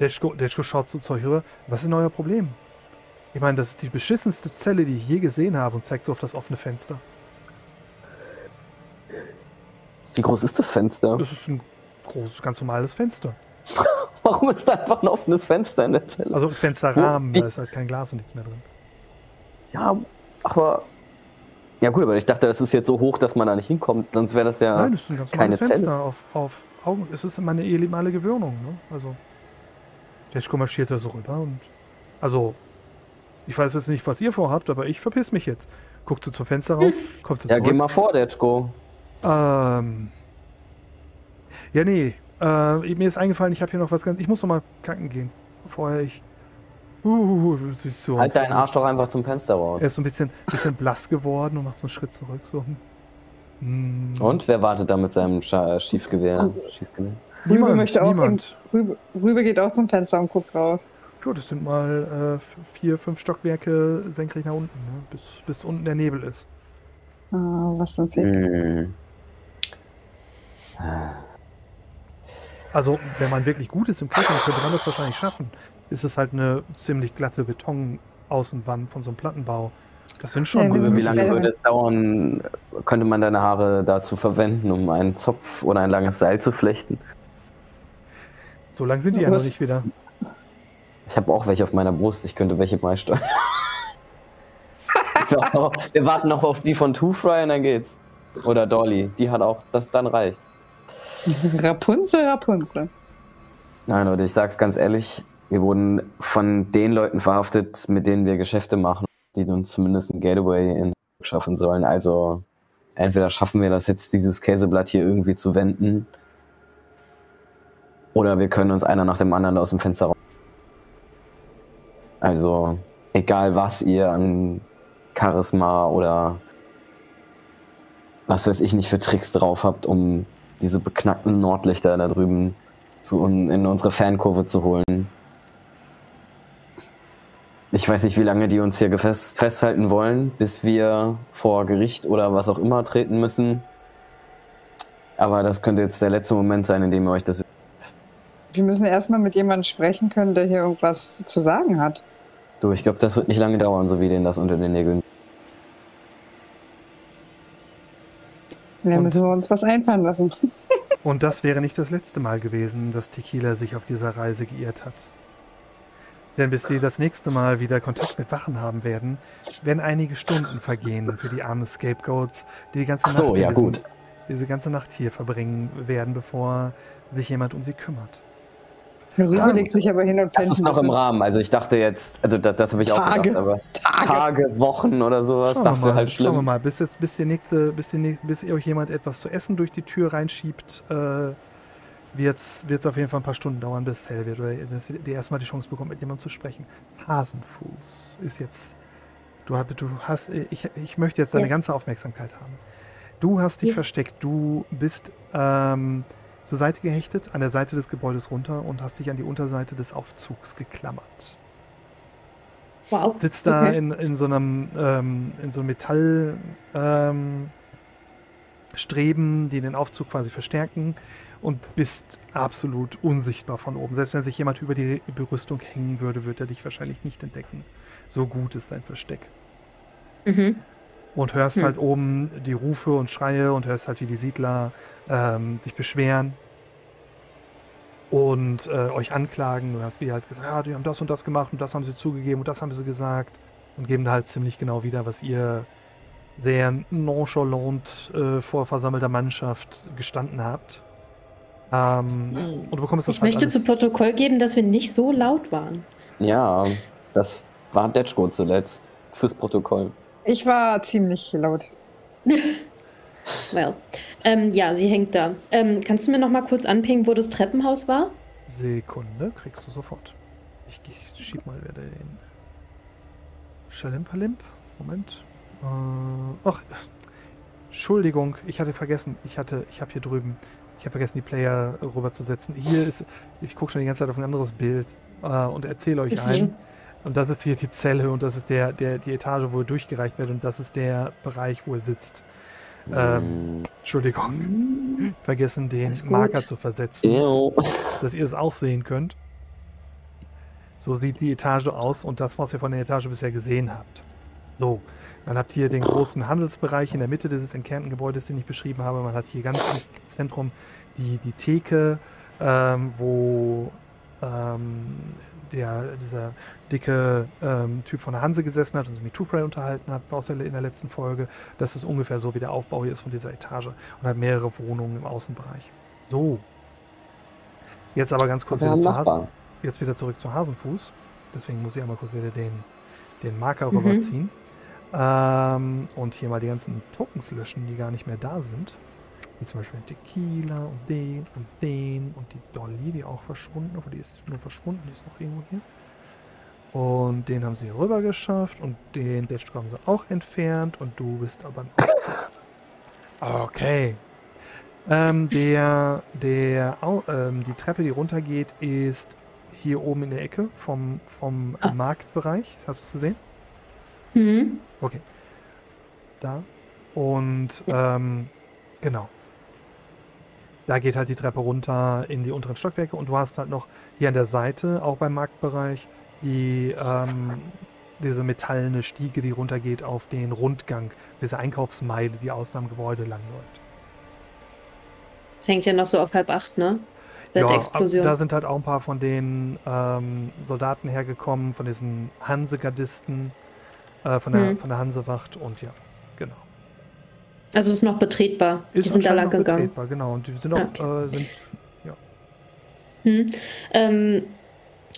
Detschko, Detschko schaut zu Zeug rüber. Was ist denn euer Problem? Ich meine, das ist die beschissenste Zelle, die ich je gesehen habe und zeigt so auf das offene Fenster. Wie groß ist das Fenster? Das ist ein großes, ganz normales Fenster. Warum ist da einfach ein offenes Fenster in der Zelle? Also Fensterrahmen, Wo- da ist halt kein Glas und nichts mehr drin. ja, aber. Ja, gut, aber ich dachte, das ist jetzt so hoch, dass man da nicht hinkommt. Sonst wäre das ja Nein, das ist ein ganz keine normales Fenster Zelle. auf, auf Augen. Es ist meine ehemalige Gewöhnung. Ne? Also, Deschko marschiert da so rüber und. Also, ich weiß jetzt nicht, was ihr vorhabt, aber ich verpiss mich jetzt. Guckt so zum Fenster raus, kommt so Ja, zurück. geh mal vor, Detschko. Ähm. Ja, nee. Äh, mir ist eingefallen, ich habe hier noch was ganz. Ich muss noch mal kacken gehen. Vorher ich. Uh, du siehst so. Halt deinen Arsch doch einfach zum Fenster raus. Er ist so ein bisschen, bisschen blass geworden und macht so einen Schritt zurück. So. Hm. Und wer wartet da mit seinem Scha Schiefgewehr? Schießgewehr? Rübe Niemand, möchte auch. niemand. Rübe, Rübe geht auch zum Fenster und guckt raus. Ja, das sind mal äh, vier, fünf Stockwerke senkrecht nach unten, ne? bis, bis unten der Nebel ist. Ah, was sind wir? Hm. Also, wenn man wirklich gut ist im Klettern, könnte man das wahrscheinlich schaffen. Ist es halt eine ziemlich glatte Betonaußenwand von so einem Plattenbau. Das sind schon. Ja, Wie lange würde es dauern, könnte man deine Haare dazu verwenden, um einen Zopf oder ein langes Seil zu flechten? so lang sind die Ja, ja noch nicht wieder. Ich habe auch welche auf meiner Brust, ich könnte welche beisteuern. Ich warte noch- Wir warten noch auf die von Two Fry und dann geht's. Oder Dolly, die hat auch, das dann reicht. Rapunzel, Rapunzel. Nein, Leute, ich sag's ganz ehrlich, wir wurden von den Leuten verhaftet, mit denen wir Geschäfte machen, die uns zumindest ein Gateway in schaffen sollen. Also entweder schaffen wir das jetzt, dieses Käseblatt hier irgendwie zu wenden, oder wir können uns einer nach dem anderen aus dem Fenster raus. Also, egal was ihr an Charisma oder was weiß ich nicht für Tricks drauf habt, um diese beknackten Nordlichter da drüben zu in unsere Fankurve zu holen. Ich weiß nicht, wie lange die uns hier festhalten wollen, bis wir vor Gericht oder was auch immer treten müssen. Aber das könnte jetzt der letzte Moment sein, in dem ihr euch das. Wir müssen erstmal mit jemandem sprechen können, der hier irgendwas zu sagen hat. Du, ich glaube, das wird nicht lange dauern, so wie denen das unter den Nägeln. Da Und- müssen wir uns was einfallen lassen. Und das wäre nicht das letzte Mal gewesen, dass Tequila sich auf dieser Reise geirrt hat. Denn bis sie das nächste Mal wieder Kontakt mit Wachen haben werden, werden einige Stunden vergehen für die armen Scapegoats, die die ganze Ach so, Nacht ja, diesem- gut. diese ganze Nacht hier verbringen werden, bevor sich jemand um sie kümmert. Rübe Ja, legt sich aber hin und Das pennt ist ein noch im. Rahmen. Also ich dachte jetzt, also das, das habe ich auch Tage. gedacht, aber Tage. Tage, Wochen oder sowas, Schauen wir das mal, wäre halt schauen wir schlimm. mal, bis, jetzt, bis, der nächste, bis, die, bis ihr euch jemand etwas zu essen durch die Tür reinschiebt, äh, wird es auf jeden Fall ein paar Stunden dauern, bis hell wird. Oder dass ihr erstmal die Chance bekommt, mit jemandem zu sprechen. Hasenfuß ist jetzt. Du, du hast. Ich, ich möchte jetzt deine Yes. ganze Aufmerksamkeit haben. Du hast dich Yes. versteckt. Du bist ähm, zur Seite gehechtet, an der Seite des Gebäudes runter und hast dich an die Unterseite des Aufzugs geklammert Wow. sitzt da Okay. in, in so einem ähm, in so einem Metall ähm, die den Aufzug quasi verstärken und bist absolut unsichtbar von oben. Selbst wenn sich jemand über die Berüstung hängen würde, würde er dich wahrscheinlich nicht entdecken. So gut ist dein Versteck. Mhm. Und hörst Hm. halt oben die Rufe und Schreie und hörst halt, wie die Siedler ähm, sich beschweren. und äh, euch anklagen. Du hast wie halt gesagt, ja, die haben das und das gemacht und das haben sie zugegeben und das haben sie gesagt und geben halt ziemlich genau wieder, was ihr sehr nonchalant äh, vor versammelter Mannschaft gestanden habt. Ähm, und du bekommst das Ich halt möchte alles- zu Protokoll geben, dass wir nicht so laut waren. Ja, das war Detschko zuletzt. Fürs Protokoll. Ich war ziemlich laut. Well. Ähm, ja, sie hängt da. Ähm, kannst du mir noch mal kurz anpingen, wo das Treppenhaus war? Sekunde, kriegst du sofort. Ich, ich schieb mal wieder den Schalimpalimp. Moment. Äh, ach, Entschuldigung, ich hatte vergessen, ich hatte, ich habe hier drüben, ich habe vergessen, die Player rüberzusetzen. Hier ist, ich gucke schon die ganze Zeit auf ein anderes Bild äh, und erzähle euch Ich ein. Und das ist hier die Zelle und das ist der, der, die Etage, wo ihr durchgereicht werdet und das ist der Bereich, wo ihr sitzt. Ähm, Entschuldigung. Vergessen, den. Marker zu versetzen Ew. dass ihr es auch sehen könnt. So sieht die Etage aus und das, was ihr von der Etage bisher gesehen habt. So, man habt hier den großen Handelsbereich in der Mitte dieses entkernten Gebäudes, den ich beschrieben habe. Man hat hier ganz im Zentrum die, die Theke, ähm, wo ähm, der, dieser dicke ähm, Typ von der Hanse gesessen hat und sich mit Two-Fry unterhalten hat, aus der, in der letzten Folge. Das ist ungefähr so, wie der Aufbau hier ist von dieser Etage und hat mehrere Wohnungen im Außenbereich. So. Jetzt aber ganz kurz wieder zu, jetzt wieder zurück zu Hasenfuß. Deswegen muss ich einmal kurz wieder den, den Marker Mhm. rüberziehen. Ähm, und hier mal die ganzen Tokens löschen, die gar nicht mehr da sind. Wie zum Beispiel Tequila und den und den und die Dolly, die auch verschwunden, aber die ist nur verschwunden, die ist noch irgendwo hier. Und den haben sie hier rüber geschafft und den Deathstroke haben sie auch entfernt und du bist aber noch. Okay. Ähm, der, der, ähm, die Treppe, die runtergeht, ist hier oben in der Ecke vom, vom Ah. Marktbereich. Hast du es gesehen? Mhm. Okay. Da. Und ähm, genau. Da geht halt die Treppe runter in die unteren Stockwerke und du hast halt noch hier an der Seite, auch beim Marktbereich, die ähm, diese metallene Stiege, die runtergeht auf den Rundgang, diese Einkaufsmeile, die außen am Gebäude langläuft. Es hängt ja noch so auf halb acht, ne? Seit der ab- Explosion. da sind halt auch ein paar von den ähm, Soldaten hergekommen, von diesen Hansegardisten, äh, von, der, Hm. von der Hansewacht und ja, genau. Also ist noch betretbar. Ist die sind da lang gegangen. betretbar, genau. Und die sind auch, Ah, äh, sind, Hm. Ähm,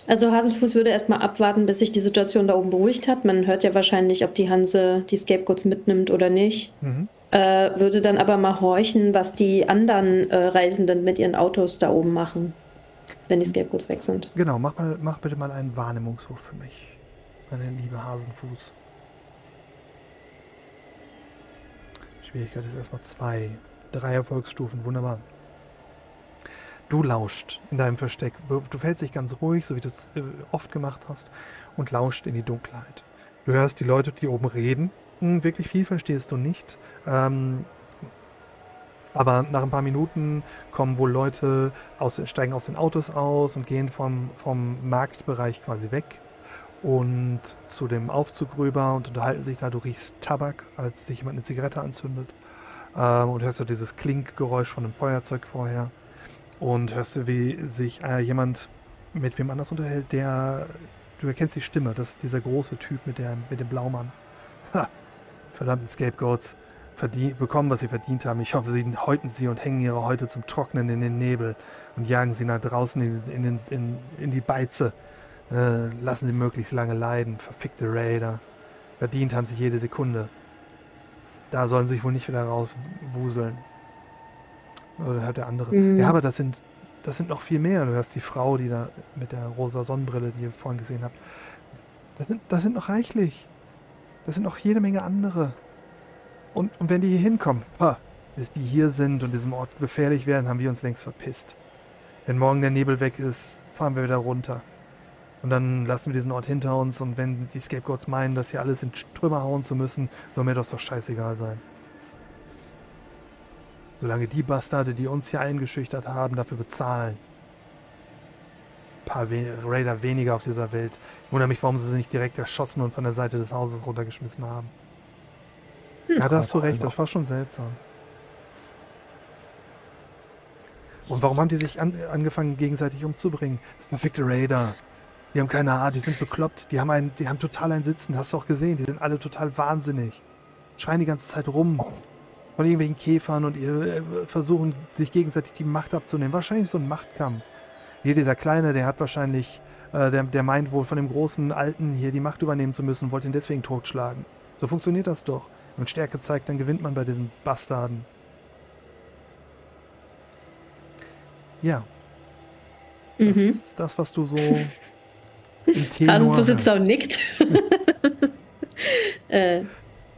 also Hasenfuß würde erstmal abwarten, bis sich die Situation da oben beruhigt hat. Man hört ja wahrscheinlich, ob die Hanse die Scapegoats mitnimmt oder nicht. mhm. Äh, würde dann aber mal horchen, was die anderen äh, Reisenden mit ihren Autos da oben machen, wenn die Scapegoats weg sind. genau, mach, mal, mach bitte mal einen Wahrnehmungswurf für mich, meine liebe Hasenfuß. Schwierigkeit ist erstmal zwei. Drei Erfolgsstufen, wunderbar. Du lauscht in deinem Versteck. Du fällst dich ganz ruhig, so wie du es äh, oft gemacht hast, und lauscht in die Dunkelheit. Du hörst die Leute, die oben reden. Hm, wirklich viel verstehst du nicht. Ähm, aber nach ein paar Minuten kommen wohl Leute, aus, steigen aus den Autos aus und gehen vom, vom Marktbereich quasi weg und zu dem Aufzug rüber und unterhalten sich da. Du riechst Tabak, als sich jemand eine Zigarette anzündet. Ähm, und hörst du dieses Klinkgeräusch von einem Feuerzeug vorher. Und hörst du, wie sich äh, jemand mit wem anders unterhält, der. Du erkennst die Stimme, das ist dieser große Typ mit, der, mit dem Blaumann. Ha! Verdammten Scapegoats. Verdien, bekommen, was sie verdient haben. Ich hoffe, sie häuten sie und hängen ihre Häute zum Trocknen in den Nebel und jagen sie nach draußen in, in, in, in die Beize. Äh, lassen sie möglichst lange leiden. Verfickte Raider. Verdient haben sie jede Sekunde. Da sollen sie sich wohl nicht wieder rauswuseln. Oder hört der andere. Mhm. Ja, aber das sind, das sind noch viel mehr. Du hörst die Frau, die da mit der rosa Sonnenbrille, die ihr vorhin gesehen habt. Das sind, das sind noch reichlich. Das sind noch jede Menge andere. Und, und wenn die hier hinkommen, ha, bis die hier sind und diesem Ort gefährlich werden, haben wir uns längst verpisst. Wenn morgen der Nebel weg ist, fahren wir wieder runter. Und dann lassen wir diesen Ort hinter uns und wenn die Scapegoats meinen, das hier alles in Trümmer hauen zu müssen, soll mir das doch scheißegal sein. Solange die Bastarde, die uns hier eingeschüchtert haben, dafür bezahlen. Ein paar we Raider weniger auf dieser Welt. Ich wundere mich, warum sie sie nicht direkt erschossen und von der Seite des Hauses runtergeschmissen haben. ja, da hast du recht, das war schon seltsam. Und warum haben die sich an, angefangen, gegenseitig umzubringen? Das perfekte Raider. Die haben keine Art, die sind bekloppt, die haben, einen, die haben total ein Sitzen, hast du auch gesehen, die sind alle total wahnsinnig. Schreien die ganze Zeit rum. Von irgendwelchen Käfern und ihr, äh, versuchen sich gegenseitig die Macht abzunehmen. Wahrscheinlich so ein Machtkampf. Hier dieser Kleine, der hat wahrscheinlich, äh, der, der meint wohl von dem großen Alten hier die Macht übernehmen zu müssen, wollte ihn deswegen totschlagen. So funktioniert das doch. Wenn man Stärke zeigt, dann gewinnt man bei diesen Bastarden. Ja. Das Mhm. ist das, was du so Hasenfuß sitzt da und nickt. äh,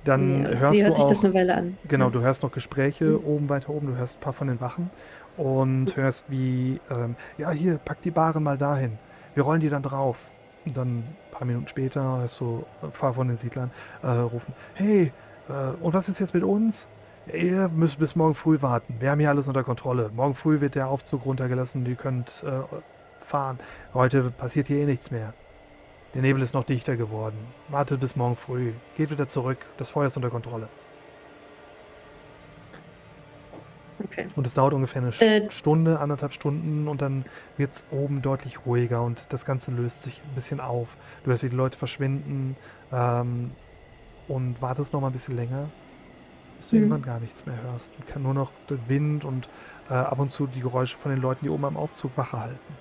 Dann ja, hörst sie du hört sich auch, das eine Weile an. Genau, du hörst noch Gespräche oben, weiter oben, du hörst ein paar von den Wachen und hörst wie, ähm, ja hier, pack die Baren mal dahin. Wir rollen die dann drauf. Und dann ein paar Minuten später hörst du ein paar von den Siedlern äh, rufen, hey, äh, und was ist jetzt mit uns? Ihr müsst bis morgen früh warten. Wir haben hier alles unter Kontrolle. Morgen früh wird der Aufzug runtergelassen und ihr könnt äh, fahren. Heute passiert hier eh nichts mehr. Der Nebel ist noch dichter geworden. Wartet bis morgen früh. Geht wieder zurück. Das Feuer ist unter Kontrolle. Okay. Und es dauert ungefähr eine Äh. Stunde, anderthalb Stunden und dann wird es oben deutlich ruhiger und das Ganze löst sich ein bisschen auf. Du hörst, wie die Leute verschwinden ähm, und wartest noch mal ein bisschen länger, bis du Mhm. irgendwann gar nichts mehr hörst. Du kannst nur noch den Wind und äh, ab und zu die Geräusche von den Leuten, die oben am Aufzug Wache halten.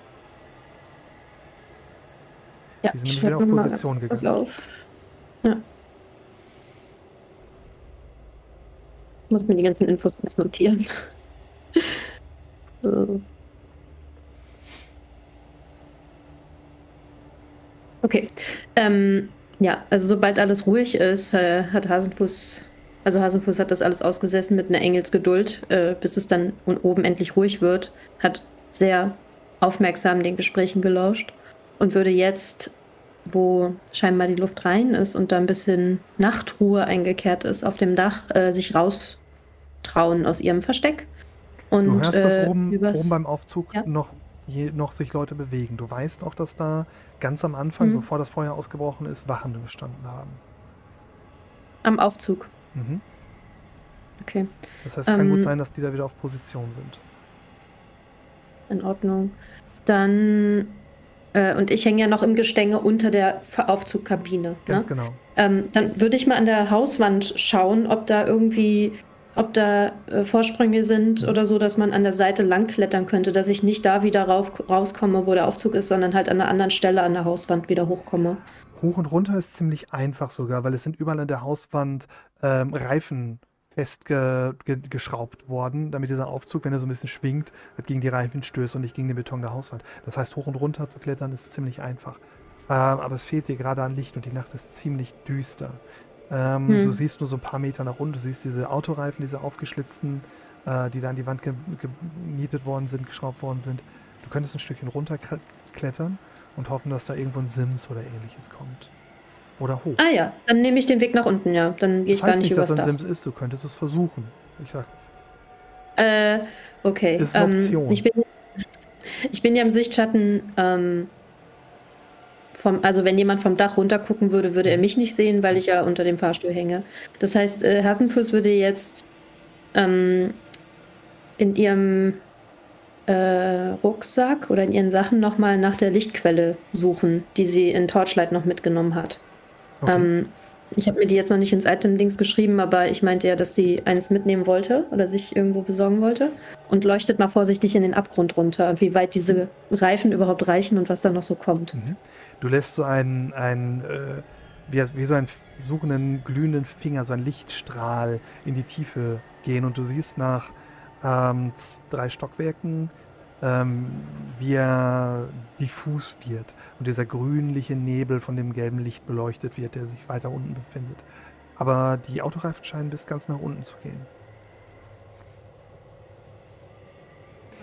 Ja, Die sind ich wieder auf Position gegangen. auf. Ja. Ich muss mir die ganzen Infos kurz notieren. so. Okay. Ähm, ja, also sobald alles ruhig ist, äh, hat Hasenfuß, also Hasenfuß hat das alles ausgesessen mit einer Engelsgeduld, äh, bis es dann und oben endlich ruhig wird, hat sehr aufmerksam den Gesprächen gelauscht und würde jetzt, wo scheinbar die Luft rein ist und da ein bisschen Nachtruhe eingekehrt ist, auf dem Dach äh, sich raustrauen aus ihrem Versteck. Und, du hörst, dass äh, oben, übers- oben beim Aufzug Ja. noch, je, noch sich Leute bewegen. Du weißt auch, dass da ganz am Anfang, Mhm. bevor das Feuer ausgebrochen ist, Wachen gestanden haben. am Aufzug. Mhm. Okay, Das heißt, es kann Ähm, gut sein, dass die da wieder auf Position sind. in Ordnung. Dann, äh, und ich hänge ja noch im Gestänge unter der Aufzugkabine. Ganz ne? genau. Ähm, dann würde ich mal an der Hauswand schauen, ob da irgendwie, ob da äh, Vorsprünge sind oder so, dass man an der Seite lang klettern könnte, dass ich nicht da wieder rauf, rauskomme, wo der Aufzug ist, sondern halt an einer anderen Stelle an der Hauswand wieder hochkomme. Hoch und runter ist ziemlich einfach sogar, weil es sind überall an der Hauswand ähm, Reifen festgeschraubt worden, damit dieser Aufzug, wenn er so ein bisschen schwingt, halt gegen die Reifen stößt und nicht gegen den Beton der Hauswand. Das heißt, hoch und runter zu klettern ist ziemlich einfach. Ähm, aber es fehlt dir gerade an Licht und die Nacht ist ziemlich düster. Ähm, Hm. Du siehst nur so ein paar Meter nach unten, du siehst diese Autoreifen, diese aufgeschlitzten, äh, die da an die Wand ge genietet worden sind, geschraubt worden sind. Du könntest ein Stückchen runterklettern und hoffen, dass da irgendwo ein Sims oder ähnliches kommt. Oder hoch. Ah ja, dann nehme ich den Weg nach unten, ja. Dann gehe ich das gar nicht nicht, dass übers ein Dach. Sims ist, du könntest es versuchen. Ich sag, Äh, okay. Ist eine ähm, Option. Ich bin, ich bin ja im Sichtschatten. Ähm, vom, also wenn jemand vom Dach runter gucken würde, würde er mich nicht sehen, weil ich ja unter dem Fahrstuhl hänge. Das heißt, äh, Hasenfuß würde jetzt ähm, in ihrem äh, Rucksack oder in ihren Sachen nochmal nach der Lichtquelle suchen, die sie in Torchlight noch mitgenommen hat. Okay. Ähm, ich habe mir die jetzt noch nicht ins Item-Dings geschrieben, aber ich meinte ja, dass sie eins mitnehmen wollte oder sich irgendwo besorgen wollte. Und leuchtet mal vorsichtig in den Abgrund runter, wie weit diese Reifen überhaupt reichen und was da noch so kommt. Mhm. Du lässt so einen, einen äh, wie, wie so einen suchenden, glühenden Finger, so einen Lichtstrahl in die Tiefe gehen und du siehst nach ähm, drei Stockwerken, ähm, wie er diffus wird und dieser grünliche Nebel von dem gelben Licht beleuchtet wird, der sich weiter unten befindet. Aber die Autoreifen scheinen bis ganz nach unten zu gehen.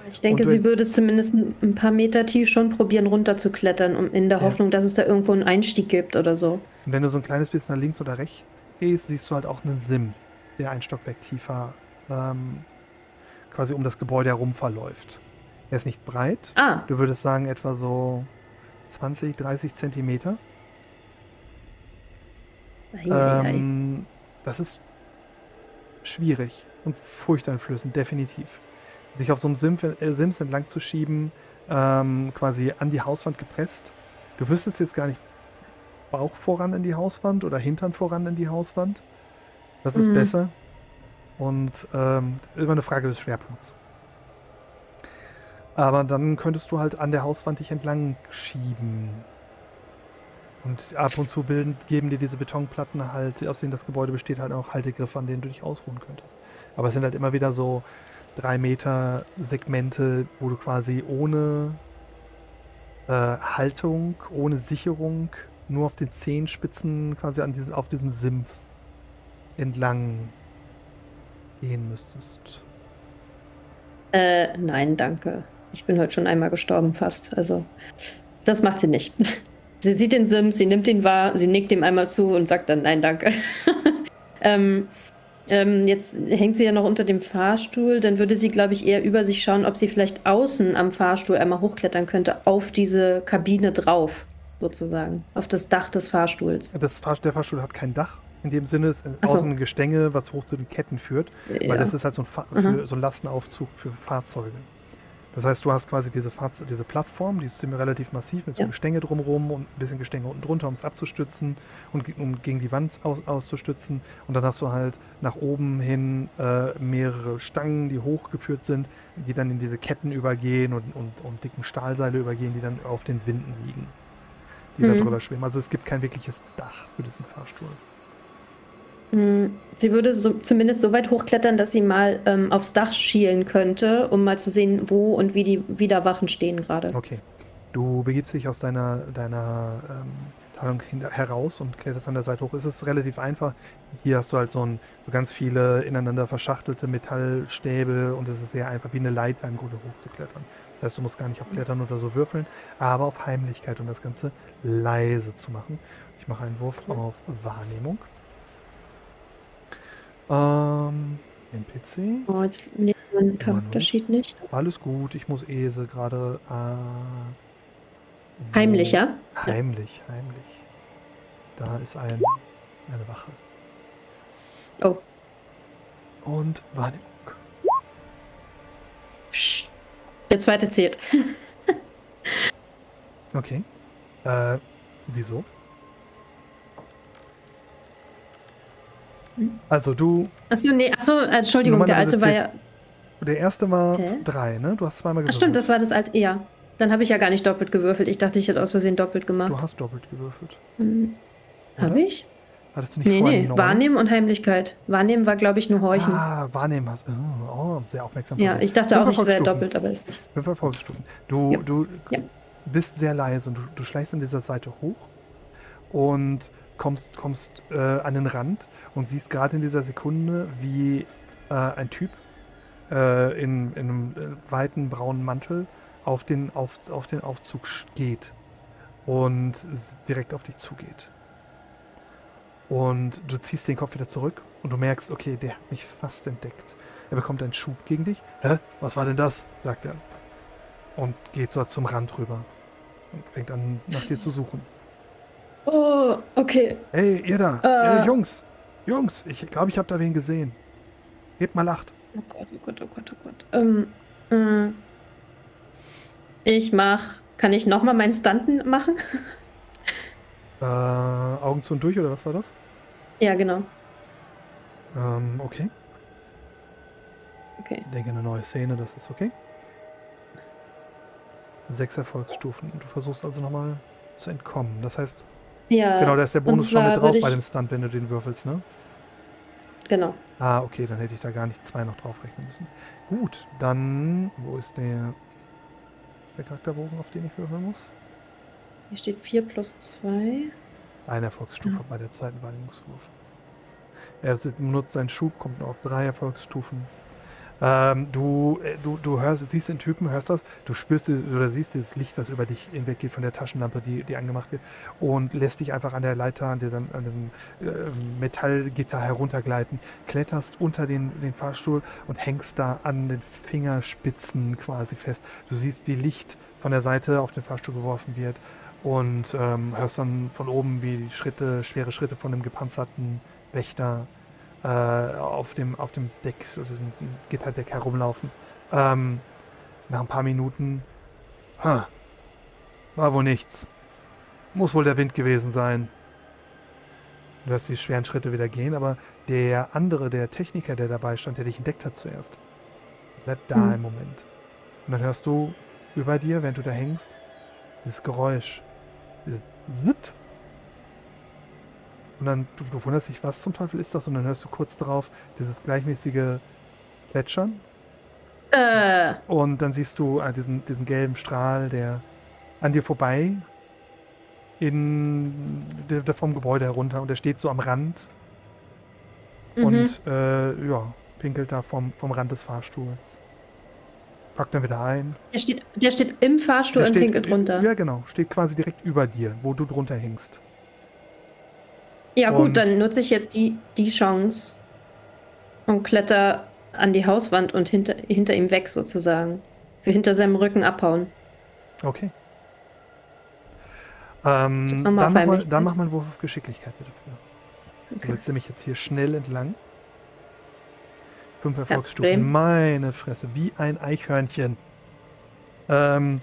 Ich denke, Und sie würde es zumindest ein ein paar Meter tief schon probieren, runterzuklettern, um in der Ja. Hoffnung, dass es da irgendwo einen Einstieg gibt oder so. Und wenn du so ein kleines bisschen nach links oder rechts gehst, siehst du halt auch einen Sims, der ein Stockwerk tiefer ähm, quasi um das Gebäude herum verläuft. Er ist nicht breit. Ah, Du würdest sagen etwa so 20, 30 Zentimeter. Ähm, das ist schwierig und furchteinflößend, definitiv. sich auf so einem Sims, äh, Sims entlang zu schieben, ähm, quasi an die Hauswand gepresst. Du wüsstest jetzt gar nicht Bauch voran in die Hauswand oder Hintern voran in die Hauswand. Das ist Mhm. besser. Und ähm, immer eine Frage des Schwerpunkts. Aber dann könntest du halt an der Hauswand dich entlang schieben. Und ab und zu bilden, geben dir diese Betonplatten halt, aus denen das Gebäude besteht, halt auch Haltegriffe, an denen du dich ausruhen könntest. Aber es sind halt immer wieder so drei Meter Segmente, wo du quasi ohne äh, Haltung, ohne Sicherung, nur auf den Zehenspitzen quasi an diese, auf diesem Sims entlang gehen müsstest. Äh, nein, danke. Ich bin heute schon einmal gestorben, fast. Also, das macht sie nicht. Sie sieht den Sims, sie nimmt ihn wahr, sie nickt ihm einmal zu und sagt dann nein, danke. ähm, ähm, jetzt hängt sie ja noch unter dem Fahrstuhl. Dann würde sie, glaube ich, eher über sich schauen, ob sie vielleicht außen am Fahrstuhl einmal hochklettern könnte, auf diese Kabine drauf, sozusagen. Auf das Dach des Fahrstuhls. Das Fahr der Fahrstuhl hat kein Dach. In dem Sinne ist so. außen ein Gestänge, was hoch zu den Ketten führt. Ja. Weil das ist halt so ein, Fa Mhm. für, so ein Lastenaufzug für Fahrzeuge. Das heißt, du hast quasi diese, Fahrze diese Plattform, die ist ziemlich relativ massiv mit so Ja. Gestänge drumherum und ein bisschen Gestänge unten drunter, um es abzustützen und um gegen die Wand aus auszustützen. Und dann hast du halt nach oben hin äh, mehrere Stangen, die hochgeführt sind, die dann in diese Ketten übergehen und, und, und dicken Stahlseile übergehen, die dann auf den Winden liegen, die da Mhm. drüber schwimmen. Also es gibt kein wirkliches Dach für diesen Fahrstuhl. Mm, Sie würde so, zumindest so weit hochklettern, dass sie mal ähm, aufs Dach schielen könnte, um mal zu sehen, wo und wie die Widerwachen stehen gerade. Okay. Du begibst dich aus deiner, deiner ähm, Teilung hin- heraus und kletterst an der Seite hoch. Es ist relativ einfach. Hier hast du halt so, ein, so ganz viele ineinander verschachtelte Metallstäbe und es ist sehr einfach, wie eine Leiter im Grunde hochzuklettern. Das heißt, du musst gar nicht auf Klettern oder so würfeln, aber auf Heimlichkeit, um das Ganze leise zu machen. Ich mache einen Wurf auf Wahrnehmung. Ähm, NPC. Oh, jetzt lebt mein Charaktersheet nicht. Alles gut, ich muss Ese gerade. Äh, Heimlich, ja? Heimlich, heimlich. Da ist ein, eine Wache. Oh. Und Wahrnehmung. Der zweite zählt. Okay. Äh, wieso? Also du, Achso, nee, achso, äh, Entschuldigung, der alte war ja. der erste war Hä? drei, ne? Du hast zweimal Ach gewürfelt. stimmt, das war das alte. Ja. Dann habe ich ja gar nicht doppelt gewürfelt. Ich dachte, ich hätte aus Versehen doppelt gemacht. Du hast doppelt gewürfelt. Hm. Habe ich? Hattest du nicht Nee, nee. neun? Wahrnehmen und Heimlichkeit. Wahrnehmen war, glaube ich, nur Horchen. Ah, wahrnehmen hast Oh, oh sehr aufmerksam. ja, ich dachte auch, ich wäre doppelt, aber ist nicht. Fünf Erfolgsstufen. Du, Ja. du Ja. bist sehr leise und du, du schleichst an dieser Seite hoch und kommst, kommst äh, an den Rand und siehst gerade in dieser Sekunde, wie äh, ein Typ äh, in, in einem äh, weiten braunen Mantel auf den, auf, auf den Aufzug geht und direkt auf dich zugeht. Und du ziehst den Kopf wieder zurück und du merkst, okay, der hat mich fast entdeckt. Er bekommt einen Schub gegen dich. Hä? Was war denn das? sagt er. Und geht so zum Rand rüber. Und fängt an, nach dir zu suchen. Oh, okay. Hey, ihr da. Äh. Äh, Jungs. Jungs, ich glaube, ich habe da wen gesehen. Hebt mal acht. Oh Gott, oh Gott, oh Gott, oh Gott. Ähm, äh, ich mach. Kann ich nochmal meinen Stunten machen? Äh, Augen zu und durch, oder was war das? ja, genau. Ähm, okay. Okay. Denke eine neue Szene, das ist okay. Sechs Erfolgsstufen. Du versuchst also nochmal zu entkommen. Das heißt, Ja. genau, da ist der Bonus schon mit drauf bei dem Stunt, wenn du den würfelst, ne? Genau. Ah, okay, dann hätte ich da gar nicht zwei noch draufrechnen müssen. Gut, dann, wo ist der, ist der Charakterbogen, auf den ich würfeln muss? Hier steht 4 plus 2. Eine Erfolgsstufe bei der zweiten Wahrnehmungswurf. Er nutzt seinen Schub, kommt nur auf drei Erfolgsstufen. Ähm, du, äh, du, du hörst, siehst den Typen, hörst das, du spürst oder siehst dieses Licht, was über dich hinweggeht von der Taschenlampe, die, die angemacht wird, und lässt dich einfach an der Leiter, an, diesem, an dem äh, Metallgitter heruntergleiten, kletterst unter den, den Fahrstuhl und hängst da an den Fingerspitzen quasi fest. Du siehst, wie Licht von der Seite auf den Fahrstuhl geworfen wird und ähm, hörst dann von oben, wie Schritte, schwere Schritte von dem gepanzerten Wächter äh, auf, dem, auf dem Deck, also diesem Gitterdeck herumlaufen. Ähm, nach ein paar Minuten. Ha, war wohl nichts. Muss wohl der Wind gewesen sein. Du hörst die schweren Schritte wieder gehen, aber der andere, der Techniker, der dabei stand, der dich entdeckt hat zuerst, bleibt da Hm. im Moment. Und dann hörst du über dir, während du da hängst, dieses Geräusch. Dieses Zitt. Und dann, du, du wunderst dich, was zum Teufel ist das? Und dann hörst du kurz darauf dieses gleichmäßige Plätschern. Äh, Und dann siehst du äh, diesen, diesen gelben Strahl, der an dir vorbei in der, der vom Gebäude herunter und der steht so am Rand mhm. und äh, ja, pinkelt da vom, vom Rand des Fahrstuhls. Packt dann wieder ein. der, steht, der steht im Fahrstuhl Der und steht- pinkelt runter. Ja, genau. Steht quasi direkt über dir, wo du drunter hängst. Ja, gut, Und- dann nutze ich jetzt die, die Chance und kletter an die Hauswand und hinter, hinter ihm weg sozusagen. Hinter seinem Rücken abhauen. Okay. Ähm, dann, mach mal, dann mach mal einen Wurf auf Geschicklichkeit bitte. Für. Du Okay. willst nämlich jetzt hier schnell entlang. Fünf. Erfolgsstufen. Meine Fresse, wie ein Eichhörnchen. Ähm,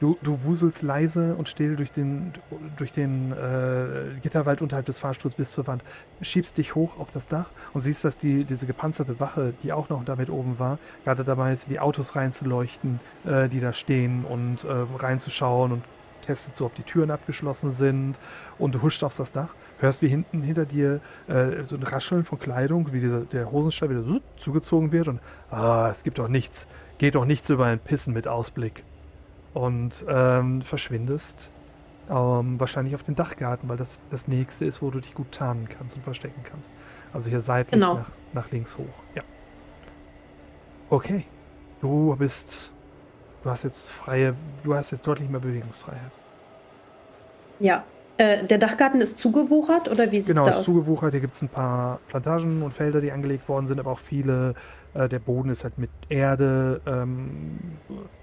du, du wuselst leise und still durch den, durch den äh, Gitterwald unterhalb des Fahrstuhls bis zur Wand. Schiebst dich hoch auf das Dach und siehst, dass die, diese gepanzerte Wache, die auch noch damit oben war, gerade dabei ist, die Autos reinzuleuchten, äh, die da stehen und äh, reinzuschauen und testet so, ob die Türen abgeschlossen sind und du huscht auf das Dach, hörst wie hinten hinter dir äh, so ein Rascheln von Kleidung, wie dieser, der Hosenstall wieder zugezogen wird und ah, es gibt doch nichts, geht doch nichts über ein Pissen mit Ausblick und ähm, verschwindest ähm, wahrscheinlich auf den Dachgarten, weil das das nächste ist, wo du dich gut tarnen kannst und verstecken kannst. Also hier seitlich Genau. nach, nach links hoch. Ja. Okay. Du bist. Du hast jetzt freie. Du hast jetzt deutlich mehr Bewegungsfreiheit. Ja. Äh, der Dachgarten ist zugewuchert oder wie sieht's Genau, da ist aus? zugewuchert. Hier gibt es ein paar Plantagen und Felder, die angelegt worden sind, aber auch viele. Äh, der Boden ist halt mit Erde, ähm,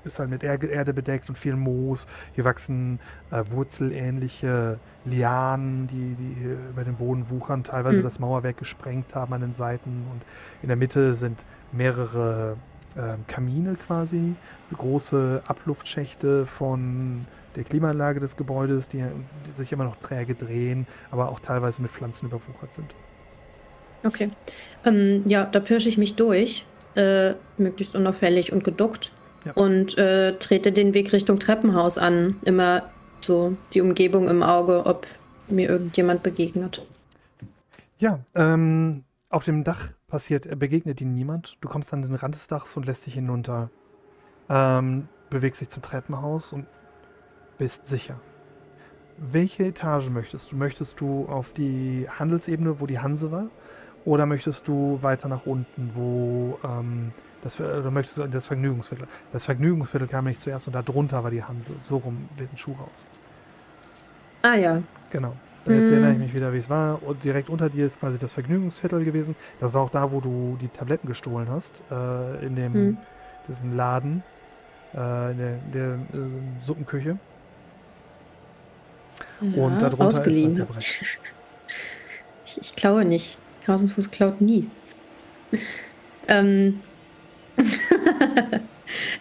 ist halt mit Er Erde bedeckt und viel Moos. Hier wachsen äh, wurzelähnliche Lianen, die, die hier über den Boden wuchern, teilweise Hm. das Mauerwerk gesprengt haben an den Seiten. Und in der Mitte sind mehrere ähm, Kamine quasi, große Abluftschächte von der Klimaanlage des Gebäudes, die, die sich immer noch träge drehen, aber auch teilweise mit Pflanzen überwuchert sind. Okay. Ähm, ja, da pirsche ich mich durch, äh, möglichst unauffällig und geduckt Ja. und äh, trete den Weg Richtung Treppenhaus an. Immer so die Umgebung im Auge, ob mir irgendjemand begegnet. Ja, ähm, auf dem Dach passiert, äh, begegnet ihnen niemand. Du kommst an den Rand des Dachs und lässt dich hinunter. Ähm, bewegst dich zum Treppenhaus und bist sicher. Welche Etage möchtest du? Möchtest du auf die Handelsebene, wo die Hanse war? Oder möchtest du weiter nach unten, wo ähm, das, Ver- oder möchtest du das Vergnügungsviertel? Das Vergnügungsviertel kam nicht zuerst und da drunter war die Hanse. So rum wird ein Schuh raus. Ah ja. Genau. Jetzt Mm. erinnere ich mich wieder, wie es war. Und direkt unter dir ist quasi das Vergnügungsviertel gewesen. Das war auch da, wo du die Tabletten gestohlen hast. Äh, in dem, Hm. diesem Laden. Äh, in der, der äh, Suppenküche. Und darunter ist ausgeliehen. halt der Brett. Ich, ich klaue nicht. Hasenfuß klaut nie. ähm.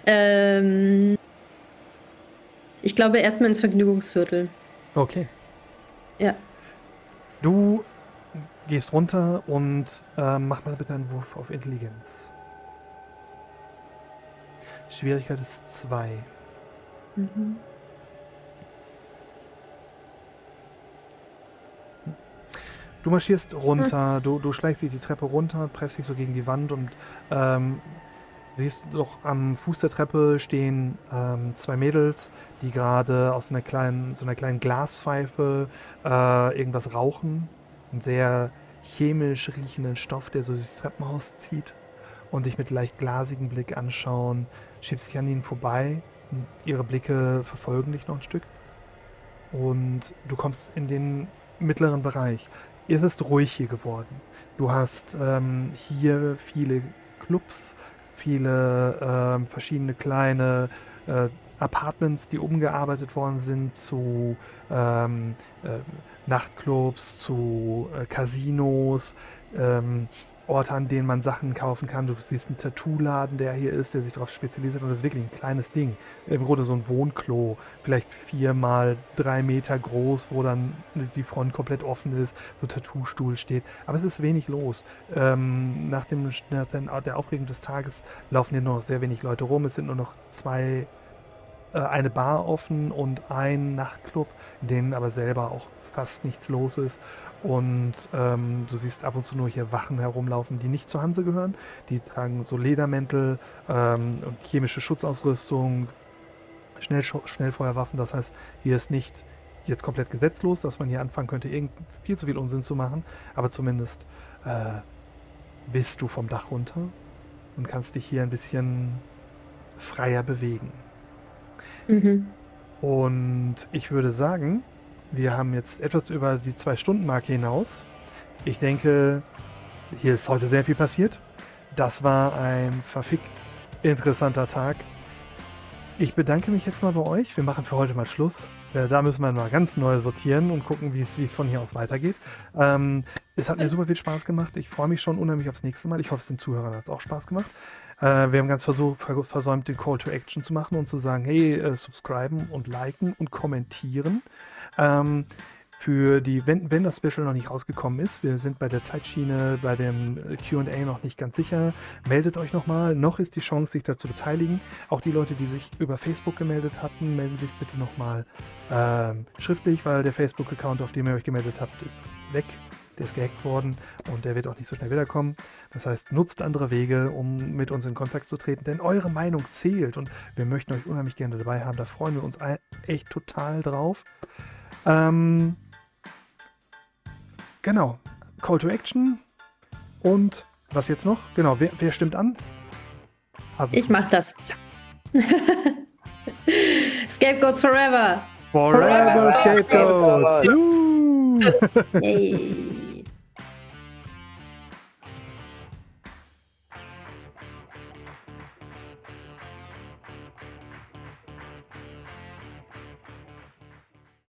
ähm. Ich glaube erstmal ins Vergnügungsviertel. Okay. Ja. Du gehst runter und ähm, mach mal bitte einen Wurf auf Intelligenz. Schwierigkeit ist 2. Mhm. Du marschierst runter, du, du schleichst dich die Treppe runter, presst dich so gegen die Wand und ähm, siehst doch am Fuß der Treppe stehen ähm, zwei Mädels, die gerade aus einer kleinen, so einer kleinen Glaspfeife äh, irgendwas rauchen. Einen sehr chemisch riechenden Stoff, der so durchs Treppenhaus zieht und dich mit leicht glasigem Blick anschauen, schiebst dich an ihnen vorbei und ihre Blicke verfolgen dich noch ein Stück. Und du kommst in den mittleren Bereich. Es ist ruhig hier geworden. Du hast ähm, hier viele Clubs, viele ähm, verschiedene kleine äh, Apartments, die umgearbeitet worden sind zu ähm, äh, Nachtclubs, zu äh, Casinos. Ähm, Orte, an denen man Sachen kaufen kann. Du siehst einen Tattoo-Laden, der hier ist, der sich darauf spezialisiert und das ist wirklich ein kleines Ding. Im Grunde so ein Wohnklo, vielleicht vier mal drei Meter groß, wo dann die Front komplett offen ist, so ein Tattoo-Stuhl steht. Aber es ist wenig los. Ähm, nach, dem, nach der Aufregung des Tages laufen hier nur noch sehr wenig Leute rum. Es sind nur noch zwei, äh, eine Bar offen und ein Nachtclub, in denen aber selber auch fast nichts los ist. Und ähm, du siehst ab und zu nur hier Wachen herumlaufen, die nicht zur Hanse gehören. Die tragen so Ledermäntel ähm, und chemische Schutzausrüstung, Schnell Schnellfeuerwaffen. Das heißt, hier ist nicht jetzt komplett gesetzlos, dass man hier anfangen könnte, irgend viel zu viel Unsinn zu machen. Aber zumindest äh, bist du vom Dach runter und kannst dich hier ein bisschen freier bewegen. Mhm. Und ich würde sagen, wir haben jetzt etwas über die Zwei-Stunden-Marke hinaus. Ich denke, hier ist heute sehr viel passiert. Das war ein verfickt interessanter Tag. Ich bedanke mich jetzt mal bei euch. Wir machen für heute mal Schluss. Äh, da müssen wir mal ganz neu sortieren und gucken, wie es von hier aus weitergeht. Ähm, es hat mir super viel Spaß gemacht. Ich freue mich schon unheimlich aufs nächste Mal. Ich hoffe, es den Zuhörern hat es auch Spaß gemacht. Äh, wir haben ganz versucht, versäumt, den Call to Action zu machen und zu sagen, hey, äh, subscriben und liken und kommentieren. Ähm, für die, wenn, wenn das Special noch nicht rausgekommen ist, wir sind bei der Zeitschiene, bei dem QA noch nicht ganz sicher, meldet euch nochmal. Noch ist die Chance, sich dazu beteiligen. Auch die Leute, die sich über Facebook gemeldet hatten, melden sich bitte nochmal ähm, schriftlich, weil der Facebook-Account, auf dem ihr euch gemeldet habt, ist weg. Der ist gehackt worden und der wird auch nicht so schnell wiederkommen. Das heißt, nutzt andere Wege, um mit uns in Kontakt zu treten, denn eure Meinung zählt und wir möchten euch unheimlich gerne dabei haben. Da freuen wir uns echt total drauf. Ähm, genau. Call to Action. Und was jetzt noch? Genau, wer, wer stimmt an? Also, ich mach das. Ja. Scapegoats forever. Forever, forever Scapegoats. Scapegoats. hey.